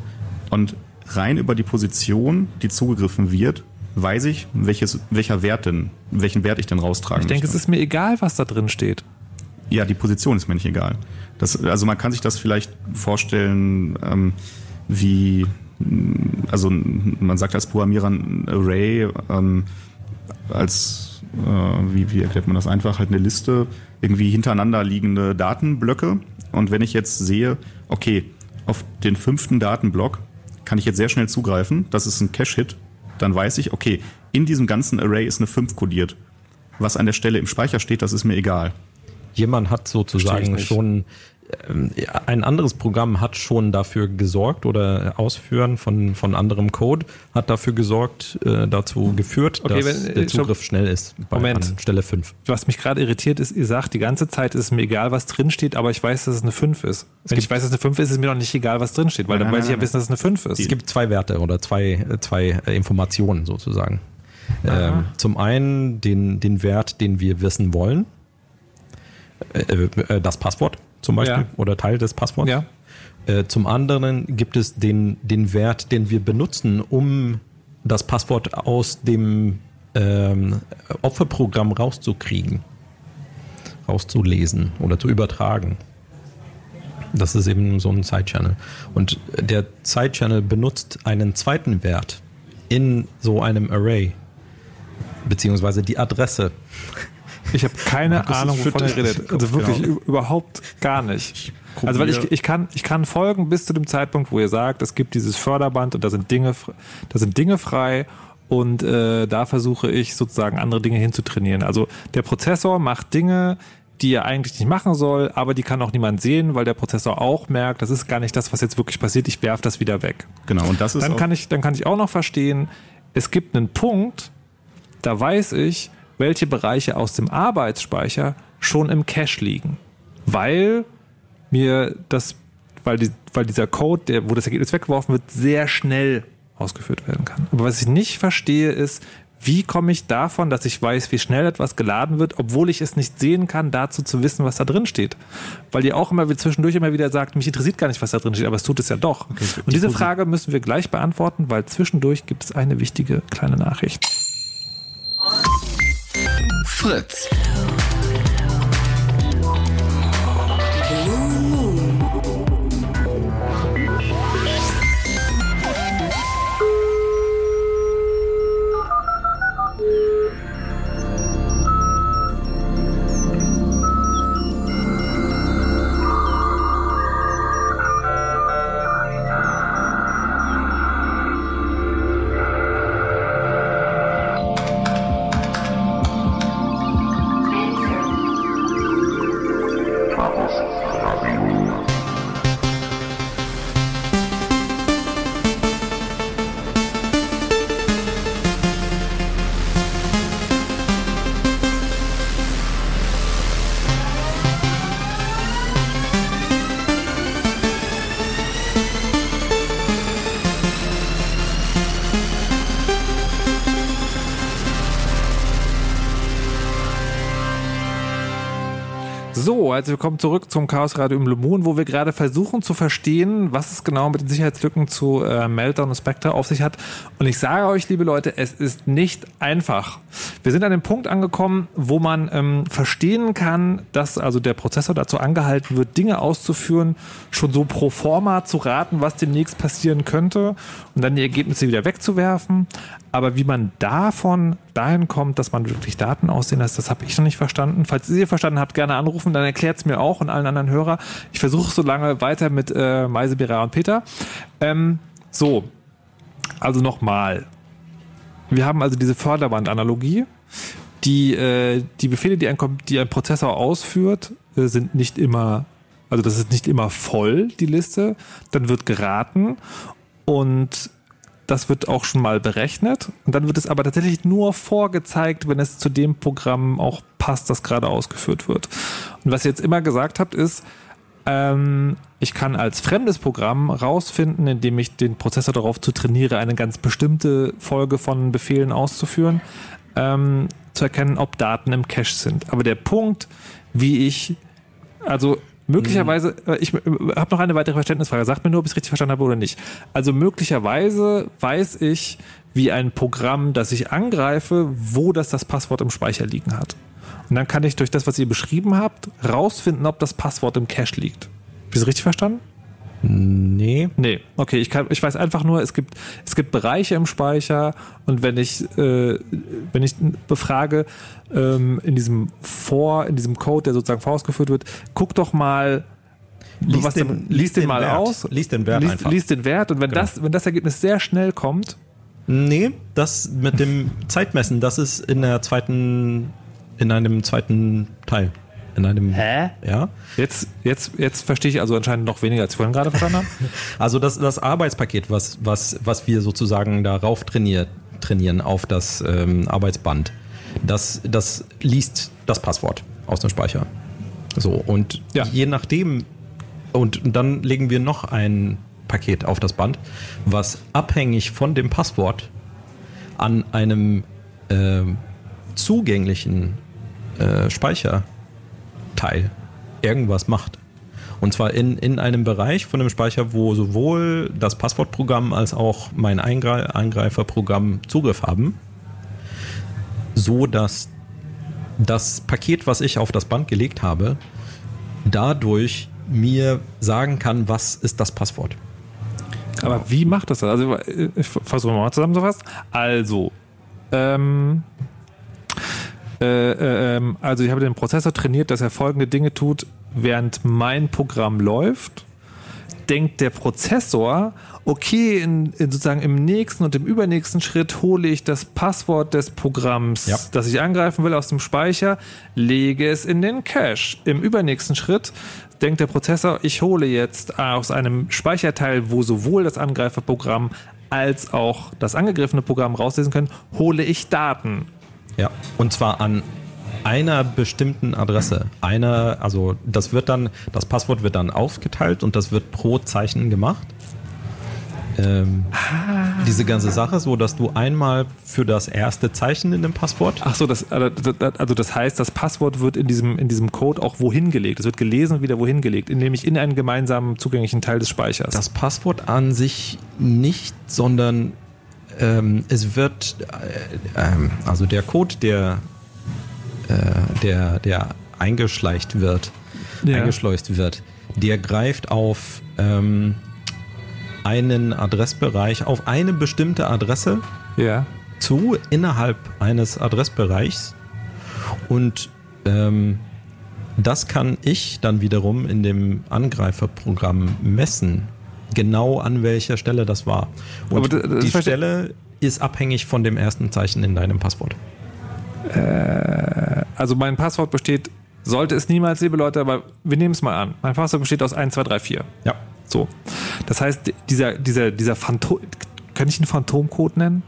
Speaker 3: Und rein über die Position, die zugegriffen wird, weiß ich, welches, welcher Wert denn, welchen Wert ich denn raustragen
Speaker 2: Ich denke,
Speaker 3: möchte.
Speaker 2: es ist mir egal, was da drin steht.
Speaker 3: Ja, die Position ist mir nicht egal. Das, also man kann sich das vielleicht vorstellen, ähm, wie, also man sagt als Programmierer ein Array, ähm, als, äh, wie, wie erklärt man das einfach, halt eine Liste, irgendwie hintereinander liegende Datenblöcke. Und wenn ich jetzt sehe, okay, auf den fünften Datenblock kann ich jetzt sehr schnell zugreifen, das ist ein Cache-Hit, dann weiß ich, okay, in diesem ganzen Array ist eine 5 kodiert. Was an der Stelle im Speicher steht, das ist mir egal.
Speaker 1: Jemand hat sozusagen schon ein anderes Programm hat schon dafür gesorgt oder Ausführen von, von anderem Code hat dafür gesorgt, äh, dazu geführt,
Speaker 2: Okay,
Speaker 1: dass
Speaker 2: wenn-
Speaker 1: der
Speaker 2: stopp.
Speaker 1: Zugriff schnell ist bei
Speaker 2: Moment.
Speaker 1: an Stelle 5.
Speaker 2: Was mich gerade irritiert ist, ihr sagt die ganze Zeit, ist es mir egal, was drin steht, aber ich weiß, dass es eine 5 ist. Wenn ich weiß, dass es eine 5 ist, ist es mir doch nicht egal, was drin steht, weil dann
Speaker 3: Nein,
Speaker 2: weiß ich ja
Speaker 3: nein,
Speaker 2: wissen, dass es eine 5 ist.
Speaker 1: Es gibt zwei Werte oder zwei, äh, zwei äh, Informationen sozusagen. Ähm, zum einen den, den Wert, den wir wissen wollen. Äh, äh, das Passwort zum Beispiel
Speaker 2: Ja.
Speaker 1: oder Teil des Passworts.
Speaker 2: Ja.
Speaker 1: Äh, zum anderen gibt es den, den Wert, den wir benutzen, um das Passwort aus dem ähm, Opferprogramm rauszukriegen, rauszulesen oder zu übertragen. Das ist eben so ein Side-Channel. Und der Side-Channel benutzt einen zweiten Wert in so einem Array, beziehungsweise die Adresse.
Speaker 2: Ich habe keine Ahnung, wovon ihr redet. Also wirklich ü- überhaupt gar nicht. Also weil ich, ich, kann, ich kann folgen bis zu dem Zeitpunkt, wo ihr sagt, es gibt dieses Förderband und da sind Dinge, da sind Dinge frei und äh, da versuche ich sozusagen andere Dinge hinzutrainieren. Also der Prozessor macht Dinge, die er eigentlich nicht machen soll, aber die kann auch niemand sehen, weil der Prozessor auch merkt, das ist gar nicht das, was jetzt wirklich passiert, ich werfe das wieder weg.
Speaker 3: Genau, und das ist
Speaker 2: Dann kann, ich, dann kann ich auch noch verstehen, es gibt einen Punkt, da weiß ich, welche Bereiche aus dem Arbeitsspeicher schon im Cache liegen. Weil mir das, weil, die, weil dieser Code, der, wo das Ergebnis weggeworfen wird, sehr schnell ausgeführt werden kann. Aber was ich nicht verstehe, ist, wie komme ich davon, dass ich weiß, wie schnell etwas geladen wird, obwohl ich es nicht sehen kann, dazu zu wissen, was da drin steht. Weil ihr auch immer wieder zwischendurch immer wieder sagt, mich interessiert gar nicht, was da drin steht, aber es tut es ja doch. Und diese Frage müssen wir gleich beantworten, weil zwischendurch gibt es eine wichtige kleine Nachricht.
Speaker 9: Fritz.
Speaker 2: Also wir zurück zum Chaos Radio im Blue Moon, wo wir gerade versuchen zu verstehen, was es genau mit den Sicherheitslücken zu äh, Meltdown und Spectre auf sich hat. Und ich sage euch, liebe Leute, es ist nicht einfach. Wir sind an dem Punkt angekommen, wo man ähm, verstehen kann, dass also der Prozessor dazu angehalten wird, Dinge auszuführen, schon so pro forma zu raten, was demnächst passieren könnte und dann die Ergebnisse wieder wegzuwerfen. Aber wie man davon dahin kommt, dass man wirklich Daten aussehen lässt, das habe ich noch nicht verstanden. Falls ihr verstanden habt, gerne anrufen, dann erklärt es mir auch und allen anderen Hörer. Ich versuche so lange weiter mit äh, Meise, Bera und Peter. Ähm, so, also nochmal. Wir haben also diese Förderband-Analogie. Die, äh, die Befehle, die ein, die ein Prozessor ausführt, äh, sind nicht immer, also das ist nicht immer voll, die Liste. Dann wird geraten und das wird auch schon mal berechnet. Und dann wird es aber tatsächlich nur vorgezeigt, wenn es zu dem Programm auch passt, das gerade ausgeführt wird. Und was ihr jetzt immer gesagt habt, ist, ähm, ich kann als fremdes Programm rausfinden, indem ich den Prozessor darauf zu trainiere, eine ganz bestimmte Folge von Befehlen auszuführen, ähm, zu erkennen, ob Daten im Cache sind. Aber der Punkt, wie ich, also Möglicherweise, äh, ich äh, habe noch eine weitere Verständnisfrage. Sagt mir nur, ob ich es richtig verstanden habe oder nicht. Also möglicherweise weiß ich, wie ein Programm, das ich angreife, wo das das Passwort im Speicher liegen hat. Und dann kann ich durch das, was ihr beschrieben habt, rausfinden, ob das Passwort im Cache liegt. Habe ich es richtig verstanden?
Speaker 1: Nee.
Speaker 2: Nee, okay, ich, kann, ich weiß einfach nur, es gibt, es gibt Bereiche im Speicher und wenn ich, äh, wenn ich befrage ähm, in diesem For, in diesem Code, der sozusagen vorausgeführt wird, guck doch mal,
Speaker 1: lies was den, lies den, den mal Wert. aus.
Speaker 2: Lies den Wert
Speaker 1: lies,
Speaker 2: einfach.
Speaker 1: Lies den Wert und wenn, genau. das, wenn das Ergebnis sehr schnell kommt. Nee, das mit dem Zeitmessen, das ist in der zweiten, in einem zweiten Teil in einem.
Speaker 2: Hä?
Speaker 1: Ja.
Speaker 2: Jetzt, jetzt, jetzt verstehe ich also anscheinend noch weniger, als ich vorhin gerade verstanden habe.
Speaker 1: Also das, das Arbeitspaket, was, was, was wir sozusagen darauf trainiert, trainieren auf das ähm, Arbeitsband, das, das liest das Passwort aus dem Speicher. So, und ja. je nachdem, und dann legen wir noch ein Paket auf das Band, was abhängig von dem Passwort an einem äh, zugänglichen äh, Speicher Teil irgendwas macht. Und zwar in, in einem Bereich von dem Speicher, wo sowohl das Passwortprogramm als auch mein Eingreiferprogramm Zugriff haben, so dass das Paket, was ich auf das Band gelegt habe, dadurch mir sagen kann, was ist das Passwort.
Speaker 2: Aber wie macht das? Also ich versuche mal zusammenzufassen. Also, ähm, äh, äh, ähm, also ich habe den Prozessor trainiert, dass er folgende Dinge tut, während mein Programm läuft. Denkt der Prozessor, okay, in, in sozusagen im nächsten und im übernächsten Schritt hole ich das Passwort des Programms, ja. das ich angreifen will, aus dem Speicher, lege es in den Cache. Im übernächsten Schritt denkt der Prozessor, ich hole jetzt aus einem Speicherteil, wo sowohl das Angreiferprogramm als auch das angegriffene Programm rauslesen können, hole ich Daten.
Speaker 1: Ja, und zwar an einer bestimmten Adresse. Einer, also das wird dann, das Passwort wird dann aufgeteilt und das wird pro Zeichen gemacht. Ähm, ah. Diese ganze Sache, so dass du einmal für das erste Zeichen in dem Passwort.
Speaker 2: Ach so, das, also, also das heißt, das Passwort wird in diesem, in diesem Code auch wohin gelegt. Es wird gelesen und wieder wohin gelegt, nämlich in einen gemeinsamen zugänglichen Teil des Speichers.
Speaker 1: Das Passwort an sich nicht, sondern ähm, es wird, äh, äh, also der Code, der, äh, der, der eingeschleicht wird, ja. eingeschleust wird, der greift auf ähm, einen Adressbereich, auf eine bestimmte Adresse
Speaker 2: ja.
Speaker 1: zu innerhalb eines Adressbereichs und ähm, das kann ich dann wiederum in dem Angreiferprogramm messen genau an welcher Stelle das war. Und das, das die Stelle ist abhängig von dem ersten Zeichen in deinem Passwort.
Speaker 2: Äh, also mein Passwort besteht, sollte es niemals, liebe Leute, aber wir nehmen es mal an. Mein Passwort besteht aus 1, 2, 3, 4.
Speaker 1: Ja.
Speaker 2: So. Das heißt, dieser, dieser, dieser Phantom, kann ich einen Phantomcode nennen?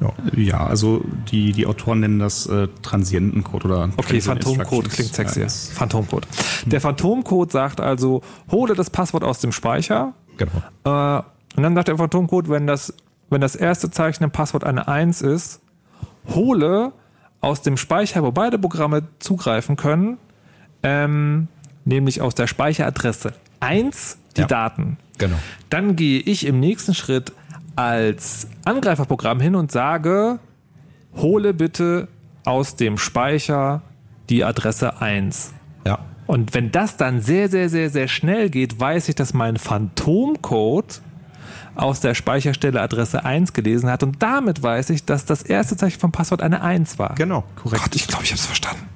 Speaker 3: Ja. ja, also die, die Autoren nennen das äh, Transientencode oder
Speaker 2: Okay, Phantomcode klingt sexy. Ja, Phantomcode. Der Phantomcode sagt also, hole das Passwort aus dem Speicher
Speaker 1: Genau.
Speaker 2: Äh, und dann sagt der Phantomcode, wenn das, wenn das erste Zeichen im Passwort eine 1 ist, hole aus dem Speicher, wo beide Programme zugreifen können, ähm, nämlich aus der Speicheradresse 1 die ja. Daten.
Speaker 1: Genau.
Speaker 2: Dann gehe ich im nächsten Schritt als Angreiferprogramm hin und sage, hole bitte aus dem Speicher die Adresse 1. Und wenn das dann sehr, sehr, sehr, sehr schnell geht, weiß ich, dass mein Phantomcode aus der Speicherstelle Adresse 1 gelesen hat und damit weiß ich, dass das erste Zeichen vom Passwort eine 1 war.
Speaker 1: Genau,
Speaker 2: korrekt. Gott, ich glaube, ich habe es verstanden.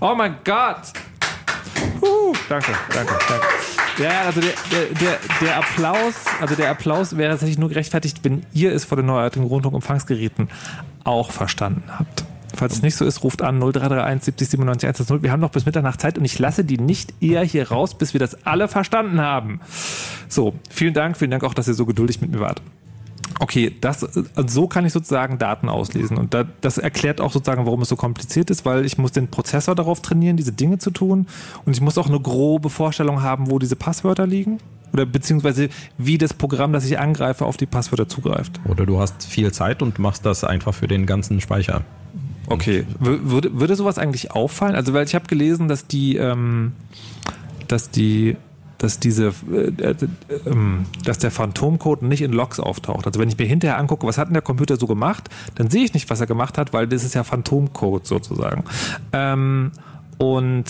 Speaker 2: Oh mein Gott! Uh, danke, danke, danke. Ja, also der, der, der, der, Applaus, also der Applaus wäre tatsächlich nur gerechtfertigt, wenn ihr es vor den neuartigen Rundfunkempfangsgeräten auch verstanden habt. Falls es nicht so ist, ruft an 0331 70 97 110. Wir haben noch bis Mitternacht Zeit und ich lasse die nicht eher hier raus, bis wir das alle verstanden haben. So, vielen Dank, vielen Dank auch, dass ihr so geduldig mit mir wart. Okay, das, so kann ich sozusagen Daten auslesen. Und das erklärt auch sozusagen, warum es so kompliziert ist, weil ich muss den Prozessor darauf trainieren, diese Dinge zu tun. Und ich muss auch eine grobe Vorstellung haben, wo diese Passwörter liegen. Oder beziehungsweise wie das Programm, das ich angreife, auf die Passwörter zugreift.
Speaker 1: Oder du hast viel Zeit und machst das einfach für den ganzen Speicher.
Speaker 2: Okay. Würde, würde sowas eigentlich auffallen? Also, weil ich habe gelesen, dass die, ähm, dass die dass diese, äh, äh, ähm, dass der Phantomcode nicht in Logs auftaucht. Also wenn ich mir hinterher angucke, was hat denn der Computer so gemacht, dann sehe ich nicht, was er gemacht hat, weil das ist ja Phantomcode sozusagen. Ähm, und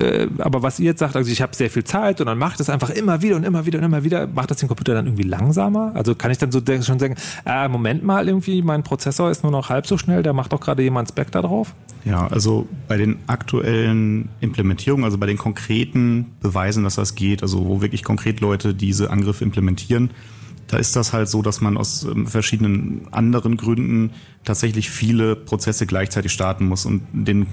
Speaker 2: äh, aber was ihr jetzt sagt, also ich habe sehr viel Zeit und dann macht es einfach immer wieder und immer wieder und immer wieder, macht das den Computer dann irgendwie langsamer? Also kann ich dann so schon sagen, äh, Moment mal, irgendwie mein Prozessor ist nur noch halb so schnell, da macht doch gerade jemand Spec da drauf?
Speaker 3: Ja, also bei den aktuellen Implementierungen, also bei den konkreten Beweisen, dass das geht, also wo wirklich konkret Leute diese Angriffe implementieren, da ist das halt so, dass man aus ähm, verschiedenen anderen Gründen tatsächlich viele Prozesse gleichzeitig starten muss und den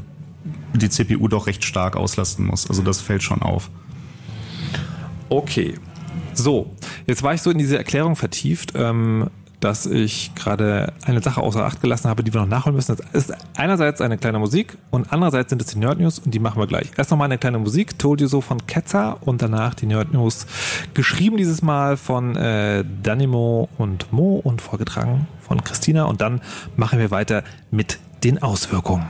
Speaker 3: die CPU doch recht stark auslasten muss. Also das fällt schon auf.
Speaker 2: Okay. So, jetzt war ich so in diese Erklärung vertieft, ähm, dass ich gerade eine Sache außer Acht gelassen habe, die wir noch nachholen müssen. Das ist einerseits eine kleine Musik und andererseits sind es die Nerd News und die machen wir gleich. Erst nochmal eine kleine Musik, Told You So von Ketzer und danach die Nerd News, geschrieben dieses Mal von äh, Danimo und Mo und vorgetragen von Christina und dann machen wir weiter mit den Auswirkungen.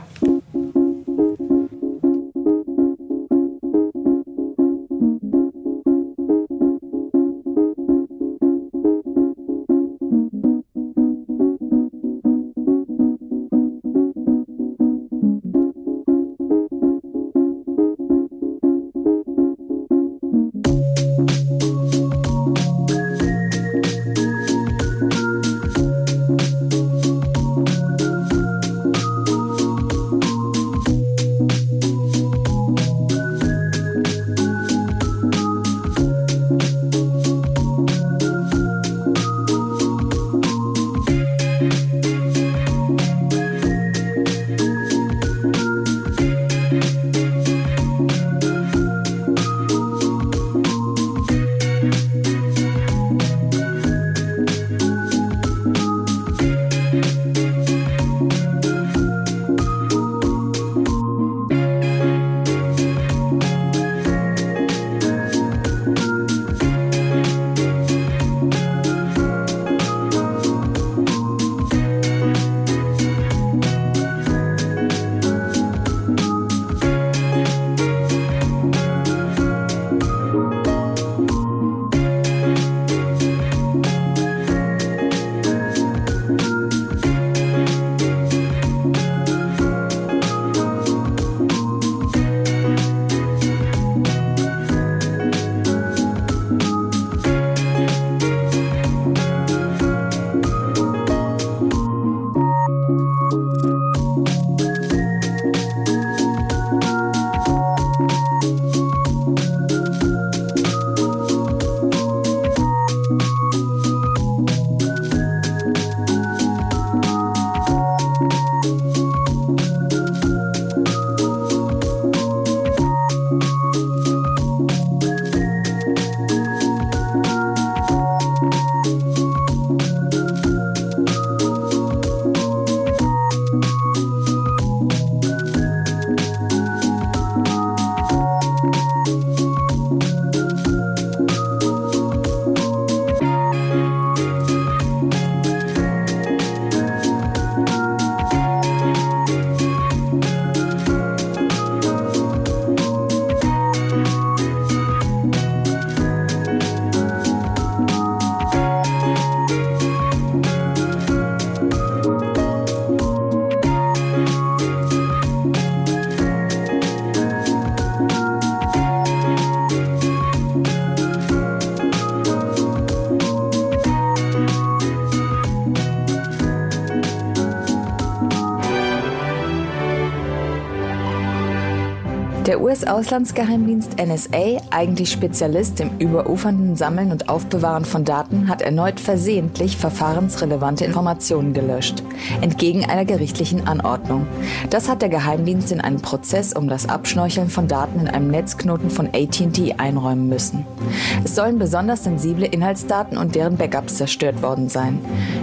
Speaker 10: US-Auslandsgeheimdienst NSA, eigentlich Spezialist im überufernden Sammeln und Aufbewahren von Daten, hat erneut versehentlich verfahrensrelevante Informationen gelöscht, entgegen einer gerichtlichen Anordnung. Das hat der Geheimdienst in einem Prozess um das Abschnorcheln von Daten in einem Netzknoten von AT&T einräumen müssen. Es sollen besonders sensible Inhaltsdaten und deren Backups zerstört worden sein.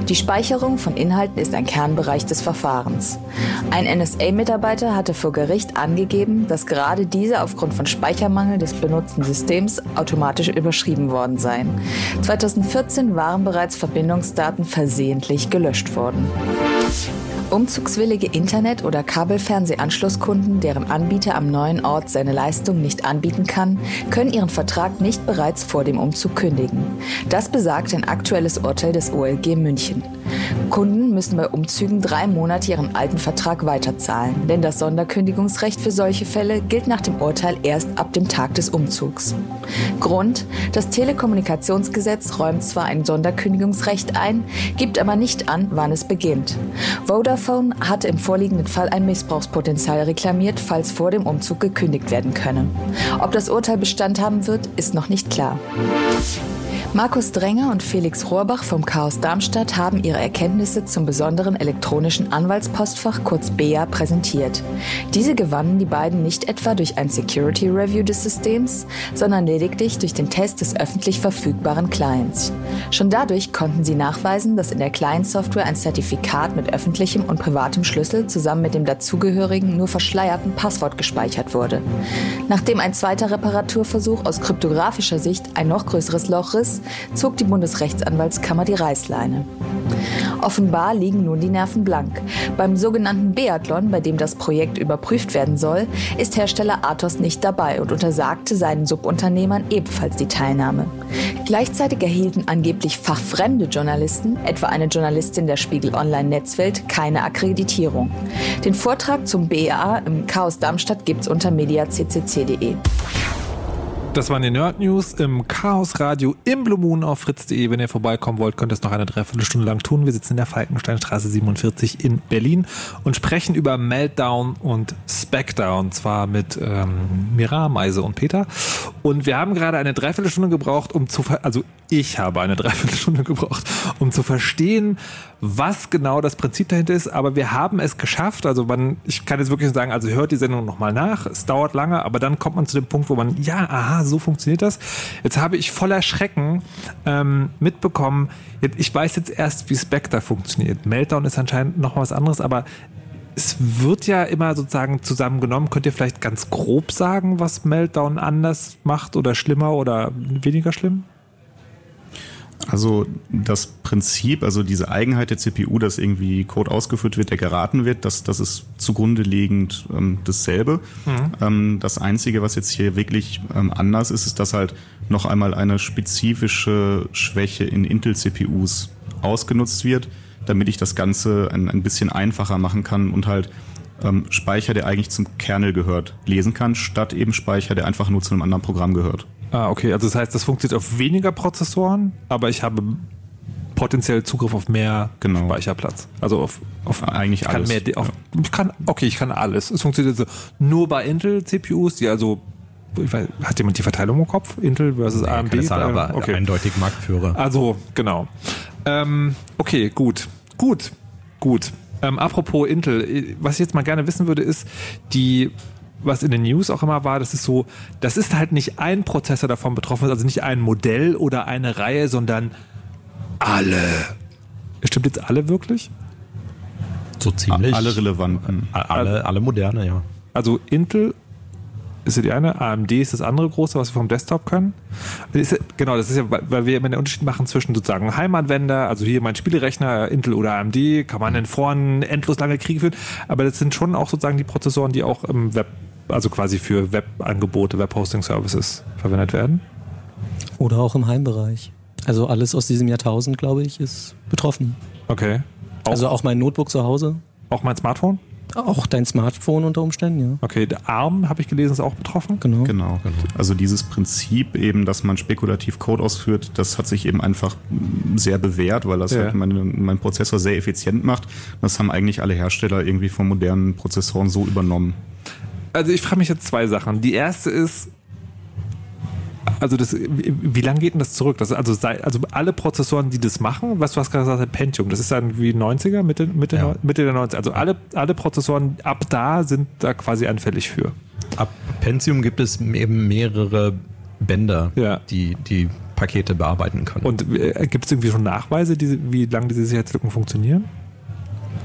Speaker 10: Die Speicherung von Inhalten ist ein Kernbereich des Verfahrens. Ein NSA-Mitarbeiter hatte vor Gericht angegeben, dass gerade diese aufgrund von Speichermangel des benutzten Systems automatisch überschrieben worden seien. 2014 waren bereits Verbindungsdaten versehentlich gelöscht worden. Umzugswillige Internet- oder Kabelfernsehanschlusskunden, deren Anbieter am neuen Ort seine Leistung nicht anbieten kann, können ihren Vertrag nicht bereits vor dem Umzug kündigen. Das besagt ein aktuelles Urteil des OLG München. Kunden müssen bei Umzügen drei Monate ihren alten Vertrag weiterzahlen, denn das Sonderkündigungsrecht für solche Fälle gilt nach dem Urteil erst ab dem Tag des Umzugs. Grund, das Telekommunikationsgesetz räumt zwar ein Sonderkündigungsrecht ein, gibt aber nicht an, wann es beginnt. Vodafone hatte im vorliegenden Fall ein Missbrauchspotenzial reklamiert, falls vor dem Umzug gekündigt werden könne. Ob das Urteil Bestand haben wird, ist noch nicht klar. Markus Dränger und Felix Rohrbach vom Chaos Darmstadt haben ihre Erkenntnisse zum besonderen elektronischen Anwaltspostfach kurz BEA präsentiert. Diese gewannen die beiden nicht etwa durch ein Security Review des Systems, sondern lediglich durch den Test des öffentlich verfügbaren Clients. Schon dadurch konnten sie nachweisen, dass in der Client-Software ein Zertifikat mit öffentlichem und privatem Schlüssel zusammen mit dem dazugehörigen, nur verschleierten Passwort gespeichert wurde. Nachdem ein zweiter Reparaturversuch aus kryptografischer Sicht ein noch größeres Loch riss, zog die Bundesrechtsanwaltskammer die Reißleine. Offenbar liegen nun die Nerven blank. Beim sogenannten Beathlon, bei dem das Projekt überprüft werden soll, ist Hersteller Athos nicht dabei und untersagte seinen Subunternehmern ebenfalls die Teilnahme. Gleichzeitig erhielten angeblich fachfremde Journalisten, etwa eine Journalistin der Spiegel Online Netzwelt, keine Akkreditierung. Den Vortrag zum BA im Chaos Darmstadt gibt's unter mediaccc.de.
Speaker 2: Das waren die Nerd News im Chaos Radio im Blue Moon auf fritz.de. Wenn ihr vorbeikommen wollt, könnt ihr es noch eine Dreiviertelstunde lang tun. Wir sitzen in der Falkensteinstraße 47 in Berlin und sprechen über Meltdown und Speckdown. Zwar mit ähm, Mira, Meise und Peter. Und wir haben gerade eine Dreiviertelstunde gebraucht, um zu, also ich habe eine Dreiviertelstunde gebraucht, um zu verstehen, was genau das Prinzip dahinter ist, aber wir haben es geschafft. Also man, ich kann jetzt wirklich sagen, also hört die Sendung nochmal nach. Es dauert lange, aber dann kommt man zu dem Punkt, wo man, ja, aha, so funktioniert das. Jetzt habe ich voller Schrecken ähm, mitbekommen, ich weiß jetzt erst, wie Spectre funktioniert. Meltdown ist anscheinend noch was anderes, aber es wird ja immer sozusagen zusammengenommen. Könnt ihr vielleicht ganz grob sagen, was Meltdown anders macht oder schlimmer oder weniger schlimm?
Speaker 3: Also das Prinzip, also diese Eigenheit der CPU, dass irgendwie Code ausgeführt wird, der geraten wird, das, das ist zugrunde liegend ähm, dasselbe. Mhm. Ähm, das Einzige, was jetzt hier wirklich ähm, anders ist, ist, dass halt noch einmal eine spezifische Schwäche in Intel-CPUs ausgenutzt wird, damit ich das Ganze ein, ein bisschen einfacher machen kann und halt ähm, Speicher, der eigentlich zum Kernel gehört, lesen kann, statt eben Speicher, der einfach nur zu einem anderen Programm gehört.
Speaker 2: Ah, okay. Also das heißt, das funktioniert auf weniger Prozessoren, aber ich habe potenziell Zugriff auf mehr genau. Speicherplatz. Also auf, auf
Speaker 3: eigentlich
Speaker 2: kann
Speaker 3: alles.
Speaker 2: Mehr, auf, ich kann, okay, ich kann alles. Es funktioniert so nur bei Intel-CPUs, die also weiß, hat jemand die Verteilung im Kopf? Intel versus nee, AMD?
Speaker 1: Zahl, aber okay. eindeutig Marktführer.
Speaker 2: Also, genau. Ähm, okay, gut. Gut. Gut. Ähm, apropos Intel, was ich jetzt mal gerne wissen würde, ist, die was in den News auch immer war, das ist so, das ist halt nicht ein Prozessor davon betroffen, also nicht ein Modell oder eine Reihe, sondern alle. Stimmt jetzt alle wirklich?
Speaker 1: So ziemlich.
Speaker 3: Alle relevanten.
Speaker 1: Alle, alle moderne, ja.
Speaker 2: Also Intel ist ja die eine, AMD ist das andere große, was wir vom Desktop können. Das genau, das ist ja, weil wir immer den Unterschied machen zwischen sozusagen Heimanwender, also hier mein Spielerechner, Intel oder AMD, kann man in vorn endlos lange Kriege führen, aber das sind schon auch sozusagen die Prozessoren, die auch im Web also quasi für Webangebote, Webhosting-Services verwendet werden.
Speaker 4: Oder auch im Heimbereich. Also alles aus diesem Jahrtausend, glaube ich, ist betroffen.
Speaker 2: Okay.
Speaker 4: Auch also auch mein Notebook zu Hause.
Speaker 2: Auch mein Smartphone?
Speaker 4: Auch dein Smartphone unter Umständen, ja.
Speaker 2: Okay, der ARM, habe ich gelesen, ist auch betroffen.
Speaker 3: Genau. genau. Also dieses Prinzip eben, dass man spekulativ Code ausführt, das hat sich eben einfach sehr bewährt, weil das ja. halt meinen mein Prozessor sehr effizient macht. Das haben eigentlich alle Hersteller irgendwie von modernen Prozessoren so übernommen
Speaker 2: also ich frage mich jetzt zwei Sachen. Die erste ist, also das, wie, lange geht denn das zurück? Das, also, also alle Prozessoren, die das machen, was du hast gerade gesagt, Pentium, das ist dann wie 90er, Mitte, Mitte, ja. Mitte der 90er. Also alle, alle Prozessoren ab da sind da quasi anfällig für.
Speaker 1: Ab Pentium gibt es eben mehrere Bänder, ja. die die Pakete bearbeiten können.
Speaker 2: Und äh, gibt es irgendwie schon Nachweise, die, wie lange diese Sicherheitslücken funktionieren?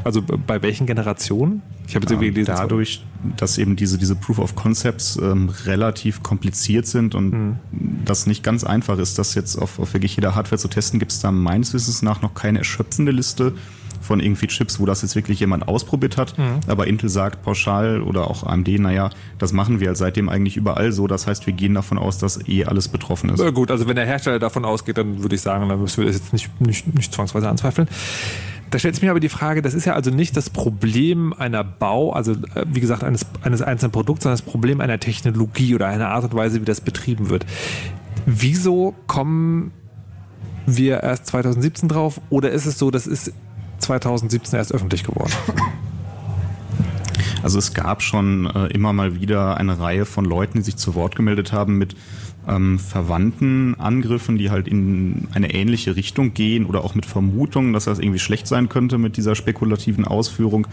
Speaker 2: Also bei welchen Generationen?
Speaker 3: Ich habe jetzt irgendwie gelesen. Dadurch, dass eben diese, diese Proof of Concepts ähm, relativ kompliziert sind und mhm. das nicht ganz einfach ist, das jetzt auf, auf wirklich jeder Hardware zu testen, gibt es da meines Wissens nach noch keine erschöpfende Liste. von irgendwie Chips, wo das jetzt wirklich jemand ausprobiert hat. Mhm. Aber Intel sagt pauschal oder auch AMD, naja, das machen wir halt seitdem eigentlich überall so. Das heißt, wir gehen davon aus, dass eh alles betroffen ist.
Speaker 2: Na gut, also wenn der Hersteller davon ausgeht, dann würde ich sagen, dann müssen wir das jetzt nicht, nicht, nicht zwangsweise anzweifeln. Da stellt sich mir aber die Frage, das ist ja also nicht das Problem einer Bau, also äh, wie gesagt, eines, eines einzelnen Produkts, sondern das Problem einer Technologie oder einer Art und Weise, wie das betrieben wird. Wieso kommen wir erst 2017 drauf oder ist es so, das ist 2017 erst öffentlich geworden?
Speaker 3: Also es gab schon äh, immer mal wieder eine Reihe von Leuten, die sich zu Wort gemeldet haben mit ähm, verwandten Angriffen, die halt in eine ähnliche Richtung gehen oder auch mit Vermutungen, dass das irgendwie schlecht sein könnte mit dieser spekulativen Ausführung.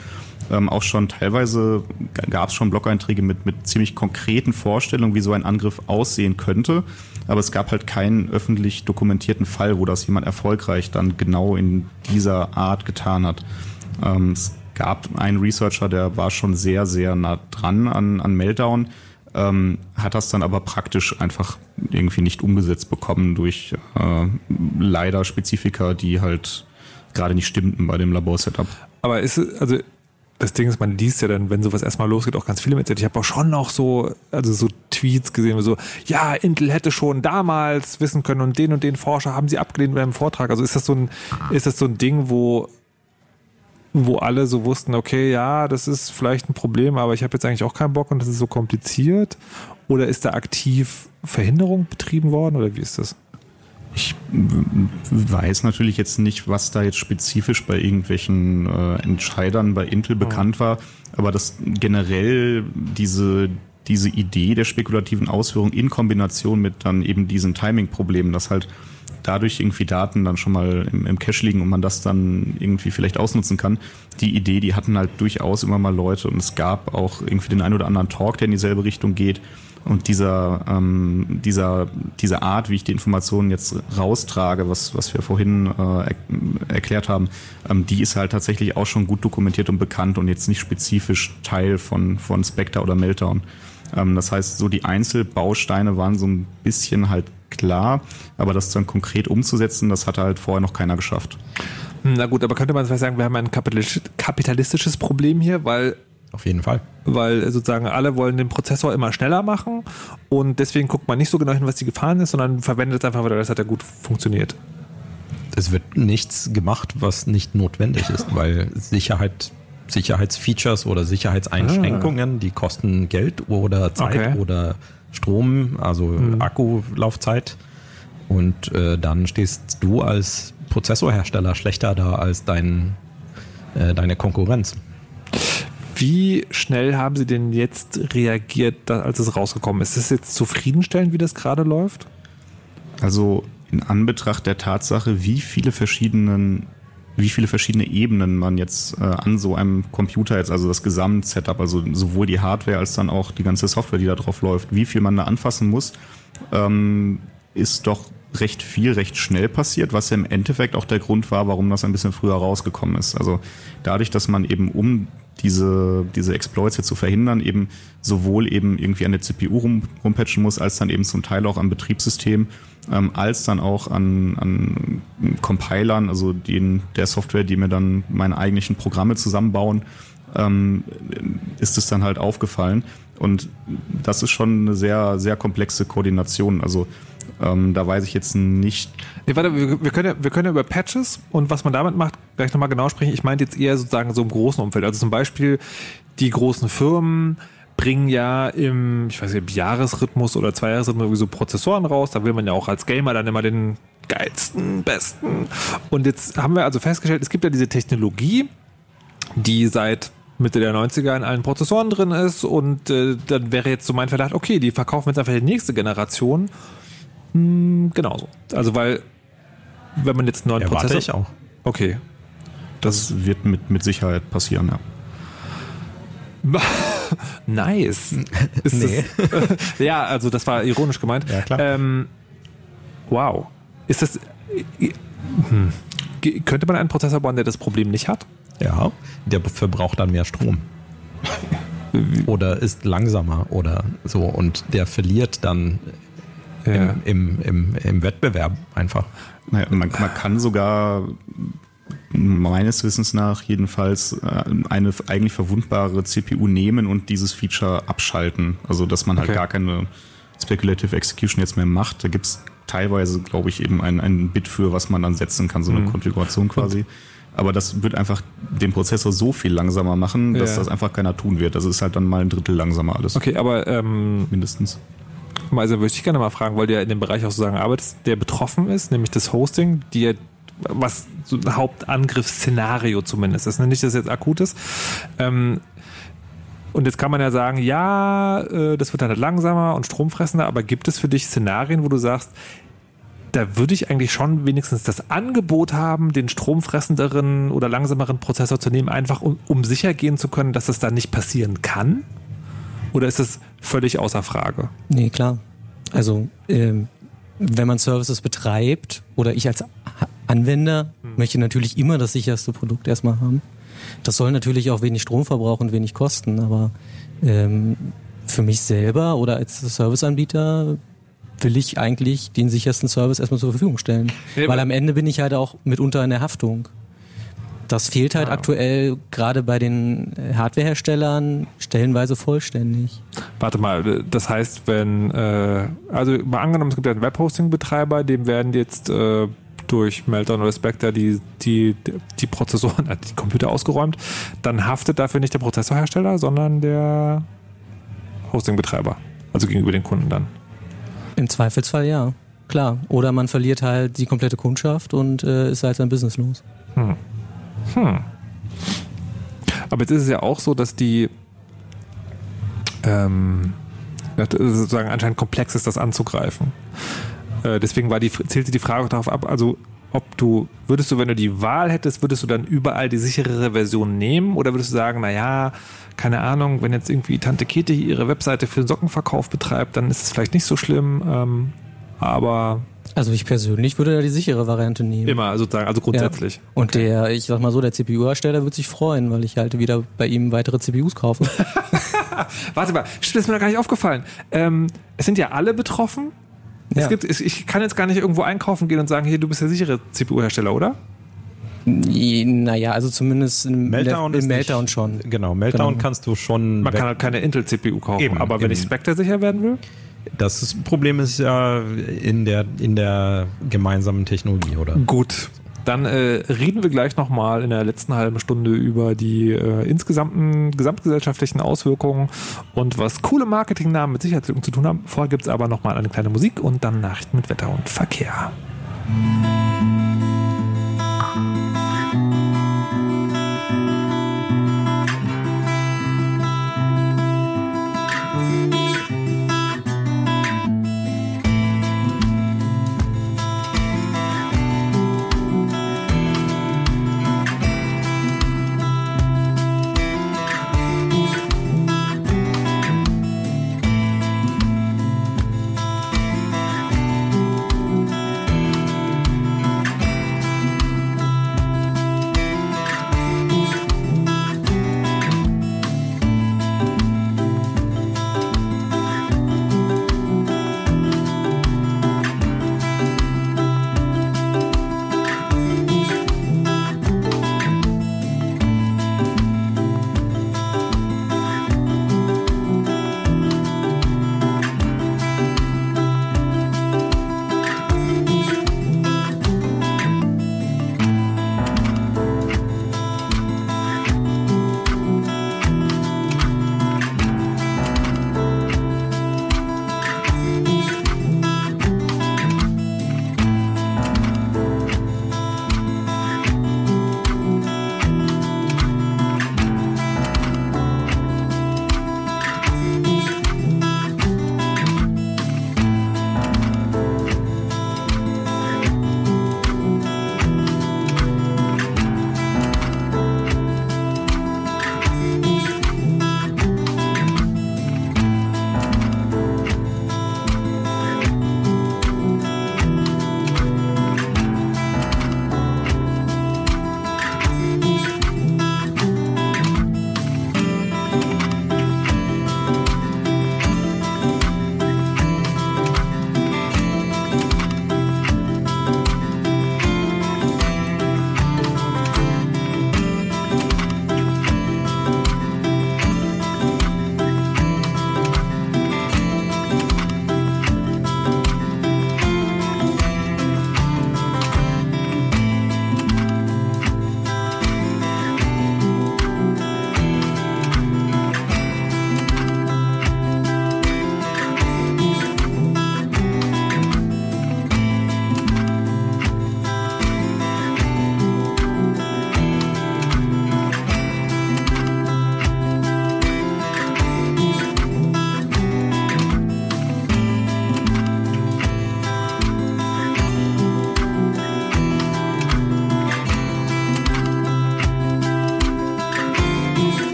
Speaker 3: Ähm, auch schon teilweise gab es schon Blog-Einträge mit, mit ziemlich konkreten Vorstellungen, wie so ein Angriff aussehen könnte. Aber es gab halt keinen öffentlich dokumentierten Fall, wo das jemand erfolgreich dann genau in dieser Art getan hat. Ähm, es gab einen Researcher, der war schon sehr, sehr nah dran an, an Meltdown ähm, hat das dann aber praktisch einfach irgendwie nicht umgesetzt bekommen durch äh, leider Spezifika, die halt gerade nicht stimmten bei dem Labor-Setup.
Speaker 2: Aber ist also das Ding ist, man liest ja dann, wenn sowas erstmal losgeht, auch ganz viele mit. Ich habe auch schon noch so, also so Tweets gesehen, so, ja, Intel hätte schon damals wissen können und den und den Forscher haben sie abgelehnt beim Vortrag. Also ist das so ein, ist das so ein Ding, wo wo alle so wussten, okay, ja, das ist vielleicht ein Problem, aber ich habe jetzt eigentlich auch keinen Bock und das ist so kompliziert? Oder ist da aktiv Verhinderung betrieben worden oder wie ist das?
Speaker 3: Ich weiß natürlich jetzt nicht, was da jetzt spezifisch bei irgendwelchen äh, Entscheidern bei Intel bekannt war, aber dass generell diese, diese Idee der spekulativen Ausführung in Kombination mit dann eben diesen Timing-Problemen, dass halt dadurch irgendwie Daten dann schon mal im, im Cache liegen und man das dann irgendwie vielleicht ausnutzen kann. Die Idee, die hatten halt durchaus immer mal Leute und es gab auch irgendwie den einen oder anderen Talk, der in dieselbe Richtung geht. Und dieser, ähm, dieser, diese Art, wie ich die Informationen jetzt raustrage, was, was wir vorhin äh, erklärt haben, ähm, die ist halt tatsächlich auch schon gut dokumentiert und bekannt und jetzt nicht spezifisch Teil von, von Spectre oder Meltdown. Ähm, das heißt, so die Einzelbausteine waren so ein bisschen halt klar, aber das dann konkret umzusetzen, das hat halt vorher noch keiner geschafft.
Speaker 2: Hm, na gut, aber könnte man vielleicht sagen, wir haben ein kapitalistisches Problem hier, weil
Speaker 1: auf jeden Fall.
Speaker 2: Weil sozusagen alle wollen den Prozessor immer schneller machen und deswegen guckt man nicht so genau hin, was die Gefahren ist, sondern verwendet es einfach, weil das hat ja gut funktioniert.
Speaker 1: Es wird nichts gemacht, was nicht notwendig ist, weil Sicherheit Sicherheitsfeatures oder Sicherheitseinschränkungen, ah. die kosten Geld oder Zeit okay. oder Strom, also mhm. Akkulaufzeit. Und äh, dann stehst du als Prozessorhersteller schlechter da als dein, äh, deine Konkurrenz.
Speaker 2: Wie schnell haben Sie denn jetzt reagiert, als es rausgekommen ist? Ist es jetzt zufriedenstellend, wie das gerade läuft?
Speaker 3: Also in Anbetracht der Tatsache, wie viele verschiedenen wie viele verschiedene Ebenen man jetzt äh, an so einem Computer jetzt, also das Gesamtsetup, also sowohl die Hardware als dann auch die ganze Software, die da drauf läuft, wie viel man da anfassen muss, ähm, ist doch recht viel, recht schnell passiert, was ja im Endeffekt auch der Grund war, warum das ein bisschen früher rausgekommen ist. Also dadurch, dass man eben um diese, diese Exploits jetzt zu verhindern, eben sowohl eben irgendwie an der CPU rum, rumpatchen muss, als dann eben zum Teil auch am Betriebssystem, ähm, als dann auch an, an Compilern, also den, der Software, die mir dann meine eigentlichen Programme zusammenbauen, ähm, ist es dann halt aufgefallen. Und das ist schon eine sehr, sehr komplexe Koordination. Also ähm, da weiß ich jetzt nicht.
Speaker 2: Nee, warte, wir, wir, können ja, wir können ja über Patches und was man damit macht, gleich nochmal genau sprechen. Ich meinte jetzt eher sozusagen so im großen Umfeld. Also zum Beispiel die großen Firmen bringen ja im, ich weiß nicht, Jahresrhythmus oder Zweijahresrhythmus so Prozessoren raus. Da will man ja auch als Gamer dann immer den geilsten, besten. Und jetzt haben wir also festgestellt, es gibt ja diese Technologie, die seit Mitte der 90er in allen Prozessoren drin ist und äh, dann wäre jetzt so mein Verdacht, okay, die verkaufen jetzt einfach die nächste Generation. Hm, genauso. Also weil, wenn man jetzt einen neuen
Speaker 1: ja,
Speaker 2: Prozessor...
Speaker 1: ich auch.
Speaker 2: Okay.
Speaker 3: Das wird mit, mit Sicherheit passieren, ja.
Speaker 2: nice. Ist nee. Das, ja, also das war ironisch gemeint.
Speaker 1: Ja, klar.
Speaker 2: Ähm, wow. Ist das. Hm. Könnte man einen Prozessor bauen, der das Problem nicht hat?
Speaker 1: Ja, der verbraucht dann mehr Strom. oder ist langsamer oder so und der verliert dann ja. im, im, im, im, Wettbewerb einfach.
Speaker 3: Naja, man, man kann sogar meines Wissens nach jedenfalls äh, eine eigentlich verwundbare CPU nehmen und dieses Feature abschalten. Also dass man halt okay. gar keine Speculative Execution jetzt mehr macht. Da gibt es teilweise, glaube ich, eben ein, ein Bit für, was man dann setzen kann, so eine mhm. Konfiguration quasi. Aber das wird einfach den Prozessor so viel langsamer machen, dass ja. das einfach keiner tun wird. Das ist halt dann mal ein Drittel langsamer alles.
Speaker 2: Okay, aber ähm, mindestens. Also würde ich gerne mal fragen, weil du ja in dem Bereich auch sozusagen arbeitest, der betroffen ist, nämlich das Hosting, die ja was so ein Hauptangriffsszenario zumindest ist. Ne? Nicht, dass es jetzt akut ist. Ähm, und jetzt kann man ja sagen, ja, äh, das wird dann halt langsamer und stromfressender, aber gibt es für dich Szenarien, wo du sagst, da würde ich eigentlich schon wenigstens das Angebot haben, den stromfressenderen oder langsameren Prozessor zu nehmen, einfach um, um sicher gehen zu können, dass das da nicht passieren kann? Oder ist das völlig außer Frage?
Speaker 4: Nee, klar. Also, ähm, wenn man Services betreibt oder ich als Anwender hm. möchte natürlich immer das sicherste Produkt erstmal haben. Das soll natürlich auch wenig Strom verbrauchen und wenig kosten, aber ähm, für mich selber oder als Serviceanbieter will ich eigentlich den sichersten Service erstmal zur Verfügung stellen. Ja, Weil am Ende bin ich halt auch mitunter in der Haftung. Das fehlt halt ah. aktuell gerade bei den Hardwareherstellern stellenweise vollständig.
Speaker 2: Warte mal, das heißt, wenn, äh, also mal angenommen, es gibt ja einen Webhosting-Betreiber, dem werden jetzt äh, durch Meltdown oder Spectre die, die, die Prozessoren, die Computer ausgeräumt, dann haftet dafür nicht der Prozessorhersteller, sondern der Hosting-Betreiber. Also gegenüber den Kunden dann.
Speaker 4: Im Zweifelsfall ja, klar. Oder man verliert halt die komplette Kundschaft und äh, ist halt sein Business los. Hm. Hm.
Speaker 2: Aber jetzt ist es ja auch so, dass die ähm, sozusagen anscheinend komplex ist, das anzugreifen. Äh, deswegen war die, zählte die Frage darauf ab, also ob du, würdest du, wenn du die Wahl hättest, würdest du dann überall die sicherere Version nehmen oder würdest du sagen, naja, keine Ahnung, wenn jetzt irgendwie Tante Kete ihre Webseite für den Sockenverkauf betreibt, dann ist es vielleicht nicht so schlimm, ähm, aber
Speaker 4: also ich persönlich würde da die sichere Variante nehmen.
Speaker 2: Immer sozusagen, also grundsätzlich. Ja.
Speaker 4: Und okay. der, ich sag mal so, der CPU-Hersteller wird sich freuen, weil ich halt wieder bei ihm weitere CPUs kaufe.
Speaker 2: Warte mal, das ist mir noch gar nicht aufgefallen. Ähm, es sind ja alle betroffen. Ja. Es gibt, ich kann jetzt gar nicht irgendwo einkaufen gehen und sagen, hier, du bist der sichere CPU-Hersteller, oder?
Speaker 4: Naja, also zumindest
Speaker 1: im Meltdown,
Speaker 4: im Meltdown schon.
Speaker 1: Genau, Meltdown genau. kannst du schon.
Speaker 2: Man kann halt keine Intel-CPU kaufen, eben, aber wenn eben. ich Spectre sicher werden will?
Speaker 1: Das Problem ist ja in der, in der gemeinsamen Technologie, oder?
Speaker 2: Gut. Dann äh, reden wir gleich nochmal in der letzten halben Stunde über die äh, insgesamten gesamtgesellschaftlichen Auswirkungen und was coole Marketingnamen mit Sicherheitslücken zu tun haben. Vorher gibt es aber nochmal eine kleine Musik und dann Nachrichten mit Wetter und Verkehr.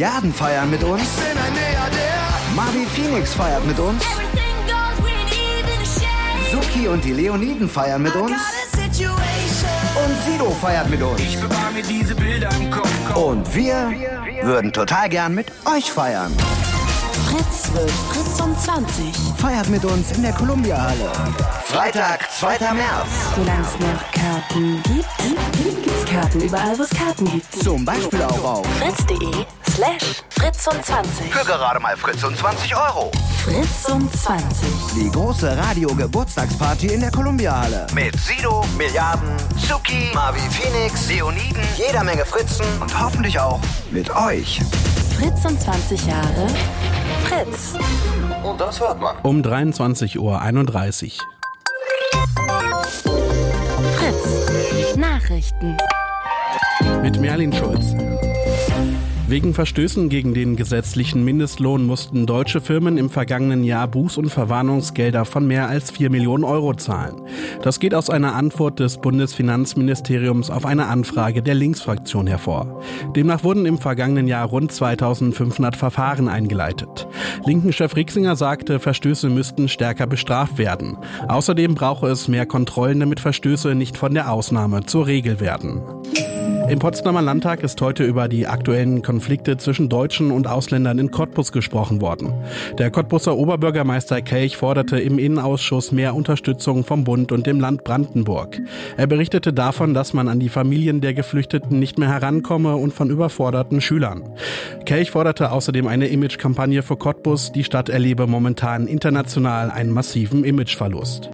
Speaker 5: Milliarden feiern mit uns. Ich bin ein Milliardär. Marvi Phoenix feiert mit uns. Suki und die Leoniden feiern mit uns. Und Sido feiert mit uns. Ich mir diese Bilder im Kopf. Und wir würden total gern mit euch feiern.
Speaker 7: Fritz wird Fritz um 20.
Speaker 5: Feiert mit uns in der Columbia-Halle. Freitag, 2. März.
Speaker 7: Solange es noch Karten gibt, gibt's Karten überall, wo es Karten gibt.
Speaker 5: Zum Beispiel auch auf
Speaker 7: fritz.de slash fritz um 20.
Speaker 5: Für gerade mal Fritz um 20 Euro.
Speaker 7: Fritz um 20.
Speaker 5: Die große Radio-Geburtstagsparty in der Columbia-Halle. Mit Sido, Milliarden, Zuki, Marvi Phoenix, Leoniden, jeder Menge Fritzen und hoffentlich auch mit euch.
Speaker 7: Fritz um 20 Jahre Fritz.
Speaker 5: Und das hört man.
Speaker 8: Um 23.31 Uhr.
Speaker 7: Fritz. Nachrichten.
Speaker 8: Mit Merlin Schulz. Wegen Verstößen gegen den gesetzlichen Mindestlohn mussten deutsche Firmen im vergangenen Jahr Buß- und Verwarnungsgelder von mehr als 4 Millionen Euro zahlen. Das geht aus einer Antwort des Bundesfinanzministeriums auf eine Anfrage der Linksfraktion hervor. Demnach wurden im vergangenen Jahr rund 2500 Verfahren eingeleitet. Linken-Chef Rixinger sagte, Verstöße müssten stärker bestraft werden. Außerdem brauche es mehr Kontrollen, damit Verstöße nicht von der Ausnahme zur Regel werden. Im Potsdamer Landtag ist heute über die aktuellen Konflikte zwischen Deutschen und Ausländern in Cottbus gesprochen worden. Der Cottbuser Oberbürgermeister Kelch forderte im Innenausschuss mehr Unterstützung vom Bund und dem Land Brandenburg. Er berichtete davon, dass man an die Familien der Geflüchteten nicht mehr herankomme und von überforderten Schülern. Kelch forderte außerdem eine Imagekampagne für Cottbus. Die Stadt erlebe momentan international einen massiven Imageverlust.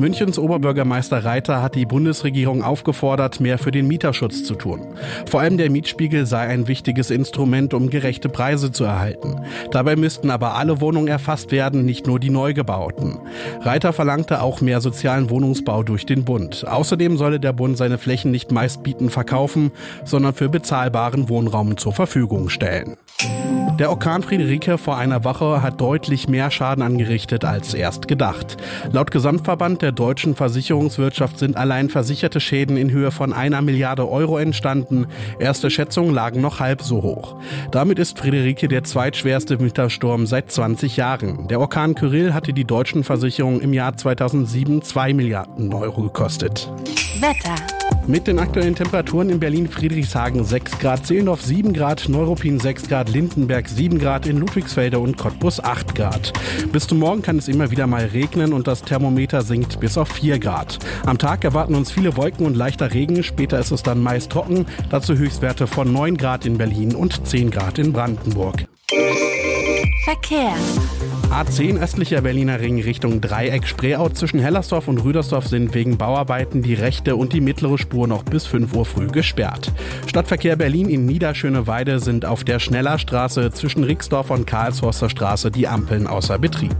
Speaker 8: Münchens Oberbürgermeister Reiter hat die Bundesregierung aufgefordert, mehr für den Mieterschutz zu tun. Vor allem der Mietspiegel sei ein wichtiges Instrument, um gerechte Preise zu erhalten. Dabei müssten aber alle Wohnungen erfasst werden, nicht nur die neu gebauten. Reiter verlangte auch mehr sozialen Wohnungsbau durch den Bund. Außerdem solle der Bund seine Flächen nicht meistbietend verkaufen, sondern für bezahlbaren Wohnraum zur Verfügung stellen. Der Orkan Friederike vor einer Woche hat deutlich mehr Schaden angerichtet als erst gedacht. Laut Gesamtverband der deutschen Versicherungswirtschaft sind allein versicherte Schäden in Höhe von einer Milliarde Euro entstanden. Erste Schätzungen lagen noch halb so hoch. Damit ist Friederike der zweitschwerste Wintersturm seit 20 Jahren. Der Orkan Kyrill hatte die deutschen Versicherungen im Jahr 2007 2 Milliarden Euro gekostet.
Speaker 7: Wetter.
Speaker 8: Mit den aktuellen Temperaturen in Berlin Friedrichshagen 6 Grad, Zehlendorf 7 Grad, Neuruppin 6 Grad, Lindenberg 7 Grad, in Ludwigsfelde und Cottbus 8 Grad. Bis zum Morgen kann es immer wieder mal regnen und das Thermometer sinkt bis auf 4 Grad. Am Tag erwarten uns viele Wolken und leichter Regen, später ist es dann meist trocken, dazu Höchstwerte von 9 Grad in Berlin und 10 Grad in Brandenburg.
Speaker 7: Verkehr.
Speaker 8: A10 östlicher Berliner Ring Richtung Dreieck Spreeau zwischen Hellersdorf und Rüdersdorf sind wegen Bauarbeiten die rechte und die mittlere Spur noch bis 5 Uhr früh gesperrt. Stadtverkehr Berlin in Niederschöneweide sind auf der Schnellerstraße zwischen Rixdorf und Karlshorster Straße die Ampeln außer Betrieb.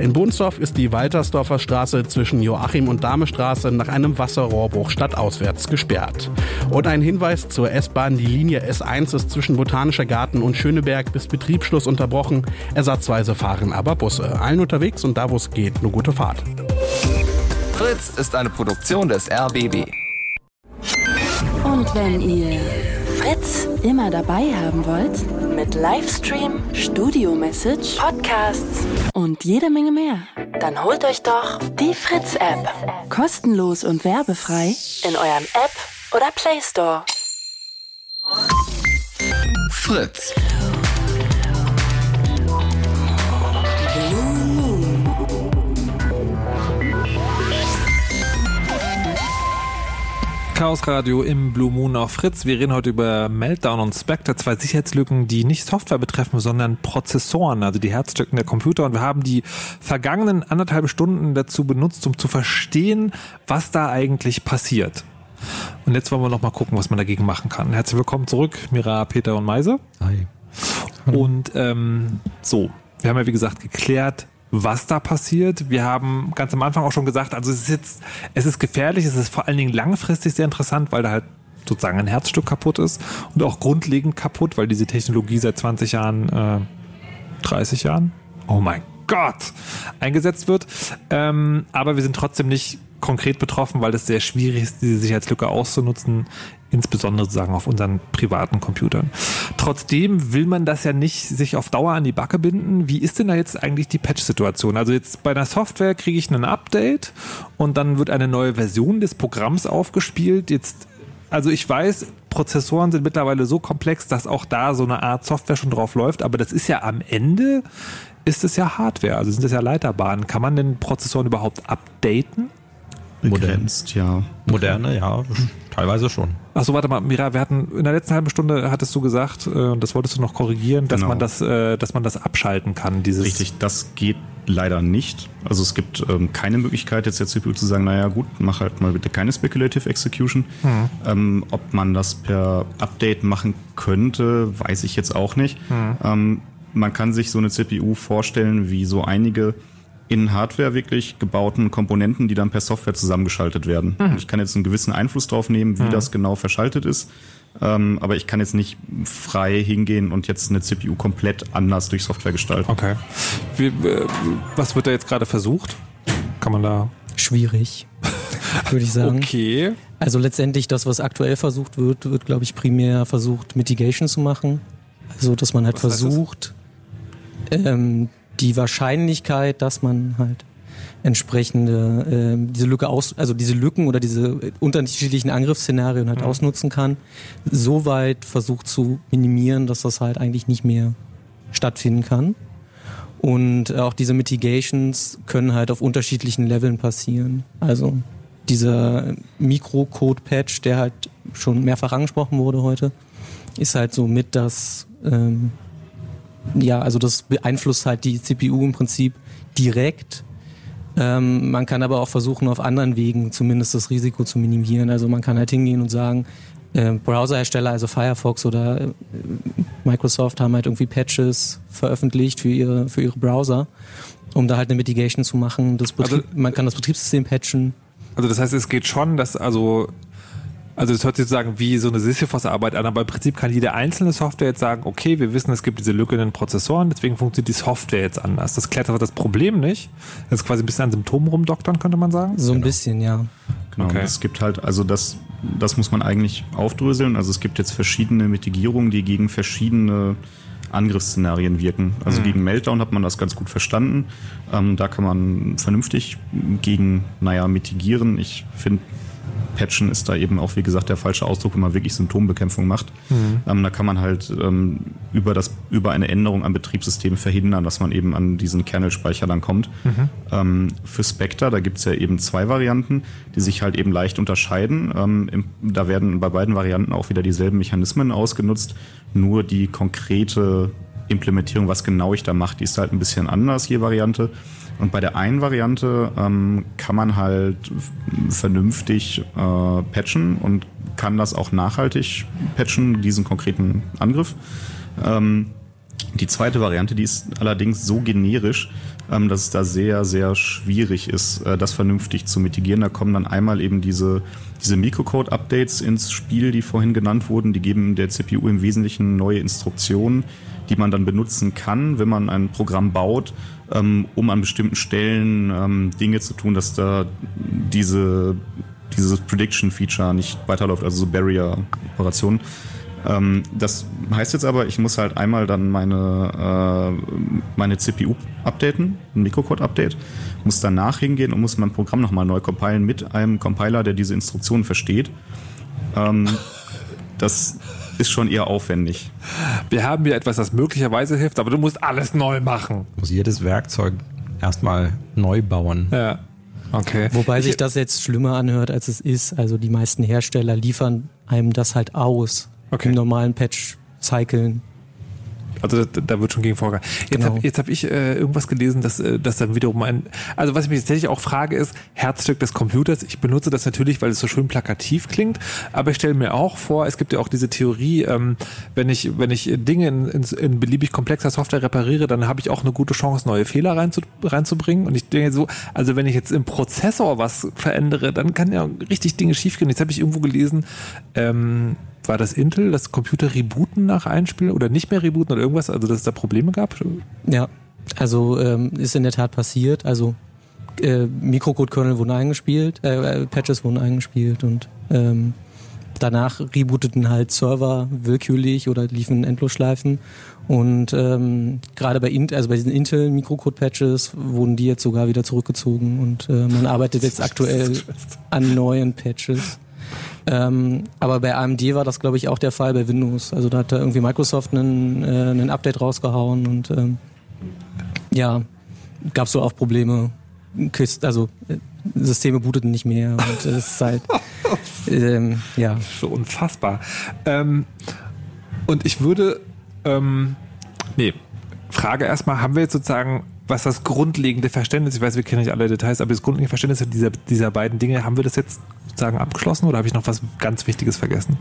Speaker 8: In Bohnsdorf ist die Waltersdorfer Straße zwischen Joachim und Damestraße nach einem Wasserrohrbruch stadtauswärts gesperrt. Und ein Hinweis zur S-Bahn, die Linie S1 ist zwischen Botanischer Garten und Schöneberg bis Betriebsschluss unterbrochen. Ersatzweise fahren aber aber Busse. Allen unterwegs und da, wo es geht, eine gute Fahrt.
Speaker 9: Fritz ist eine Produktion des RBB.
Speaker 7: Und wenn ihr Fritz immer dabei haben wollt, mit Livestream, Studio-Message, Podcasts und jede Menge mehr, dann holt euch doch die Fritz-App. Kostenlos und werbefrei in eurem App oder Play Store.
Speaker 9: Fritz.
Speaker 2: Chaos Radio im Blue Moon auf Fritz. Wir reden heute über Meltdown und Spectre, zwei Sicherheitslücken, die nicht Software betreffen, sondern Prozessoren, also die Herzstücken der Computer. Und wir haben die vergangenen anderthalb Stunden dazu benutzt, um zu verstehen, was da eigentlich passiert. Und jetzt wollen wir noch mal gucken, was man dagegen machen kann. Herzlich willkommen zurück, Mira, Peter und Meise.
Speaker 1: Hi.
Speaker 2: Und ähm, so, wir haben ja wie gesagt geklärt, was da passiert. Wir haben ganz am Anfang auch schon gesagt, also es ist jetzt, es ist gefährlich, es ist vor allen Dingen langfristig sehr interessant, weil da halt sozusagen ein Herzstück kaputt ist und auch grundlegend kaputt, weil diese Technologie seit 20 Jahren, äh, 30 Jahren, oh mein Gott, eingesetzt wird. Ähm, aber wir sind trotzdem nicht konkret betroffen, weil es sehr schwierig ist, diese Sicherheitslücke auszunutzen, insbesondere sozusagen auf unseren privaten Computern. Trotzdem will man das ja nicht sich auf Dauer an die Backe binden. Wie ist denn da jetzt eigentlich die Patch-Situation? Also jetzt bei einer Software kriege ich ein Update und dann wird eine neue Version des Programms aufgespielt. Jetzt, also ich weiß, Prozessoren sind mittlerweile so komplex, dass auch da so eine Art Software schon drauf läuft, aber das ist ja am Ende ist es ja Hardware, also sind es ja Leiterbahnen. Kann man den Prozessoren überhaupt updaten?
Speaker 3: Begrenzt, ja.
Speaker 1: Moderne, ja, teilweise schon.
Speaker 2: Achso, warte mal, Mira, wir hatten in der letzten halben Stunde hattest du gesagt, äh, und das wolltest du noch korrigieren, dass
Speaker 3: Genau.
Speaker 2: man das, äh, dass man das abschalten kann, dieses.
Speaker 3: Richtig, das geht leider nicht. Also es gibt ähm, keine Möglichkeit, jetzt der CPU zu sagen, naja gut, mach halt mal bitte keine Speculative Execution.
Speaker 2: Hm.
Speaker 3: Ähm, ob man das per Update machen könnte, weiß ich jetzt auch nicht.
Speaker 2: Hm.
Speaker 3: Ähm, man kann sich so eine CPU vorstellen wie so einige in Hardware wirklich gebauten Komponenten, die dann per Software zusammengeschaltet werden.
Speaker 2: Mhm.
Speaker 3: Ich kann jetzt einen gewissen Einfluss drauf nehmen, wie
Speaker 2: Mhm.
Speaker 3: das genau verschaltet ist. Ähm, aber ich kann jetzt nicht frei hingehen und jetzt eine CPU komplett anders durch Software gestalten.
Speaker 2: Okay. Wie, äh, was wird da jetzt gerade versucht? Kann man da.
Speaker 4: Schwierig, würde ich sagen.
Speaker 2: Okay.
Speaker 4: Also letztendlich das, was aktuell versucht wird, wird, glaube ich, primär versucht, Mitigation zu machen. Also, dass man halt
Speaker 2: Was heißt das?
Speaker 4: versucht, ähm, die Wahrscheinlichkeit, dass man halt entsprechende ähm, diese Lücke aus, also diese Lücken oder diese unterschiedlichen Angriffsszenarien halt
Speaker 2: Mhm.
Speaker 4: ausnutzen kann, so weit versucht zu minimieren, dass das halt eigentlich nicht mehr stattfinden kann. Und auch diese Mitigations können halt auf unterschiedlichen Leveln passieren. Also dieser Mikrocode-Patch, der halt schon mehrfach angesprochen wurde heute, ist halt so mit das, ähm, ja, also das beeinflusst halt die CPU im Prinzip direkt. Ähm, man kann aber auch versuchen, auf anderen Wegen zumindest das Risiko zu minimieren. Also man kann halt hingehen und sagen, äh, Browserhersteller, also Firefox oder äh, Microsoft haben halt irgendwie Patches veröffentlicht für ihre, für ihre Browser, um da halt eine Mitigation zu machen. Das Betrieb, man kann das Betriebssystem patchen.
Speaker 2: Also das heißt, es geht schon, dass also also das hört sich sozusagen wie so eine Sisyphos-Arbeit an, aber im Prinzip kann jede einzelne Software jetzt sagen, okay, wir wissen, es gibt diese Lücke in den Prozessoren, deswegen funktioniert die Software jetzt anders. Das klärt aber das Problem nicht. Das ist quasi ein bisschen an Symptomen rumdoktern, könnte man sagen.
Speaker 4: So ein bisschen, ja.
Speaker 3: Genau,
Speaker 2: Okay.
Speaker 3: es gibt halt, also das, das muss man eigentlich aufdröseln. Also es gibt jetzt verschiedene Mitigierungen, die gegen verschiedene Angriffsszenarien wirken. Also
Speaker 2: Mhm.
Speaker 3: gegen Meltdown hat man das ganz gut verstanden. Ähm, da kann man vernünftig gegen, naja, mitigieren. Ich finde, Patchen ist da eben auch, wie gesagt, der falsche Ausdruck, wenn man wirklich Symptombekämpfung macht.
Speaker 2: Mhm.
Speaker 3: Ähm, da kann man halt ähm, über, das, über eine Änderung am Betriebssystem verhindern, dass man eben an diesen Kernelspeicher dann kommt.
Speaker 2: Mhm.
Speaker 3: Ähm, für Spectre, da gibt's ja eben zwei Varianten, die sich halt eben leicht unterscheiden. Ähm, im, da werden bei beiden Varianten auch wieder dieselben Mechanismen ausgenutzt, nur die konkrete Implementierung, was genau ich da mache, die ist halt ein bisschen anders, je Variante. Und bei der einen Variante ähm, kann man halt vernünftig äh, patchen und kann das auch nachhaltig patchen, diesen konkreten Angriff. Ähm, die zweite Variante, die ist allerdings so generisch, ähm, dass es da sehr, sehr schwierig ist, äh, das vernünftig zu mitigieren. Da kommen dann einmal eben diese, diese Mikrocode-Updates ins Spiel, die vorhin genannt wurden. Die geben der CPU im Wesentlichen neue Instruktionen, die man dann benutzen kann, wenn man ein Programm baut, ähm, um an bestimmten Stellen ähm, Dinge zu tun, dass da diese, dieses Prediction-Feature nicht weiterläuft, also so Barrier-Operationen. Ähm, das heißt jetzt aber, ich muss halt einmal dann meine, äh, meine CPU updaten, ein Mikrocode-Update, muss danach hingehen und muss mein Programm nochmal neu compilen mit einem Compiler, der diese Instruktionen versteht. Ähm, das ist schon eher aufwendig.
Speaker 2: Wir haben hier etwas, das möglicherweise hilft, aber du musst alles neu machen.
Speaker 1: Muss jedes Werkzeug erstmal neu bauen.
Speaker 2: Ja. Okay.
Speaker 4: Wobei sich das jetzt schlimmer anhört, als es ist. Also die meisten Hersteller liefern einem das halt aus.
Speaker 2: Okay.
Speaker 4: Im normalen Patch-Cyclen.
Speaker 2: Also da, da wird schon gegen vorgegangen. Jetzt
Speaker 4: Genau.
Speaker 2: habe hab ich äh, irgendwas gelesen, dass, äh, dass dann wiederum ein. Also was ich mich tatsächlich auch frage, ist Herzstück des Computers. Ich benutze das natürlich, weil es so schön plakativ klingt, aber ich stelle mir auch vor, es gibt ja auch diese Theorie, ähm, wenn ich wenn ich Dinge in, in, in beliebig komplexer Software repariere, dann habe ich auch eine gute Chance, neue Fehler reinzu, reinzubringen. Und ich denke so, also wenn ich jetzt im Prozessor was verändere, dann kann ja richtig Dinge schiefgehen. Jetzt habe ich irgendwo gelesen, ähm, war das Intel, das Computer rebooten nach Einspiel oder nicht mehr rebooten oder irgendwas, also dass es da Probleme gab?
Speaker 4: Ja, also ähm, ist in der Tat passiert. Also äh, Mikrocode-Kernel wurden eingespielt, äh, äh, Patches wurden eingespielt und ähm, danach rebooteten halt Server willkürlich oder liefen Endlosschleifen. Und ähm, gerade bei, Int also bei diesen Intel Mikrocode-Patches wurden die jetzt sogar wieder zurückgezogen und äh, man arbeitet jetzt aktuell an neuen Patches. Ähm, aber bei AMD war das, glaube ich, auch der Fall bei Windows. Also da hat da irgendwie Microsoft einen, äh, einen Update rausgehauen und ähm, ja, gab es so auch Probleme. Also äh, Systeme booteten nicht mehr und es ist halt ähm, ja.
Speaker 2: So unfassbar. Ähm, und ich würde ähm, nee, Frage erstmal, haben wir jetzt sozusagen, was das grundlegende Verständnis, ich weiß, wir kennen nicht alle Details, aber das grundlegende Verständnis dieser, dieser beiden Dinge, haben wir das jetzt sozusagen abgeschlossen oder habe ich noch was ganz Wichtiges vergessen?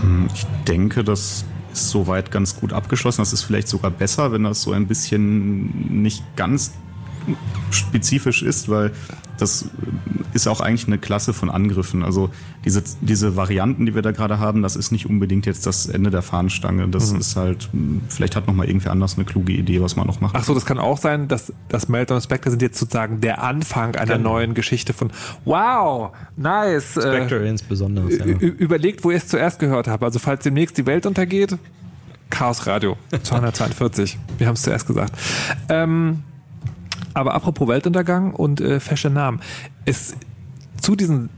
Speaker 3: Hm, ich denke, das ist soweit ganz gut abgeschlossen. Das ist vielleicht sogar besser, wenn das so ein bisschen nicht ganz spezifisch ist, weil das ist auch eigentlich eine Klasse von Angriffen. Also diese, diese Varianten, die wir da gerade haben, das ist nicht unbedingt jetzt das Ende der Fahnenstange. Das mhm. ist halt, vielleicht hat noch mal irgendwer anders eine kluge Idee, was man noch macht.
Speaker 2: Ach so, das kann auch sein, dass das Meltdown und Spectre sind jetzt sozusagen der Anfang einer genau. neuen Geschichte von Wow, nice.
Speaker 1: Spectre äh, insbesondere. Ja.
Speaker 2: Überlegt, wo ihr es zuerst gehört habt. Also falls demnächst die Welt untergeht, Chaos Radio 242. Wir haben es zuerst gesagt. Ähm, aber apropos Weltuntergang und äh, fesche Namen. Es, zu diesen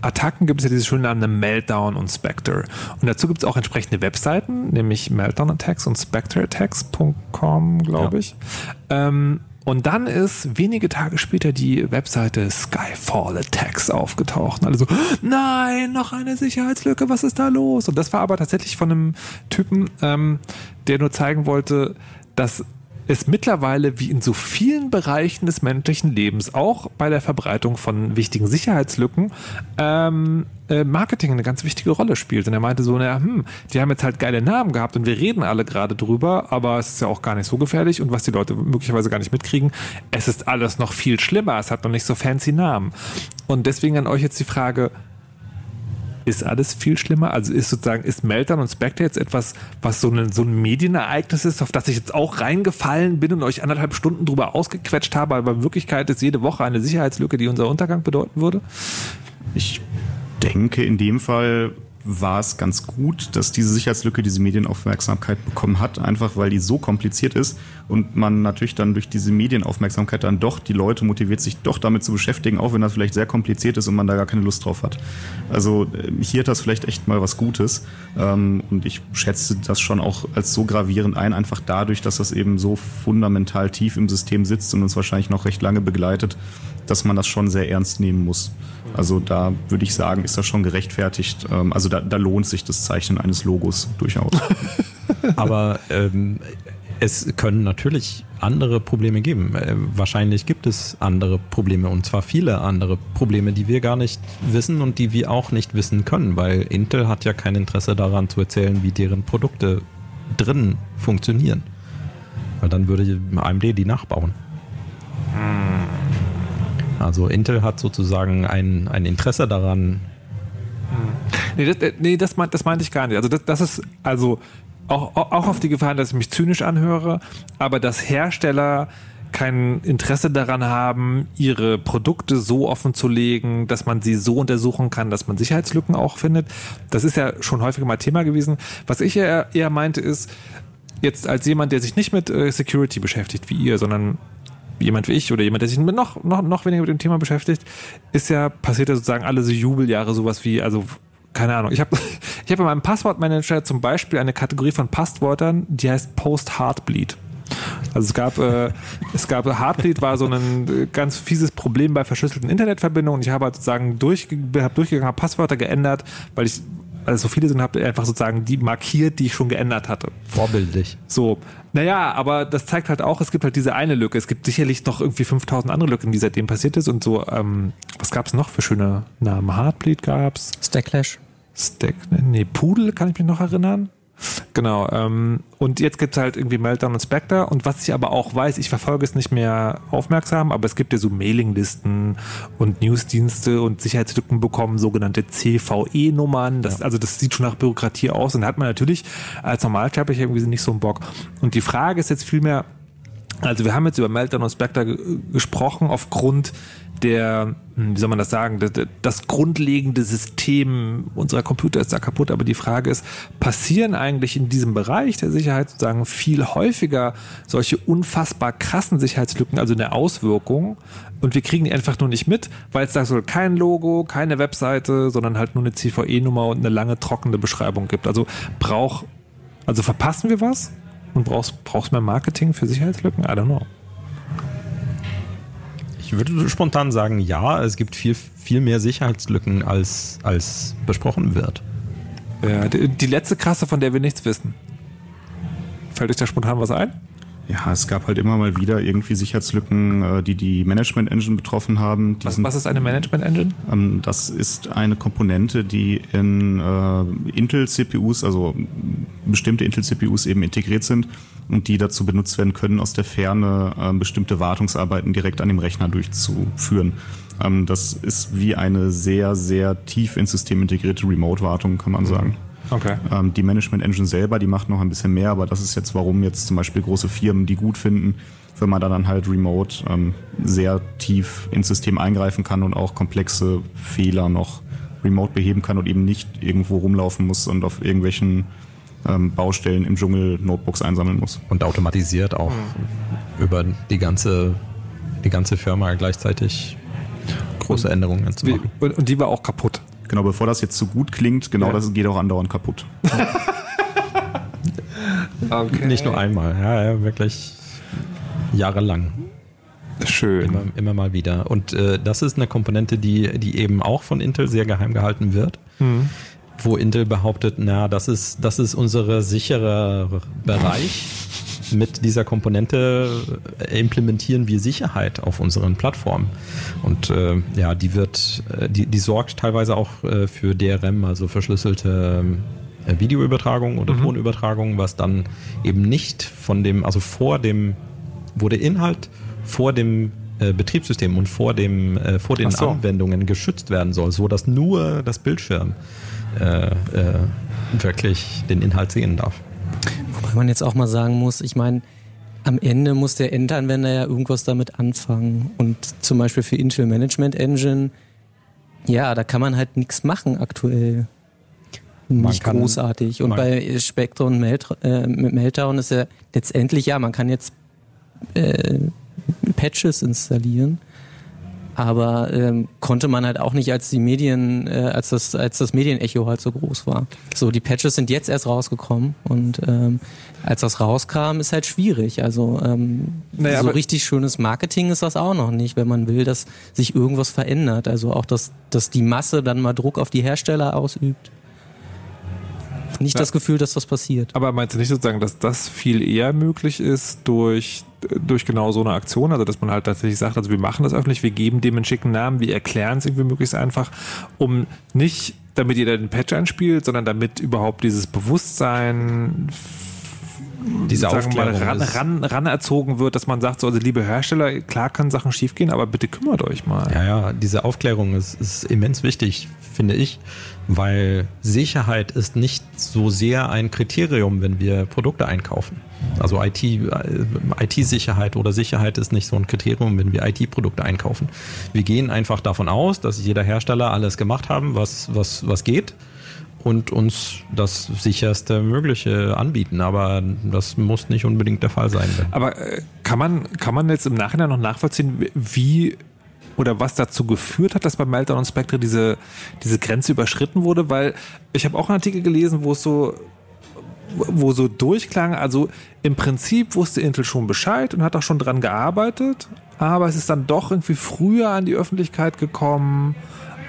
Speaker 2: Attacken gibt es ja diese schönen Namen Meltdown und Spectre. Und dazu gibt es auch entsprechende Webseiten, nämlich Meltdown Attacks und SpectreAttacks.com, glaube ja. ich. Ähm, und dann ist wenige Tage später die Webseite Skyfall Attacks aufgetaucht. Also, nein, noch eine Sicherheitslücke, was ist da los? Und das war aber tatsächlich von einem Typen, ähm, der nur zeigen wollte, dass es mittlerweile wie in so vielen Bereichen des menschlichen Lebens, auch bei der Verbreitung von wichtigen Sicherheitslücken, ähm, äh, Marketing eine ganz wichtige Rolle spielt. Und er meinte so, naja, hm, die haben jetzt halt geile Namen gehabt und wir reden alle gerade drüber, aber es ist ja auch gar nicht so gefährlich und was die Leute möglicherweise gar nicht mitkriegen, es ist alles noch viel schlimmer, es hat noch nicht so fancy Namen. Und deswegen an euch jetzt die Frage, ist alles viel schlimmer? Also ist sozusagen, ist Meltdown und Spectre jetzt etwas, was so ein, so ein Medienereignis ist, auf das ich jetzt auch reingefallen bin und euch anderthalb Stunden drüber ausgequetscht habe, aber in Wirklichkeit ist jede Woche eine Sicherheitslücke, die unser Untergang bedeuten würde?
Speaker 3: Ich denke in dem Fall war es ganz gut, dass diese Sicherheitslücke diese Medienaufmerksamkeit bekommen hat, einfach weil die so kompliziert ist und man natürlich dann durch diese Medienaufmerksamkeit dann doch die Leute motiviert, sich doch damit zu beschäftigen, auch wenn das vielleicht sehr kompliziert ist und man da gar keine Lust drauf hat. Also äh, hier hat das vielleicht echt mal was Gutes ähm, und ich schätze das schon auch als so gravierend ein, einfach dadurch, dass das eben so fundamental tief im System sitzt und uns wahrscheinlich noch recht lange begleitet, dass man das schon sehr ernst nehmen muss. Also da würde ich sagen, ist das schon gerechtfertigt. Ähm, also da, da lohnt sich das Zeichnen eines Logos durchaus.
Speaker 1: Aber ähm, es können natürlich andere Probleme geben. Äh, wahrscheinlich gibt es andere Probleme und zwar viele andere Probleme, die wir gar nicht wissen und die wir auch nicht wissen können, weil Intel hat ja kein Interesse daran zu erzählen, wie deren Produkte drin funktionieren. Weil dann würde AMD die nachbauen. Hm. Also Intel hat sozusagen ein, ein Interesse daran.
Speaker 2: Nee, das, äh, nee, das, meint, das meinte ich gar nicht. Also das, das ist also auch, auch auf die Gefahr, dass ich mich zynisch anhöre, aber dass Hersteller kein Interesse daran haben, ihre Produkte so offen zu legen, dass man sie so untersuchen kann, dass man Sicherheitslücken auch findet. Das ist ja schon häufiger mal Thema gewesen. Was ich eher, eher meinte ist, jetzt als jemand, der sich nicht mit äh, Security beschäftigt wie ihr, sondern jemand wie ich oder jemand, der sich noch, noch, noch weniger mit dem Thema beschäftigt, ist ja, passiert ja sozusagen alle so Jubeljahre sowas wie, also keine Ahnung. Ich habe ich hab in meinem Passwortmanager zum Beispiel eine Kategorie von Passwörtern, die heißt Post-Heartbleed. Also es gab, äh, es gab Heartbleed war so ein äh, ganz fieses Problem bei verschlüsselten Internetverbindungen. Ich habe halt sozusagen durch, hab durchgegangen, Passwörter geändert, weil ich es so viele sind, habe einfach sozusagen die markiert, die ich schon geändert hatte.
Speaker 1: Vorbildlich.
Speaker 2: So. Naja, aber das zeigt halt auch, es gibt halt diese eine Lücke. Es gibt sicherlich noch irgendwie 5000 andere Lücken, die seitdem passiert ist und so. Ähm, was gab es noch für schöne Namen? Heartbleed gab's.
Speaker 4: Stacklash.
Speaker 2: Stack, nee, Pudel kann ich mich noch erinnern. Genau. Ähm, und jetzt gibt es halt irgendwie Meltdown und Spectre. Und was ich aber auch weiß, ich verfolge es nicht mehr aufmerksam, aber es gibt ja so Mailinglisten und Newsdienste und Sicherheitslücken bekommen sogenannte CVE-Nummern. Ja. Also das sieht schon nach Bürokratie aus. Und da hat man natürlich als Normalsterblicher irgendwie nicht so einen Bock. Und die Frage ist jetzt vielmehr, Also wir haben jetzt über Meltdown und Spectre gesprochen aufgrund der, hm, wie soll man das sagen, das, grundlegende System unserer Computer ist da kaputt, aber die Frage ist, passieren eigentlich in diesem Bereich der Sicherheit sozusagen viel häufiger solche unfassbar krassen Sicherheitslücken, also eine Auswirkung und wir kriegen die einfach nur nicht mit, weil es da so kein Logo, keine Webseite, sondern halt nur eine CVE-Nummer und eine lange trockene Beschreibung gibt. Also brauch, also verpassen wir was und brauchst, brauchst mehr Marketing für Sicherheitslücken? I don't know.
Speaker 1: Ich würde spontan sagen, ja, es gibt viel, viel mehr Sicherheitslücken, als, als besprochen wird.
Speaker 2: Ja, die, die letzte krasse, von der wir nichts wissen. Fällt euch da spontan was ein?
Speaker 3: Ja, es gab halt immer mal wieder irgendwie Sicherheitslücken, äh, die die Management Engine betroffen haben.
Speaker 2: Was, sind, was, ist eine Management Engine?
Speaker 3: Ähm, das ist eine Komponente, die in äh, Intel CPUs, also bestimmte Intel CPUs eben integriert sind und die dazu benutzt werden können, aus der Ferne äh, bestimmte Wartungsarbeiten direkt an dem Rechner durchzuführen. Ähm, das ist wie eine sehr, sehr tief ins System integrierte Remote-Wartung, kann man mhm. sagen.
Speaker 2: Okay.
Speaker 3: Ähm, die Management Engine selber, die macht noch ein bisschen mehr, aber das ist jetzt, warum jetzt zum Beispiel große Firmen die gut finden, wenn man da dann halt remote ähm, sehr tief ins System eingreifen kann und auch komplexe Fehler noch remote beheben kann und eben nicht irgendwo rumlaufen muss und auf irgendwelchen ähm, Baustellen im Dschungel Notebooks einsammeln muss.
Speaker 1: Und automatisiert auch mhm. über die ganze, die ganze Firma gleichzeitig große und Änderungen zu machen.
Speaker 2: Und die war auch kaputt.
Speaker 3: Genau, bevor das jetzt zu so gut klingt, genau ja. das geht auch andauernd kaputt.
Speaker 1: okay. Nicht nur einmal, ja, ja wirklich jahrelang.
Speaker 2: Schön.
Speaker 1: Immer, immer mal wieder. Und äh, das ist eine Komponente, die, die eben auch von Intel sehr geheim gehalten wird. Mhm. Wo Intel behauptet, na, das ist, das ist unser sicherer Bereich mit dieser Komponente äh, implementieren wir Sicherheit auf unseren Plattformen. Und äh, ja, die wird, äh, die, die sorgt teilweise auch äh, für DRM, also verschlüsselte äh, Videoübertragung oder mhm. Tonübertragung, was dann eben nicht von dem, also vor dem, wo der Inhalt vor dem Betriebssystem und vor dem vor den so. Anwendungen geschützt werden soll, so dass nur das Bildschirm äh, äh, wirklich den Inhalt sehen darf.
Speaker 4: Wobei man jetzt auch mal sagen muss, ich meine, am Ende muss der Endanwender ja irgendwas damit anfangen. Und zum Beispiel für Intel Management Engine, ja, da kann man halt nichts machen aktuell. Nicht großartig. Und bei Spectre und Melt, äh, Meltdown ist ja letztendlich, ja, man kann jetzt äh, Patches installieren aber ähm, konnte man halt auch nicht, als die Medien, äh, als das, als das Medienecho halt so groß war. So, die Patches sind jetzt erst rausgekommen und ähm, als das rauskam, ist halt schwierig. Also ähm, naja, so richtig schönes Marketing ist das auch noch nicht, wenn man will, dass sich irgendwas verändert. Also auch, dass, dass die Masse dann mal Druck auf die Hersteller ausübt nicht ja. das Gefühl, dass das passiert.
Speaker 2: Aber meinst du nicht sozusagen, dass das viel eher möglich ist durch, durch genau so eine Aktion? Also, dass man halt tatsächlich sagt, also wir machen das öffentlich, wir geben dem einen schicken Namen, wir erklären es irgendwie möglichst einfach, um nicht damit jeder den Patch einspielt, sondern damit überhaupt dieses Bewusstsein
Speaker 1: diese Aufklärung
Speaker 2: mal, ran, ran, ran, erzogen wird, dass man sagt, so, also liebe Hersteller, klar können Sachen schiefgehen, aber bitte kümmert euch mal.
Speaker 1: Ja, ja, diese Aufklärung ist, ist immens wichtig, finde ich, weil Sicherheit ist nicht so sehr ein Kriterium, wenn wir Produkte einkaufen. Also IT, äh, IT-Sicherheit oder Sicherheit ist nicht so ein Kriterium, wenn wir IT-Produkte einkaufen. Wir gehen einfach davon aus, dass jeder Hersteller alles gemacht haben, was, was, was geht und uns das sicherste Mögliche anbieten. Aber das muss nicht unbedingt der Fall sein.
Speaker 2: Aber äh, kann man, kann man jetzt im Nachhinein noch nachvollziehen, wie oder was dazu geführt hat, dass bei Meltdown und Spectre diese, diese Grenze überschritten wurde, weil ich habe auch einen Artikel gelesen, wo es so wo so durchklang, also im Prinzip wusste Intel schon Bescheid und hat auch schon dran gearbeitet, aber es ist dann doch irgendwie früher an die Öffentlichkeit gekommen,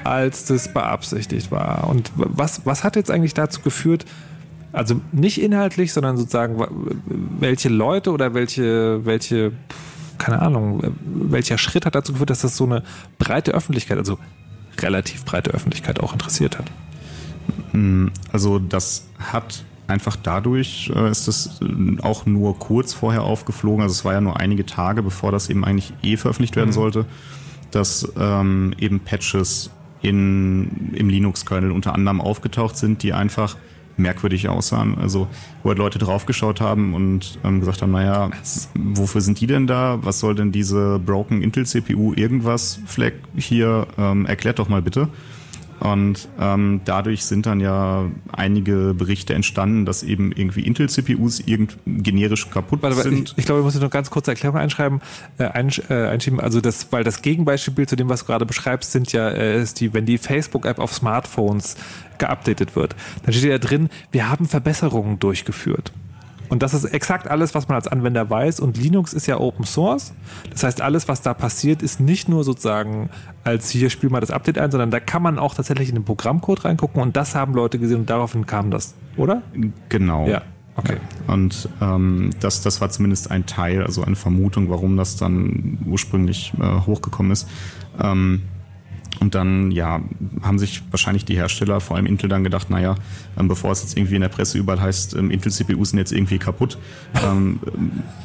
Speaker 2: als das beabsichtigt war. Und was, was hat jetzt eigentlich dazu geführt, also nicht inhaltlich, sondern sozusagen, welche Leute oder welche, welche keine Ahnung, welcher Schritt hat dazu geführt, dass das so eine breite Öffentlichkeit, also relativ breite Öffentlichkeit auch interessiert hat?
Speaker 3: Hm, also das hat einfach dadurch äh, ist es äh, auch nur kurz vorher aufgeflogen. Also es war ja nur einige Tage, bevor das eben eigentlich eh veröffentlicht werden mhm. sollte, dass ähm, eben Patches in, im Linux-Kernel unter anderem aufgetaucht sind, die einfach merkwürdig aussahen. Also wo halt Leute draufgeschaut haben und ähm, gesagt haben, naja, wofür sind die denn da? Was soll denn diese Broken Intel CPU irgendwas Flag hier? Ähm, erklärt doch mal bitte. Und ähm, dadurch sind dann ja einige Berichte entstanden, dass eben irgendwie Intel-CPUs irgend generisch kaputt warte, sind.
Speaker 2: Ich, ich, glaube, ich muss noch ganz kurz Erklärung einschreiben, äh, einsch, äh, einschieben. Also das, weil das Gegenbeispiel zu dem, was du gerade beschreibst, sind ja, äh, ist die, wenn die Facebook-App auf Smartphones geupdatet wird, dann steht ja drin, wir haben Verbesserungen durchgeführt. Und das ist exakt alles, was man als Anwender weiß. Und Linux ist ja Open Source. Das heißt, alles, was da passiert, ist nicht nur sozusagen als hier spiel mal das Update ein, sondern da kann man auch tatsächlich in den Programmcode reingucken. Und das haben Leute gesehen und daraufhin kam das, oder?
Speaker 3: Genau.
Speaker 2: Ja. Okay.
Speaker 3: Und ähm, das, das war zumindest ein Teil, also eine Vermutung, warum das dann ursprünglich äh, hochgekommen ist. Ähm, und dann, ja, haben sich wahrscheinlich die Hersteller, vor allem Intel, dann gedacht, naja, ähm, bevor es jetzt irgendwie in der Presse überall heißt, ähm, Intel-CPUs sind jetzt irgendwie kaputt, ähm,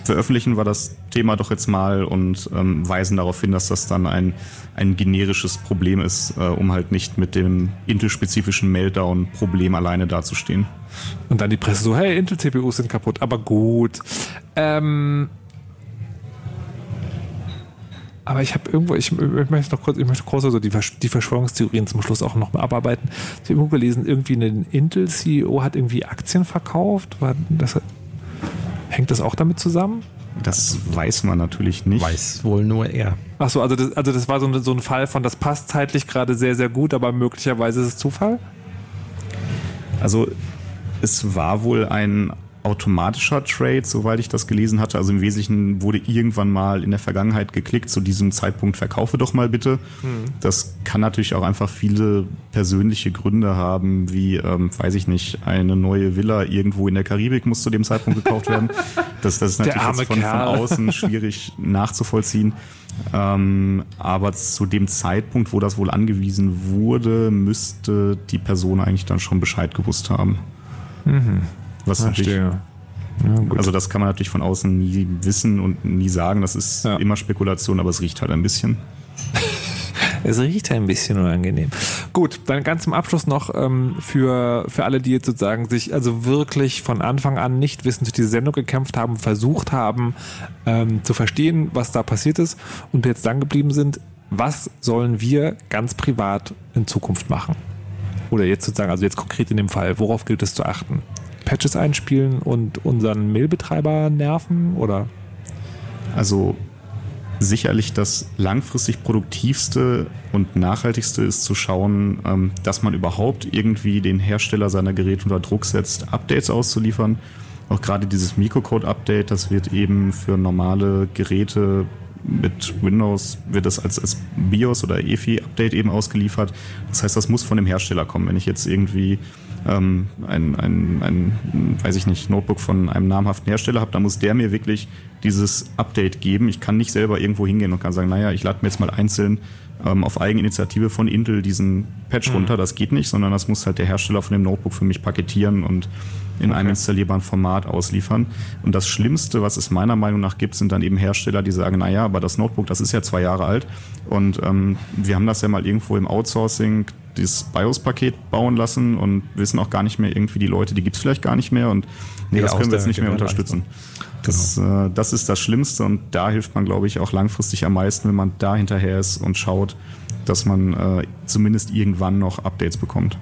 Speaker 3: veröffentlichen wir das Thema doch jetzt mal und ähm, weisen darauf hin, dass das dann ein, ein generisches Problem ist, äh, um halt nicht mit dem Intel-spezifischen Meltdown-Problem alleine dazustehen.
Speaker 2: Und dann die Presse so, hey, Intel-CPUs sind kaputt, aber gut. Ähm aber ich habe irgendwo, ich, ich, möchte noch kurz, ich möchte kurz also die, die Verschwörungstheorien zum Schluss auch noch mal abarbeiten. Ich habe irgendwo gelesen, irgendwie ein Intel-CEO hat irgendwie Aktien verkauft. War das, hängt das auch damit zusammen?
Speaker 3: Das weiß man natürlich nicht.
Speaker 1: Weiß wohl nur er.
Speaker 2: Achso, also das, also das war so, so ein Fall von, das passt zeitlich gerade sehr, sehr gut, aber möglicherweise ist es Zufall?
Speaker 3: Also es war wohl ein automatischer Trade, soweit ich das gelesen hatte. Also im Wesentlichen wurde irgendwann mal in der Vergangenheit geklickt, zu diesem Zeitpunkt verkaufe doch mal bitte. Mhm. Das kann natürlich auch einfach viele persönliche Gründe haben, wie, ähm, weiß ich nicht, eine neue Villa irgendwo in der Karibik muss zu dem Zeitpunkt gekauft werden. Das, das ist natürlich von, von, außen schwierig nachzuvollziehen. Ähm, aber zu dem Zeitpunkt, wo das wohl angewiesen wurde, müsste die Person eigentlich dann schon Bescheid gewusst haben. Mhm. Was natürlich, ja, also das kann man natürlich von außen nie wissen und nie sagen. Das ist ja. immer Spekulation, aber es riecht halt ein bisschen.
Speaker 2: Es riecht ein bisschen unangenehm. Gut, dann ganz zum Abschluss noch ähm, für, für alle, die jetzt sozusagen sich also wirklich von Anfang an nicht wissen, durch diese Sendung gekämpft haben, versucht haben ähm, zu verstehen, was da passiert ist und jetzt dann geblieben sind. Was sollen wir ganz privat in Zukunft machen? Oder jetzt sozusagen, also jetzt konkret in dem Fall, worauf gilt es zu achten? Patches einspielen und unseren Mailbetreiber nerven oder?
Speaker 3: Also sicherlich das langfristig produktivste und nachhaltigste ist zu schauen, ähm, dass man überhaupt irgendwie den Hersteller seiner Geräte unter Druck setzt, Updates auszuliefern. Auch gerade dieses Microcode-Update, das wird eben für normale Geräte mit Windows wird das als, als BIOS oder EFI-Update eben ausgeliefert. Das heißt, das muss von dem Hersteller kommen. Wenn ich jetzt irgendwie ähm, ein, ein, ein, weiß ich nicht, Notebook von einem namhaften Hersteller habe, dann muss der mir wirklich dieses Update geben. Ich kann nicht selber irgendwo hingehen und kann sagen, naja, ich lade mir jetzt mal einzeln ähm, auf Eigeninitiative von Intel diesen Patch mhm. runter. Das geht nicht, sondern das muss halt der Hersteller von dem Notebook für mich paketieren und in okay. einem installierbaren Format ausliefern. Und das Schlimmste, was es meiner Meinung nach gibt, sind dann eben Hersteller, die sagen, naja, aber das Notebook, das ist ja zwei Jahre alt und ähm, wir haben das ja mal irgendwo im Outsourcing dieses BIOS-Paket bauen lassen und wissen auch gar nicht mehr irgendwie die Leute, die gibt es vielleicht gar nicht mehr und nee, das können wir jetzt nicht mehr unterstützen. Das, genau. äh, das ist das Schlimmste und da hilft man, glaube ich, auch langfristig am meisten, wenn man da hinterher ist und schaut, dass man äh, zumindest irgendwann noch Updates bekommt.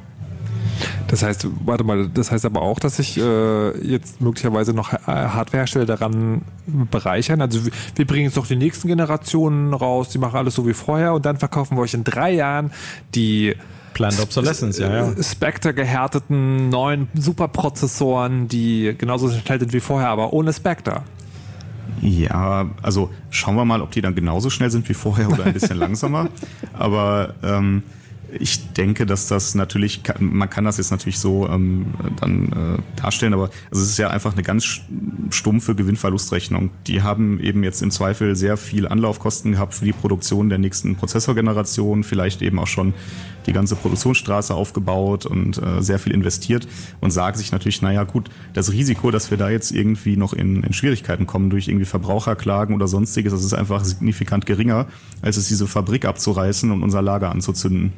Speaker 2: Das heißt, warte mal, das heißt aber auch, dass sich äh, jetzt möglicherweise noch Hardwarehersteller daran bereichern. Also wir bringen jetzt noch die nächsten Generationen raus, die machen alles so wie vorher und dann verkaufen wir euch in drei Jahren die
Speaker 1: Planned Obsolescence, ja, ja.
Speaker 2: Spectre gehärteten neuen Superprozessoren, die genauso schnell sind wie vorher, aber ohne Spectre.
Speaker 3: Ja, also schauen wir mal, ob die dann genauso schnell sind wie vorher oder ein bisschen langsamer. Aber ähm, ich denke, dass das natürlich, man kann das jetzt natürlich so ähm, dann äh, darstellen, aber also es ist ja einfach eine ganz stumpfe Gewinn-Verlust-Rechnung. Die haben eben jetzt im Zweifel sehr viel Anlaufkosten gehabt für die Produktion der nächsten Prozessorgeneration, vielleicht eben auch schon die ganze Produktionsstraße aufgebaut und äh, sehr viel investiert und sagt sich natürlich, naja gut, das Risiko, dass wir da jetzt irgendwie noch in, in Schwierigkeiten kommen durch irgendwie Verbraucherklagen oder sonstiges, das ist einfach signifikant geringer, als es diese Fabrik abzureißen und unser Lager anzuzünden.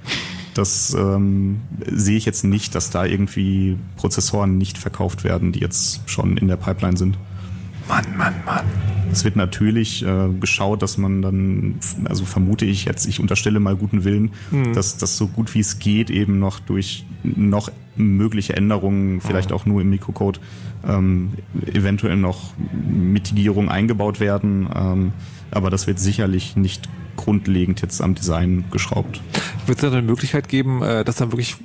Speaker 3: Das ähm, sehe ich jetzt nicht, dass da irgendwie Prozessoren nicht verkauft werden, die jetzt schon in der Pipeline sind.
Speaker 11: Mann, Mann, Mann.
Speaker 3: Es wird natürlich äh, geschaut, dass man dann, also vermute ich jetzt, ich unterstelle mal guten Willen, mhm. dass das so gut wie es geht eben noch durch noch mögliche Änderungen, vielleicht mhm. auch nur im Mikrocode, ähm, eventuell noch Mitigierung eingebaut werden. Ähm, aber das wird sicherlich nicht grundlegend jetzt am Design geschraubt.
Speaker 11: Wird es da eine Möglichkeit geben, äh, dass dann wirklich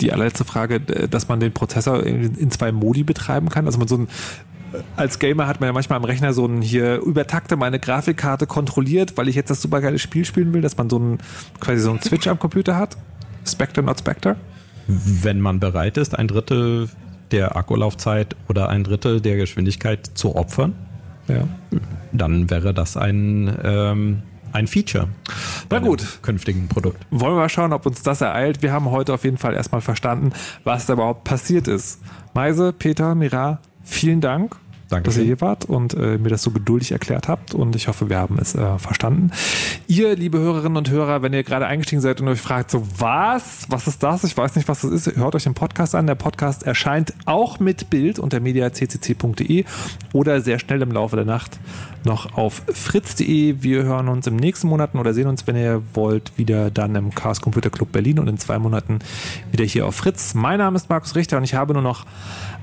Speaker 11: die allerletzte Frage, dass man den Prozessor in zwei Modi betreiben kann? Also man so ein als Gamer hat man ja manchmal am Rechner so ein hier übertakte meine Grafikkarte kontrolliert, weil ich jetzt das supergeile Spiel spielen will, dass man so ein quasi so ein Switch am Computer hat. Spectre, not Spectre.
Speaker 1: Wenn man bereit ist, ein Drittel der Akkulaufzeit oder ein Drittel der Geschwindigkeit zu opfern, ja. dann wäre das ein, ähm, ein Feature.
Speaker 11: Na gut.
Speaker 1: Künftigen Produkt.
Speaker 11: Wollen wir mal schauen, ob uns das ereilt. Wir haben heute auf jeden Fall erstmal verstanden, was da überhaupt passiert ist. Meise, Peter, Mira, vielen Dank. Danke dass ihr hier wart und äh, mir das so geduldig erklärt habt und ich hoffe, wir haben es äh, verstanden. Ihr, liebe Hörerinnen und Hörer, wenn ihr gerade eingestiegen seid und euch fragt, so was, was ist das? Ich weiß nicht, was das ist. Hört euch den Podcast an. Der Podcast erscheint auch mit Bild unter mediaccc.de oder sehr schnell im Laufe der Nacht noch auf fritz.de. Wir hören uns im nächsten Monaten oder sehen uns, wenn ihr wollt, wieder dann im Chaos Computer Club Berlin und in zwei Monaten wieder hier auf Fritz. Mein Name ist Markus Richter und ich habe nur noch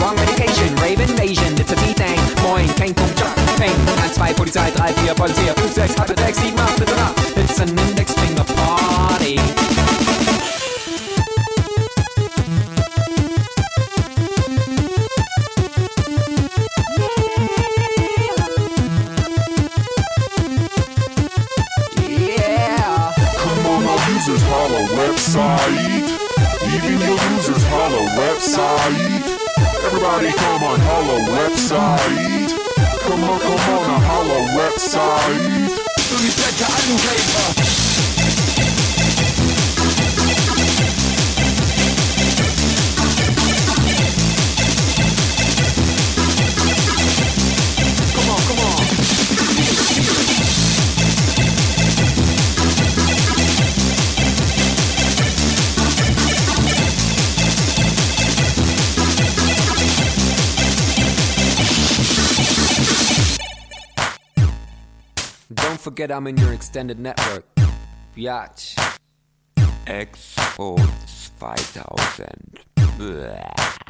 Speaker 11: wrong medication. Rave Invasion, it's a B-Thing. Moin, kein Punkt, Peng. 1, 2, Polizei, 3, 4, Polizei, 5, 6, 8, 6, 7, 8, bitte nach. It's an Index Finger Party. Yeah. Come on, users holla website. Even your users holla website. Everybody come on holla website. Come on, come on, a holla website.
Speaker 12: Forget I'm in your extended network. Biatch.
Speaker 11: Expo 2000. Blah.